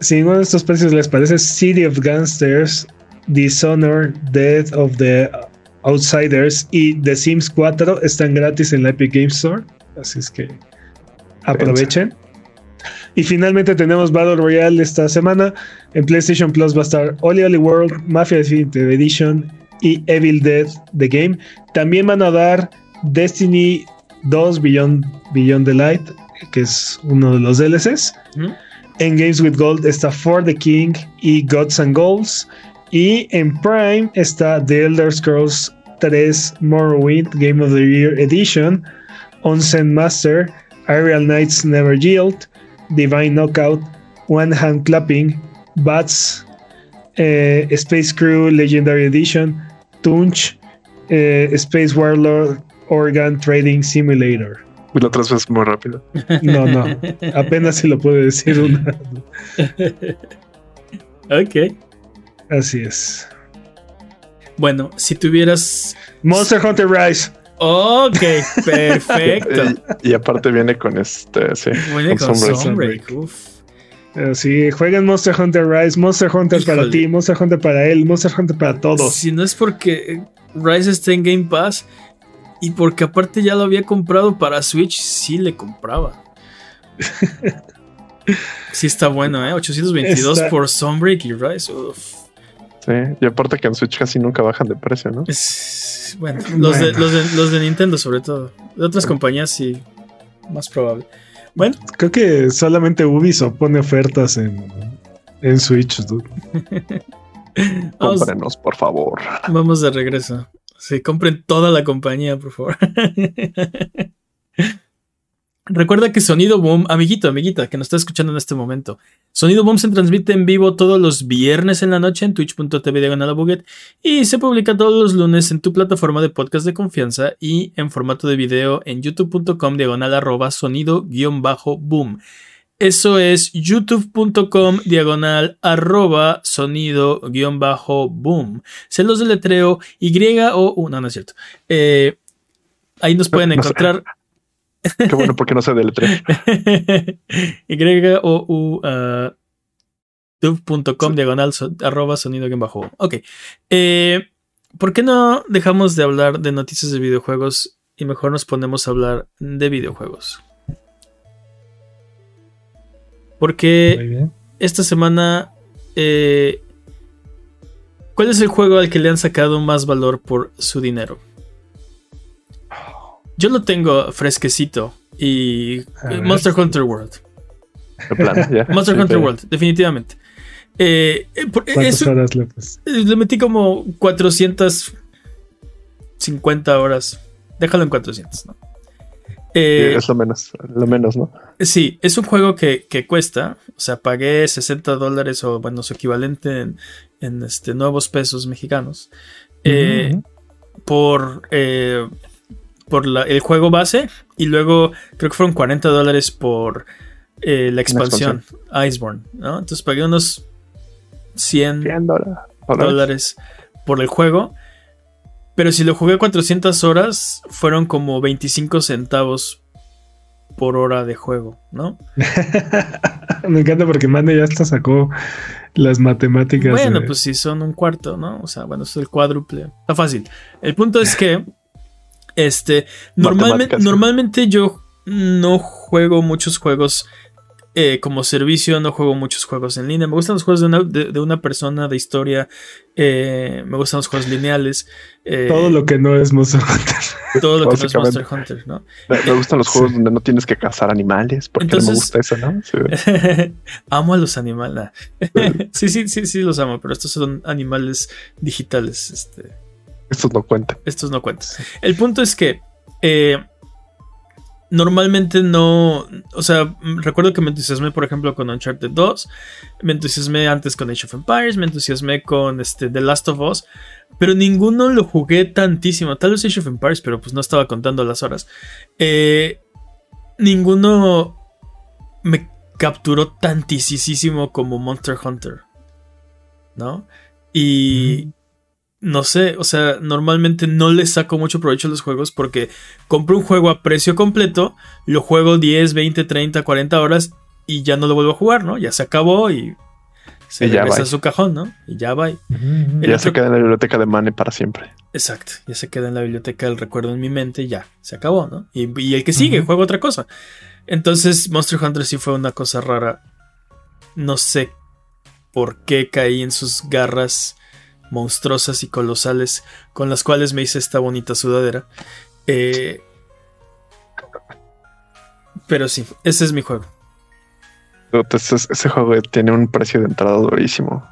B: Si ninguno de estos precios les parece, City of Gangsters, Dishonor, Death of the Outsiders y The Sims 4 están gratis en la Epic Game Store. Así es que aprovechen. Y finalmente tenemos Battle Royale esta semana. En PlayStation Plus va a estar Oli Oli World, Mafia Definitive Edition y Evil Dead The Game. También van a dar Destiny 2 Beyond, Beyond the Light, que es uno de los DLCs.
A: ¿Mm?
B: En Games with Gold está For the King y Gods and Goals. Y en Prime está The Elder Scrolls 3 Morrowind Game of the Year Edition, Onsen Master, Aerial Knights Never Yield, Divine Knockout, One Hand Clapping, Bats, eh, Space Crew Legendary Edition, Tunch, eh, Space Warlord Organ Trading Simulator.
C: Y lo otras veces muy rápido.
B: No, no, apenas se lo puede decir una. <laughs>
A: ok.
B: Así es.
A: Bueno, si tuvieras.
B: Monster Hunter Rise.
A: Ok, <laughs> perfecto.
C: Y, y aparte viene con este, sí.
A: Viene con
C: Sunbreak.
A: Sunbreak. Uf.
B: Así, jueguen Monster Hunter Rise, Monster Hunter para ti, Monster Hunter para él, Monster Hunter para todos.
A: Si no es porque Rise está en Game Pass y porque aparte ya lo había comprado para Switch, sí le compraba. <laughs> Sí está bueno, ¿eh? 822
B: Está-
A: por Sunbreak y Rise. Uf.
C: Sí. Y aparte que en Switch casi nunca bajan de precio, ¿no?
A: Es- bueno, los de,
B: Bueno.
A: los, de, los de Nintendo sobre todo. De otras compañías sí, más probable. Bueno,
B: Creo que solamente Ubisoft pone ofertas en, en Switch. dude. <laughs>
C: Cómprenos, por favor.
A: vamos de regreso. Sí, compren toda la compañía, por favor. <laughs> Recuerda que Sonido Boom, amiguito, amiguita, que nos está escuchando en este momento. Sonido Boom se transmite en vivo todos los viernes en la noche en twitch.tv diagonal a Buget y se publica todos los lunes en tu plataforma de podcast de confianza y en formato de video en youtube.com diagonal arroba sonido guion bajo boom. Eso es youtube.com diagonal arroba sonido guion bajo boom. Se los deletreo Y o. No, no es cierto. Eh, ahí nos pueden encontrar.
C: Qué bueno porque no se deletre. <laughs>
A: y o u ah, tube.com diagonal so- arroba sonido guion bajo. Ok. Eh, ¿Por qué no dejamos de hablar de noticias de videojuegos y mejor nos ponemos a hablar de videojuegos? Porque esta semana, eh, ¿cuál es el juego al que le han sacado más valor por su dinero? Yo lo tengo fresquecito y
B: A ver.
A: Monster Hunter World.
C: De plano, ya. <laughs>
A: Monster
C: Sí,
A: Hunter. World, definitivamente. Eh, eh, por-
B: ¿Cuántas
A: eso-
B: horas le pues?
A: le metí como 450 horas. Déjalo en 400, ¿no? Eh,
C: es lo menos, lo menos, ¿no?
A: Sí, es un juego que, que cuesta. O sea, pagué 60 dólares o, bueno, su equivalente en, en, este, nuevos pesos mexicanos. eh. Por, eh, por la- el juego base. Y luego creo que fueron 40 dólares por eh, la expansión, Iceborne. ¿no? Entonces pagué unos 100
C: 100 dólares.
A: dólares por el juego. Pero si lo jugué 400 horas, fueron como 25 centavos por hora de juego, ¿no? <laughs>
B: Me encanta porque Mane ya hasta sacó las matemáticas.
A: Bueno,
B: de-
A: pues si son un cuarto, ¿no? O sea, bueno, es el cuádruple. Está fácil. El punto es que, este, normalmente, normalmente yo no juego muchos juegos eh, como servicio, no juego muchos juegos en línea. Me gustan los juegos de una, de, de una persona, de historia. eh, me gustan los juegos lineales. eh,
B: todo lo que no es Monster Hunter. <laughs>
A: todo lo que no es. Monster Hunter, ¿no?
C: Me, me gustan los <laughs> juegos
B: Sí.
C: donde no tienes que cazar animales, porque no me gusta eso, ¿no? Sí. <laughs>
A: amo a los animales. sí, sí, sí, sí, los amo, pero estos son animales digitales. Este,
C: Estos no cuentan.
A: estos no cuentan. El punto es que eh, normalmente no. O sea, recuerdo que me entusiasmé, por ejemplo, con Uncharted 2. Me entusiasmé antes con Age of Empires. Me entusiasmé con este, The Last of Us. Pero ninguno lo jugué tantísimo. Tal vez Age of Empires, pero pues no estaba contando las horas. Eh, ninguno me capturó tantísimo como Monster Hunter. ¿No? Y no sé, o sea, normalmente no le saco mucho provecho a los juegos porque compro un juego a precio completo, lo juego 10, 20, 30, 40 horas y ya no lo vuelvo a jugar, ¿no? Ya se acabó y se
C: Y ya
A: regresa
C: va.
A: a su cajón, ¿no? Y ya va. El
C: Ya
A: otro-
C: se queda en la biblioteca de Mane para siempre.
A: Exacto, ya se queda en la biblioteca el recuerdo en mi mente y ya, se acabó, ¿no? Y, y el que sigue, juega otra cosa. Entonces, Monster Hunter sí fue una cosa rara. No sé por qué caí en sus garras monstruosas y colosales con las cuales me hice esta bonita sudadera. Eh, pero sí, ese es mi juego.
C: Entonces, ese juego tiene un precio de entrada durísimo.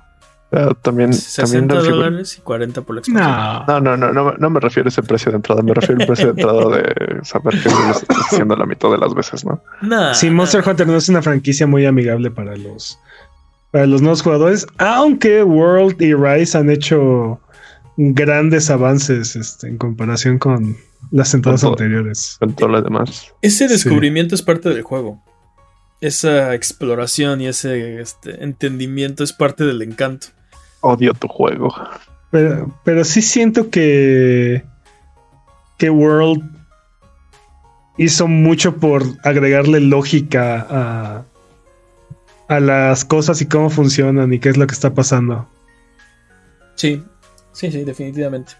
C: También, también
A: 60
C: recibo-
A: dólares y 40 por la expansión.
B: No.
C: No, no, no, no, no me refiero a ese precio de entrada, me refiero al precio de entrada de saber que lo estás haciendo la mitad de las veces, ¿no?
A: Nah,
B: Sí, Monster Hunter no es una franquicia muy amigable para los para los nuevos jugadores, aunque World y Rise han hecho grandes avances este, en comparación con las entradas
C: Con todo.
B: anteriores.
C: Con todo lo demás.
A: Ese
B: Sí.
A: descubrimiento es parte del juego. Esa exploración y ese este, entendimiento es parte del encanto.
C: Odio tu juego.
B: Pero, pero sí siento que que World hizo mucho por agregarle lógica a a las cosas y cómo funcionan y qué es lo que está pasando.
A: Sí, sí, sí, definitivamente.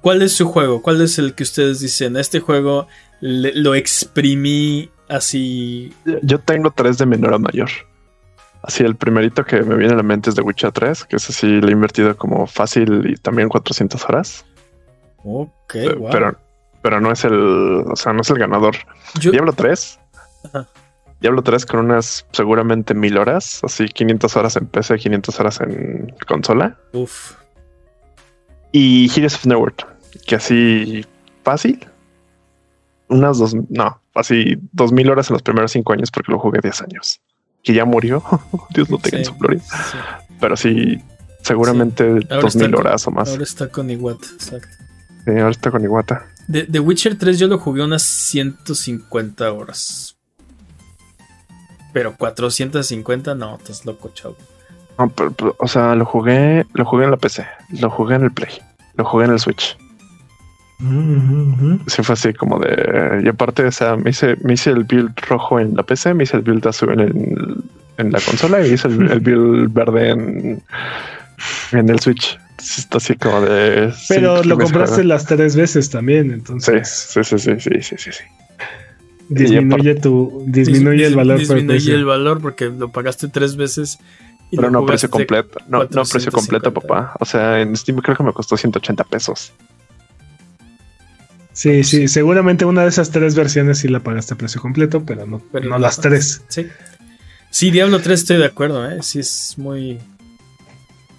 A: ¿Cuál es su juego? ¿Cuál es el que ustedes dicen? Este juego le- lo exprimí así.
C: Yo tengo tres de menor a mayor. Así, el primerito que me viene a la mente es de Witcher 3, que es así, le he invertido como fácil y también 400 horas.
A: Ok,
C: Pe-
A: wow.
C: pero, pero no es el, o sea, no es el ganador.
A: Yo-
C: Diablo 3.
A: Ajá.
C: Diablo 3 con unas seguramente mil horas, así 500 horas en PC, 500 horas en consola.
A: uf,
C: Y Heroes of Neverwhere, que así fácil. Unas dos, no, así dos mil horas en los primeros cinco años porque lo jugué 10 años. Que ya murió. <laughs> Dios lo tenga en
A: sí,
C: su gloria.
A: sí.
C: Pero sí, seguramente
A: Ahora
C: dos mil
A: con-
C: horas o más.
A: Ahora está con Iwata, exacto.
C: Sí, ahora está con Iguata.
A: De, de Witcher 3 yo lo jugué unas 150 horas. Pero 450, no, estás loco, chavo.
C: No, pero, pero, o sea, lo jugué, lo jugué en la PC, lo jugué en el Play, lo jugué en el Switch. Sí, fue así como de. Y aparte, o sea, me hice, me hice el build rojo en la PC, me hice el build azul en, el- en la consola y hice el, el build <laughs> verde en, en el Switch. Está así como de.
B: Pero lo compraste las tres veces también,
C: Sí,
B: entonces
C: sí, sí, sí, sí, sí, sí, sí.
B: Disminuye tu disminuye el valor
A: Disminuye el valor porque lo pagaste tres veces. y
C: Pero no precio completo. No, no precio completo,
A: 450.
C: papá. O sea, en Steam creo que me costó 180 pesos.
B: Sí, sí, seguramente una de esas tres versiones sí la pagaste a precio completo, pero no,
A: Pero
B: no
A: no.
B: las tres.
A: Sí. Sí, Diablo 3 estoy de acuerdo, ¿eh? Sí, es muy.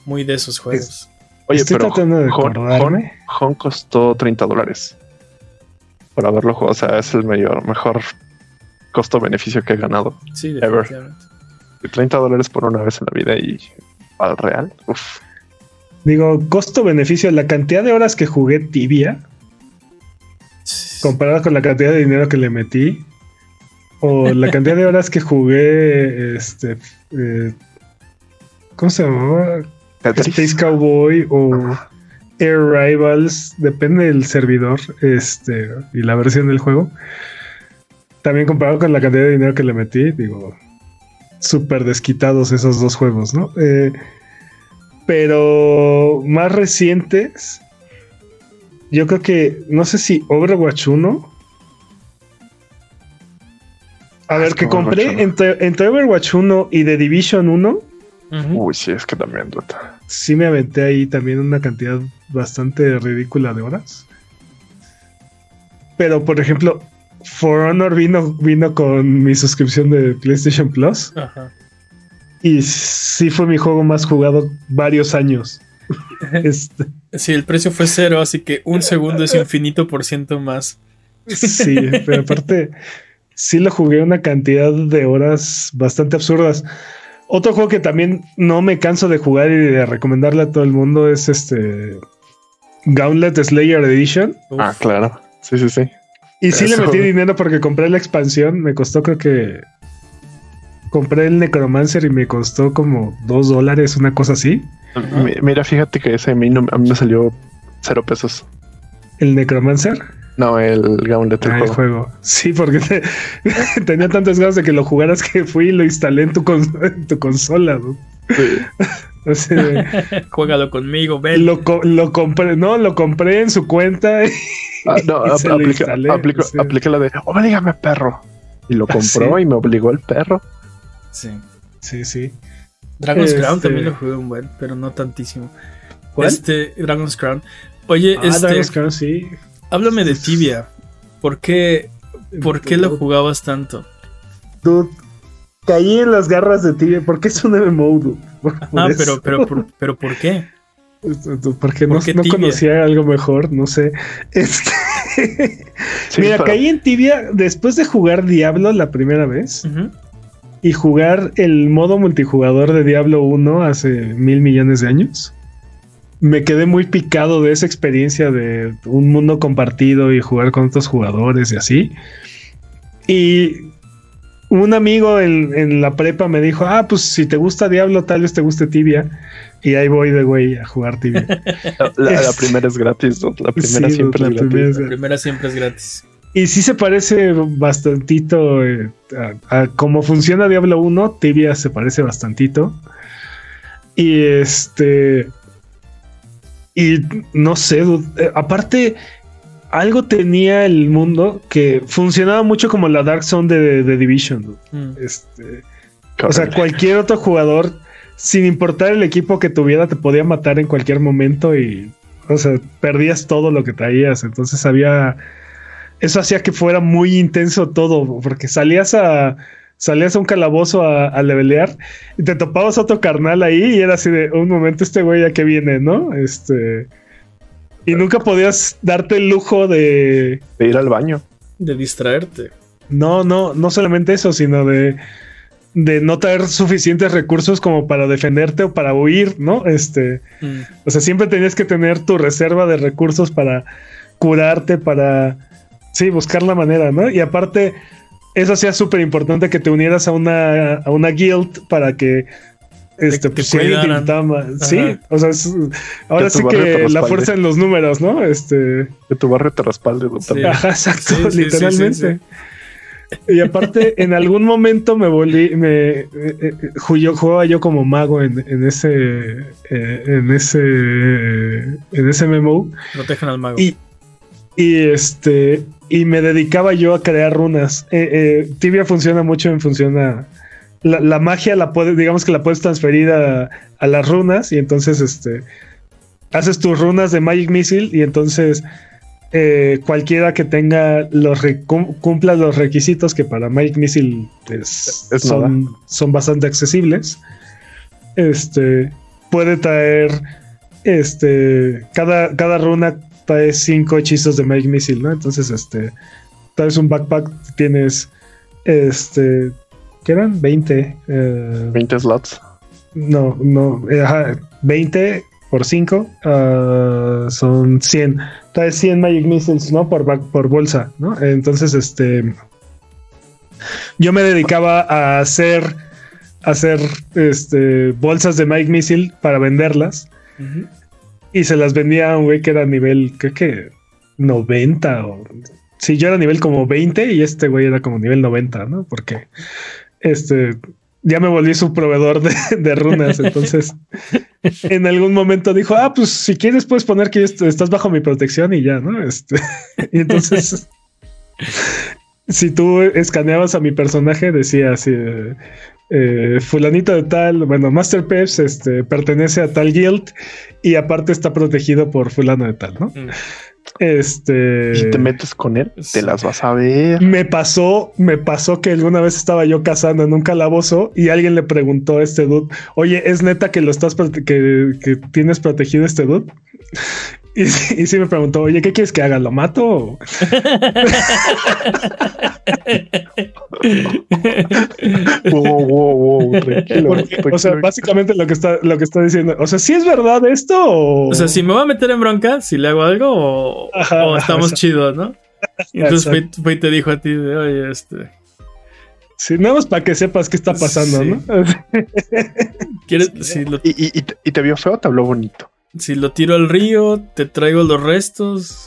A: Muy de esos juegos.
C: Oye,
B: Estoy
C: pero
B: tratando de
C: Hon. Hon- Hon costó 30 dólares haberlo jugado. O sea, es el mayor, mejor costo-beneficio que he ganado.
A: Sí,
C: Ever.
A: definitivamente.
C: Y 30 dólares por una vez en la vida y al real. Uf.
B: Digo, costo-beneficio, la cantidad de horas que jugué tibia, comparada con la cantidad de dinero que le metí, o la <laughs> cantidad de horas que jugué, este, eh, ¿cómo se llamaba? Space Cowboy o Air Rivals, depende del servidor este, y la versión del juego. También comparado con la cantidad de dinero que le metí, digo, súper desquitados esos dos juegos, ¿no? Eh, pero más recientes, yo creo que, no sé si Overwatch 1. A ver,
C: es
B: que compré
C: 1.
B: entre, entre Overwatch 1 y The Division 1.
A: Ujú.
C: Uy, sí, es que también, duda.
B: Sí me aventé ahí también una cantidad bastante ridícula de horas. Pero, por ejemplo, For Honor vino, vino con mi suscripción de PlayStation Plus
A: Ajá.
B: y sí fue mi juego más jugado varios años. <laughs> Este,
A: Sí, el precio fue cero, así que un segundo es infinito por ciento más.
B: Sí, pero aparte, sí lo jugué una cantidad de horas bastante absurdas. Otro juego que también no me canso de jugar y de recomendarle a todo el mundo es este Gauntlet Slayer Edition.
C: Ah, claro. Sí, sí, sí.
B: Y sí le metí dinero porque compré la expansión. Me costó, creo que. Compré el Necromancer y me costó como dos dólares, una cosa así.
C: Mi- Mira, fíjate que ese a mí, no- a mí me salió cero pesos.
B: El Necromancer.
C: No, el Gauntlet
B: Ah, el
C: juego.
B: juego. Sí, porque te- <laughs> tenía tantas ganas de que lo jugaras que fui y lo instalé en tu, con- en tu consola. ¿no?
C: Sí. <laughs> <laughs>
A: Juégalo conmigo, ven.
B: lo, co- lo compré, no, lo compré en su cuenta. y-
C: Ah, no,
B: y
C: ap-
B: se lo
C: aplica,
B: instalé,
C: aplica- la de obligame perro. Y lo compró
B: Sí.
C: y me obligó el perro.
A: Sí.
B: Sí, sí.
A: Dragon's
B: Este-
A: Crown también lo jugué un buen, pero no tantísimo.
B: ¿Cuál?
A: Este, Dragon's Crown. Oye,
B: Ah,
A: este,
B: Dragon's Crown, sí.
A: Háblame de Tibia. ¿Por qué, ¿Por qué lo jugabas tanto?
B: Dude, caí en las garras de Tibia porque es un MMO, dude. Por- por
A: Ah,
B: eso.
A: pero, pero, por, pero ¿por qué?
B: Porque no,
A: ¿por qué
B: conocía algo mejor, no sé. <laughs> Este-
C: Sí,
B: Mira,
C: pero-
B: caí en Tibia después de jugar Diablo la primera vez y jugar el modo multijugador de Diablo 1 hace mil millones de años. Me quedé muy picado de esa experiencia de un mundo compartido y jugar con otros jugadores y así. Y un amigo en, en la prepa me dijo, ah, pues si te gusta Diablo, tal vez te guste Tibia. Y ahí voy de güey a jugar Tibia. <laughs>
C: La, la- la primera es gratis. ¿no? La primera
B: Sí,
C: siempre
B: la
C: es gratis.
B: primera es-
A: La primera siempre es gratis.
B: Y sí se parece bastantito eh, a, a cómo funciona Diablo 1. Tibia se parece bastantito. Y este. Y no sé, dude, eh, aparte, algo tenía el mundo que funcionaba mucho como la Dark Zone de, de Division.
A: Mm.
B: Este, o sea, cualquier otro jugador, sin importar el equipo que tuviera, te podía matar en cualquier momento y, o sea, perdías todo lo que traías. Entonces había, eso hacía que fuera muy intenso todo, porque salías a, salías a un calabozo a, a levelear y te topabas otro carnal ahí y era así de un momento este güey ya que viene, ¿no? Este, y nunca podías darte el lujo de,
C: De ir al baño.
A: De distraerte.
B: no, no, no solamente eso, sino de, de no traer suficientes recursos como para defenderte o para huir, ¿no? Este,
A: Mm.
B: o sea, siempre tenías que tener tu reserva de recursos para curarte, para, sí, buscar la manera, ¿no? Y aparte, eso hacía súper importante que te unieras a una, a una guild para que... Este,
A: te
B: pues, si sí, o sea, es- ahora
C: Que
B: sí que la fuerza en los números, ¿no? Este,
C: Que tu barrio te respalde. ¿no?
A: Sí.
C: También.
B: Ajá, exacto,
A: Sí, sí, sí,
B: literalmente.
A: sí,
B: Y aparte, en algún momento me volví, me eh, eh, jugaba yo como mago en, en ese, eh, en ese, en ese MMO
A: Protejan al mago.
B: y, y este, y me dedicaba yo a crear runas. Eh, eh, Tibia funciona mucho en función a la, la magia la puedes, digamos que la puedes transferir a, a las runas y entonces este haces tus runas de Magic Missile y entonces eh, cualquiera que tenga los cumpla los requisitos que para Magic Missile es-
C: Es
B: son, son bastante accesibles. Este puede traer este cada, cada runa trae cinco hechizos de Magic Missile, ¿no? Entonces, este traes un backpack, tienes este ¿qué eran? 20 eh,
C: 20 slots.
B: no, no, eh, ajá, 20 por 5 son 100. Trae 100 Magic Missiles, ¿no? Por, ba- por bolsa, ¿no? Entonces, este. Yo me dedicaba a hacer. a hacer este, bolsas de Magic Missile para venderlas.
A: Ujú.
B: Y se las vendía a un güey que era nivel, creo que 90 o. Sí, yo era nivel como 20 y este güey era como nivel 90, ¿no? Porque este ya me volví su proveedor de, de runas. Entonces, <laughs> en algún momento dijo: Ah, pues si quieres, puedes poner que est- estás bajo mi protección y ya, ¿no? Este, <laughs> y entonces, si tú escaneabas a mi personaje, decía así. Eh, fulanito de tal, bueno, Master Peps este, pertenece a tal guild y aparte está protegido por fulano de tal, ¿no?
A: Mm.
B: Este.
C: Si te metes con él,
A: Sí.
C: te las vas a ver.
B: Me pasó, me pasó que alguna vez estaba yo cazando en un calabozo y alguien le preguntó a este dude, oye, ¿es neta que lo estás prote- que, que tienes protegido este dude? Y, sí- y sí me preguntó, oye, ¿qué quieres que haga? ¿Lo mato? o-?" <laughs>
C: Wow, wow, wow, tranquilo.
B: Porque, o sea, básicamente lo que está, lo que está diciendo. O sea, ¿sí es verdad esto? O,
A: O sea, si me voy a meter en bronca, si le hago algo o,
B: Ajá,
A: o estamos chidos, ¿no? <laughs> Y entonces fue, te dijo a ti de, oye, este,
B: Sí, nada más para que sepas qué está pasando,
A: Sí.
B: ¿no? <laughs>
A: ¿quieres, si, lo,
C: ¿Y, y te vio feo o te habló bonito?
A: Si lo tiro al río, te traigo los restos?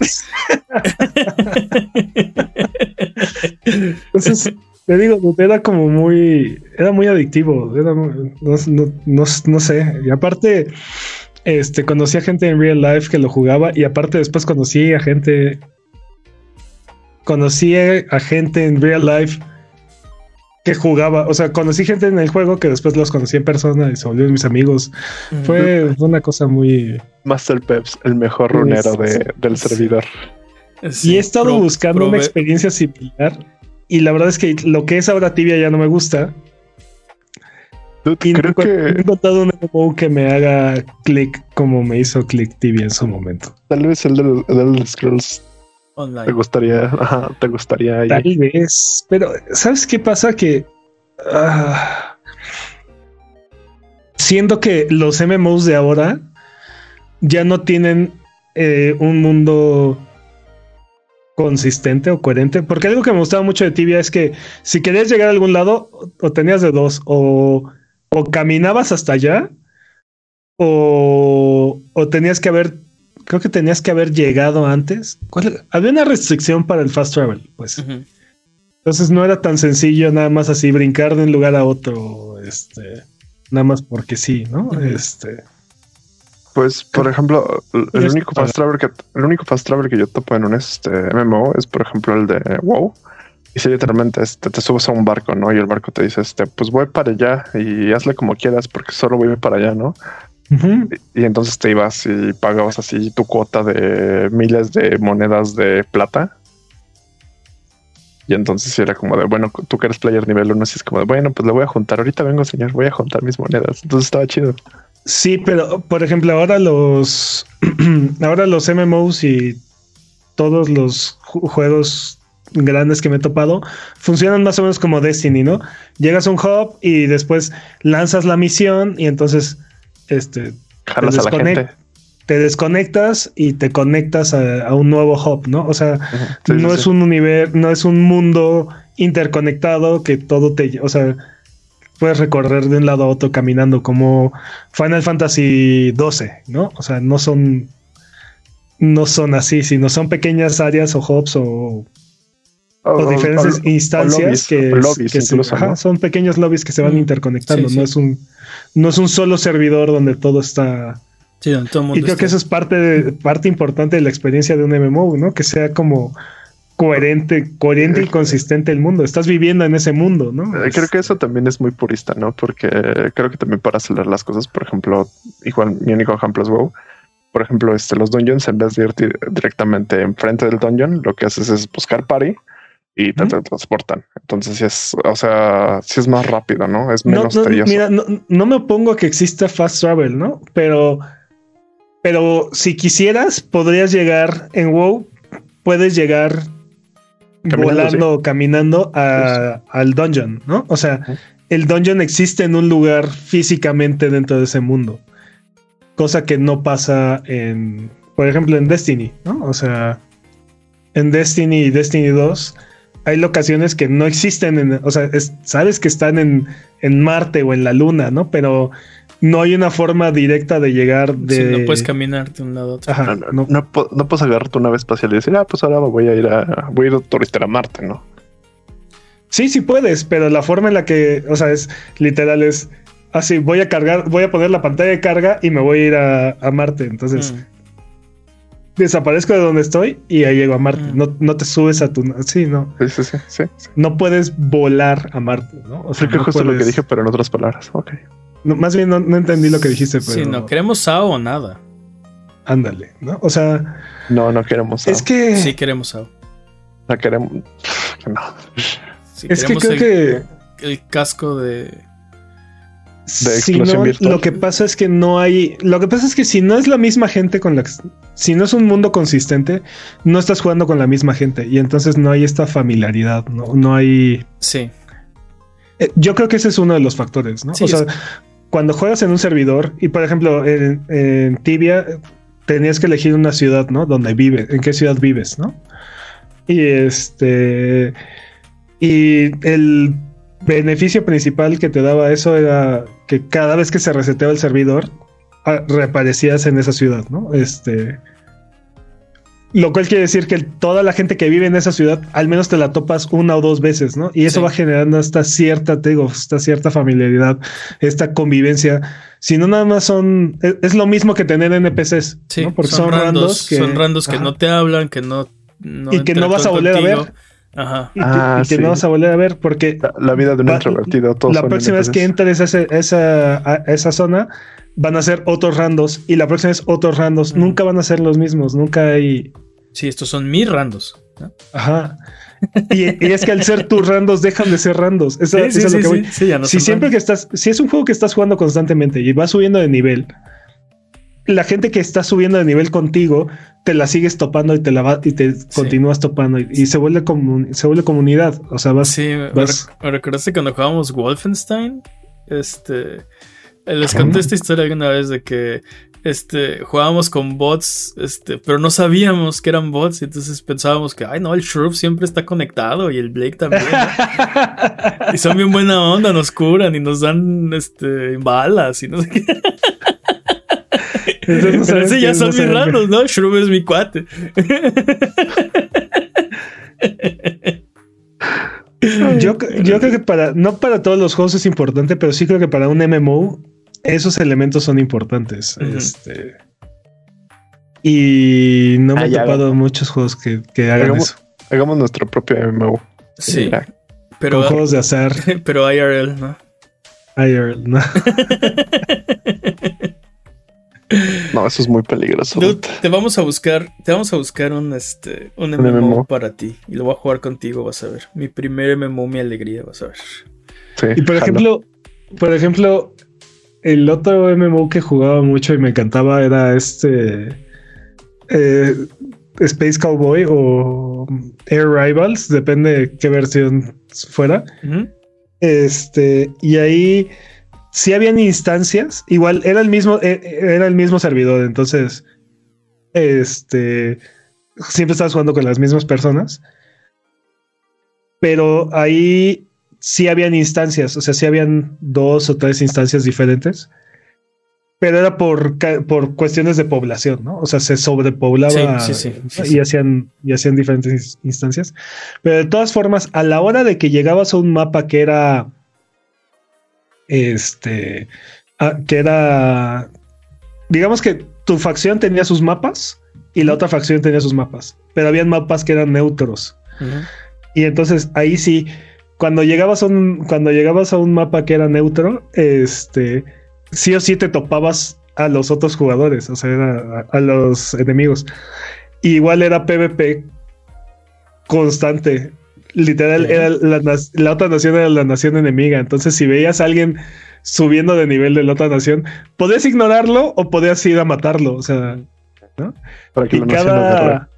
B: Entonces, te digo, era como muy, era muy adictivo, era no, no- no- no sé, y aparte, este, conocí a gente en real life que lo jugaba y aparte después conocí a gente, conocí a gente en real life que jugaba, o sea, conocí gente en el juego que después los conocí en persona y se volvieron mis amigos. Fue una cosa muy...
C: Master Peps, el mejor runero
B: sí,
C: de-
B: sí.
C: del
A: Sí.
C: servidor.
A: Sí,
B: y he estado
A: pro-
B: buscando una experiencia similar y la verdad es que lo que es ahora tibia ya no me gusta.
C: Dude,
B: Y
C: creo
B: no he
C: que
B: encontrado un MMO que me haga clic como me hizo click tibia en su momento.
C: tal vez el del, el del Scrolls te
A: online.
C: gustaría, ajá, te gustaría ahí.
B: Tal vez, pero ¿sabes qué pasa? Que ah, siento que los MMOs de ahora ya no tienen eh, un mundo consistente o coherente. Porque algo que me gustaba mucho de Tibia es que si querías llegar a algún lado, o, o tenías de dos, o, o caminabas hasta allá, o, o tenías que haber, creo que tenías que haber llegado antes. ¿Cuál- Había una restricción para el fast travel, pues. Entonces no era tan sencillo nada más así brincar de un lugar a otro, este, nada más porque sí, ¿no? Este,
C: Pues, por ejemplo, el único fast travel que el único fast travel que yo topo en un este MMO es, por ejemplo, el de WoW. Y si literalmente este, te subes a un barco, ¿no? Y el barco te dice, este, pues voy para allá y hazle como quieras porque solo voy para allá, ¿no? Y, entonces te ibas y pagabas así tu cuota de miles de monedas de plata. Y entonces era como de, bueno, tú que eres player nivel 1, así es como de, bueno, pues le voy a juntar. Ahorita vengo, señor, voy a juntar mis monedas. Entonces estaba chido.
B: Sí, pero por ejemplo, ahora los <clears throat> ahora los MMOs y todos los ju- juegos grandes que me he topado funcionan más o menos como Destiny, ¿no? Llegas a un hub y después lanzas la misión y entonces este
C: Jalas a la
B: desconect-
C: gente.
B: te desconectas y te conectas a, a un nuevo hub, ¿no? O sea.
C: Sí,
B: no
C: sí,
B: es
C: sí.
B: un universo, no es un mundo interconectado que todo te, o sea, puedes recorrer de un lado a otro caminando como Final Fantasy 12, ¿no? O sea, no son no son así, sino son pequeñas áreas o hubs o, o diferentes instancias
C: lobbies,
B: que,
C: lobbies
B: que se-
C: incluso,
B: ajá,
C: ¿no?
B: son pequeños lobbies que se van
A: Mm,
B: interconectando,
A: sí,
B: no
A: sí.
B: es un no es un solo servidor donde todo está
A: Sí, donde todo el mundo
B: y creo que eso es parte, de- parte importante de la experiencia de un MMO, ¿no? Que sea como coherente, coherente y consistente el mundo. Estás viviendo en ese mundo, ¿no?
C: Eh, Creo que eso también es muy purista, ¿no? Porque creo que también para acelerar las cosas, por ejemplo, igual mi único ejemplo es WoW. Por ejemplo, este, los dungeons, en vez de ir di- directamente enfrente del dungeon, lo que haces es buscar party y te, transportan. Entonces, sí es, o sea, sí es más rápido, ¿no? Es
B: No,
C: menos
B: no,
C: tedioso.
B: mira, no, no me opongo a que exista fast travel, ¿no? Pero, pero si quisieras, podrías llegar en WoW, puedes llegar
C: Caminando,
B: volando o caminando a- al dungeon, ¿no? O sea, el dungeon existe en un lugar físicamente dentro de ese mundo. Cosa que no pasa en, por ejemplo, en Destiny, ¿no? O sea, en Destiny y Destiny 2 hay locaciones que no existen, en, o sea, es- sabes que están en, en Marte o en la Luna, ¿no? Pero no hay una forma directa de llegar de...
A: Sí, no puedes caminar de un lado a otro.
B: Ajá,
C: No,
B: no.
C: no, puedes agarrar tu nave espacial y decir, ah, pues ahora voy a ir a, voy a ir a turistear a Marte, ¿no?
B: Sí, sí puedes, pero la forma en la que, o sea, es literal, es así, voy a cargar, voy a poner la pantalla de carga y me voy a ir a, a Marte. Entonces,
A: Mm.
B: Desaparezco de donde estoy y ahí llego a Marte.
A: Mm.
B: No, no te subes a tu... Sí, no.
C: Sí, sí, sí.
B: No puedes volar a Marte, ¿no? O sea,
C: Creo que
B: no
C: justo lo que dije, pero en otras palabras. Ok.
B: no, más bien no, no entendí lo que dijiste, pero...
A: Sí, no queremos SAO o nada.
B: Ándale, ¿no? O sea,
C: No, no queremos.
B: es
C: no.
B: que...
A: Sí queremos SAO.
C: No queremos. No.
A: Sí,
B: es que creo
A: el,
B: que...
A: el casco de
B: si no, lo que pasa es que no hay. Lo que pasa es que si no es la misma gente con la que. Si no es un mundo consistente, no estás jugando con la misma gente. Y entonces no hay esta familiaridad. No, no hay.
A: Sí.
B: Eh, yo creo que ese es uno de los factores, ¿no? o sea, cuando juegas en un servidor, y por ejemplo, en, Tibia tenías que elegir una ciudad, ¿no? Donde vives, en qué ciudad vives, ¿no? Y este. Y el beneficio principal que te daba eso era que cada vez que se reseteaba el servidor, ah, reaparecías en esa ciudad, ¿no? Este. Lo cual quiere decir que toda la gente que vive en esa ciudad, al menos te la topas una o dos veces, ¿no? Y eso va generando esta cierta, te digo, esta cierta familiaridad, esta convivencia. Si no, nada más son. E, es, lo mismo que tener NPCs.
A: Sí, Porque son, randos, que, son randos que no te hablan, que no.
B: y que no vas a volver a ver.
A: Ajá.
B: Y, ah, que no vas a volver a ver porque
C: la, vida de un introvertido.
B: la próxima vez que entres a, esa, esa zona van a ser otros randos y la próxima vez otros randos. Nunca van a ser los mismos. Nunca hay.
A: Sí, estos son mis randos.
B: Ajá. Y, es que al ser tus randos dejan de ser randos. Eso, es lo que voy. si siempre que estás, si es un juego que estás jugando constantemente y vas subiendo de nivel, la gente que está subiendo de nivel contigo te la sigues topando y te la va, y te continúas topando y, se vuelve como se vuelve comunidad. O sea, vas.
A: Sí, me recordaste cuando jugábamos Wolfenstein. Este les conté esta historia alguna vez de que este jugábamos con bots, este, pero no sabíamos que eran bots, y entonces pensábamos que ay no, el Shrub siempre está conectado y el Blake también. <laughs> y son bien buena onda, nos curan y nos dan este balas y no sé qué. Pero ese ya son mis raros, ¿no? Shrub es mi cuate.
B: Yo, yo, creo que para, no para todos los juegos es importante, pero sí creo que para un MMO esos elementos son importantes. Este. Y no me he topado muchos juegos que, hagan
C: hagamos,
B: eso.
C: Hagamos nuestro propio MMO.
A: Sí.
B: Pero, Con juegos de azar. <laughs>
A: Pero IRL, ¿no?
B: IRL, ¿no? <laughs>
C: No, eso es muy peligroso.
A: te vamos a buscar, te vamos a buscar un este un MMO, para ti y lo voy a jugar contigo, vas a ver. Mi primer MMO, mi alegría, vas a ver.
B: Sí, y por ejemplo, por ejemplo, el otro MMO que jugaba mucho y me encantaba era este eh, Space Cowboy o Air Rivals, depende de qué versión fuera. Este, y ahí si habían instancias, igual era el mismo, e, era el mismo servidor, entonces, este, siempre estabas jugando con las mismas personas, pero ahí sí habían instancias, o sea, sí habían dos o tres instancias diferentes, pero era por, por cuestiones de población, ¿no? O sea, se sobrepoblaba y, hacían, y hacían diferentes instancias, pero de todas formas, a la hora de que llegabas a un mapa que era este, ah, que era, digamos que tu facción tenía sus mapas y la otra facción tenía sus mapas, pero habían mapas que eran neutros. Y entonces ahí sí, cuando llegabas a un, cuando llegabas a un mapa que era neutro, este, sí o sí te topabas a los otros jugadores, o sea, a, los enemigos. igual era PvP constante. Literal, era la, otra nación era la nación enemiga. Entonces, si veías a alguien subiendo de nivel de la otra nación, podías ignorarlo o podías ir a matarlo. O sea, ¿no? y cada.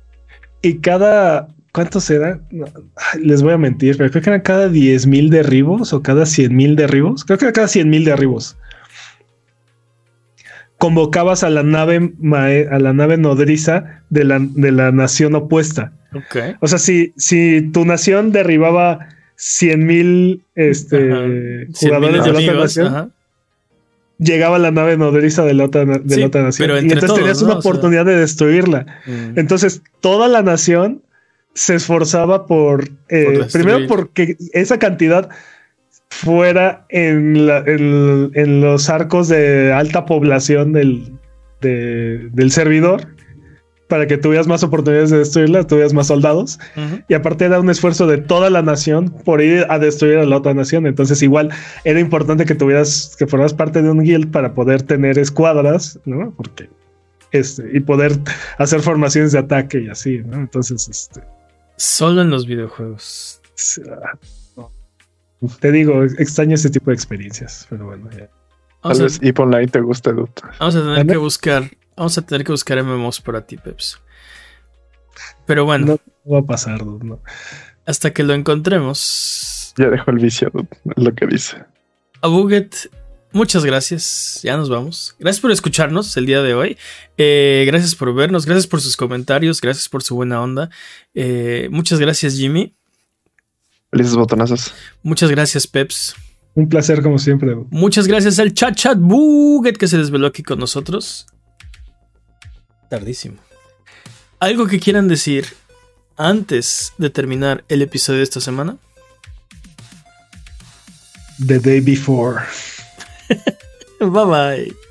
B: Y cada. ¿Cuántos eran? les voy a mentir, pero creo que eran cada 10 mil derribos o cada 100 mil derribos. Creo que era cada 100 mil derribos. Convocabas a la nave, a la nave nodriza de la, de la nación opuesta. O sea, si, si tu nación derribaba 100 mil este, jugadores de la otra nación, llegaba la nave nodriza de la otra, de la otra nación. y entonces tenías una oportunidad de destruirla. Mm. Entonces, toda la nación se esforzaba por, eh, primero porque esa cantidad fuera en, en, los arcos de alta población del, del servidor para que tuvieras más oportunidades de destruirla, tuvieras más soldados. Y aparte era un esfuerzo de toda la nación por ir a destruir a la otra nación. Entonces igual era importante que tuvieras, que fueras parte de un guild para poder tener escuadras, ¿no? Porque, este, y poder hacer formaciones de ataque y así, ¿no? Entonces, este...
A: Solo en los videojuegos.
B: Te digo, extraño ese tipo de experiencias, pero bueno,
A: Vamos
C: Tal
A: a,
C: vez Ip Online te guste, dude.
A: vamos a tener que buscar. Vamos a tener que buscar MMOs para ti, Peps. Pero bueno,
B: No, no va a pasar, dude, no.
A: hasta que lo encontremos.
C: Ya dejó el vicio, dude, es lo que dice.
A: A Buget, muchas gracias. Ya nos vamos. Gracias por escucharnos el día de hoy. Eh, gracias por vernos. Gracias por sus comentarios. Gracias por su buena onda. Eh, muchas gracias, Jimmy.
C: Felices botonazos.
A: Muchas gracias, Peps.
B: Un placer como siempre.
A: Muchas gracias al chat chat Buget que se desveló aquí con nosotros. Tardísimo. ¿Algo que quieran decir antes de terminar el episodio de esta semana?
B: The day before. <laughs>
A: Bye bye.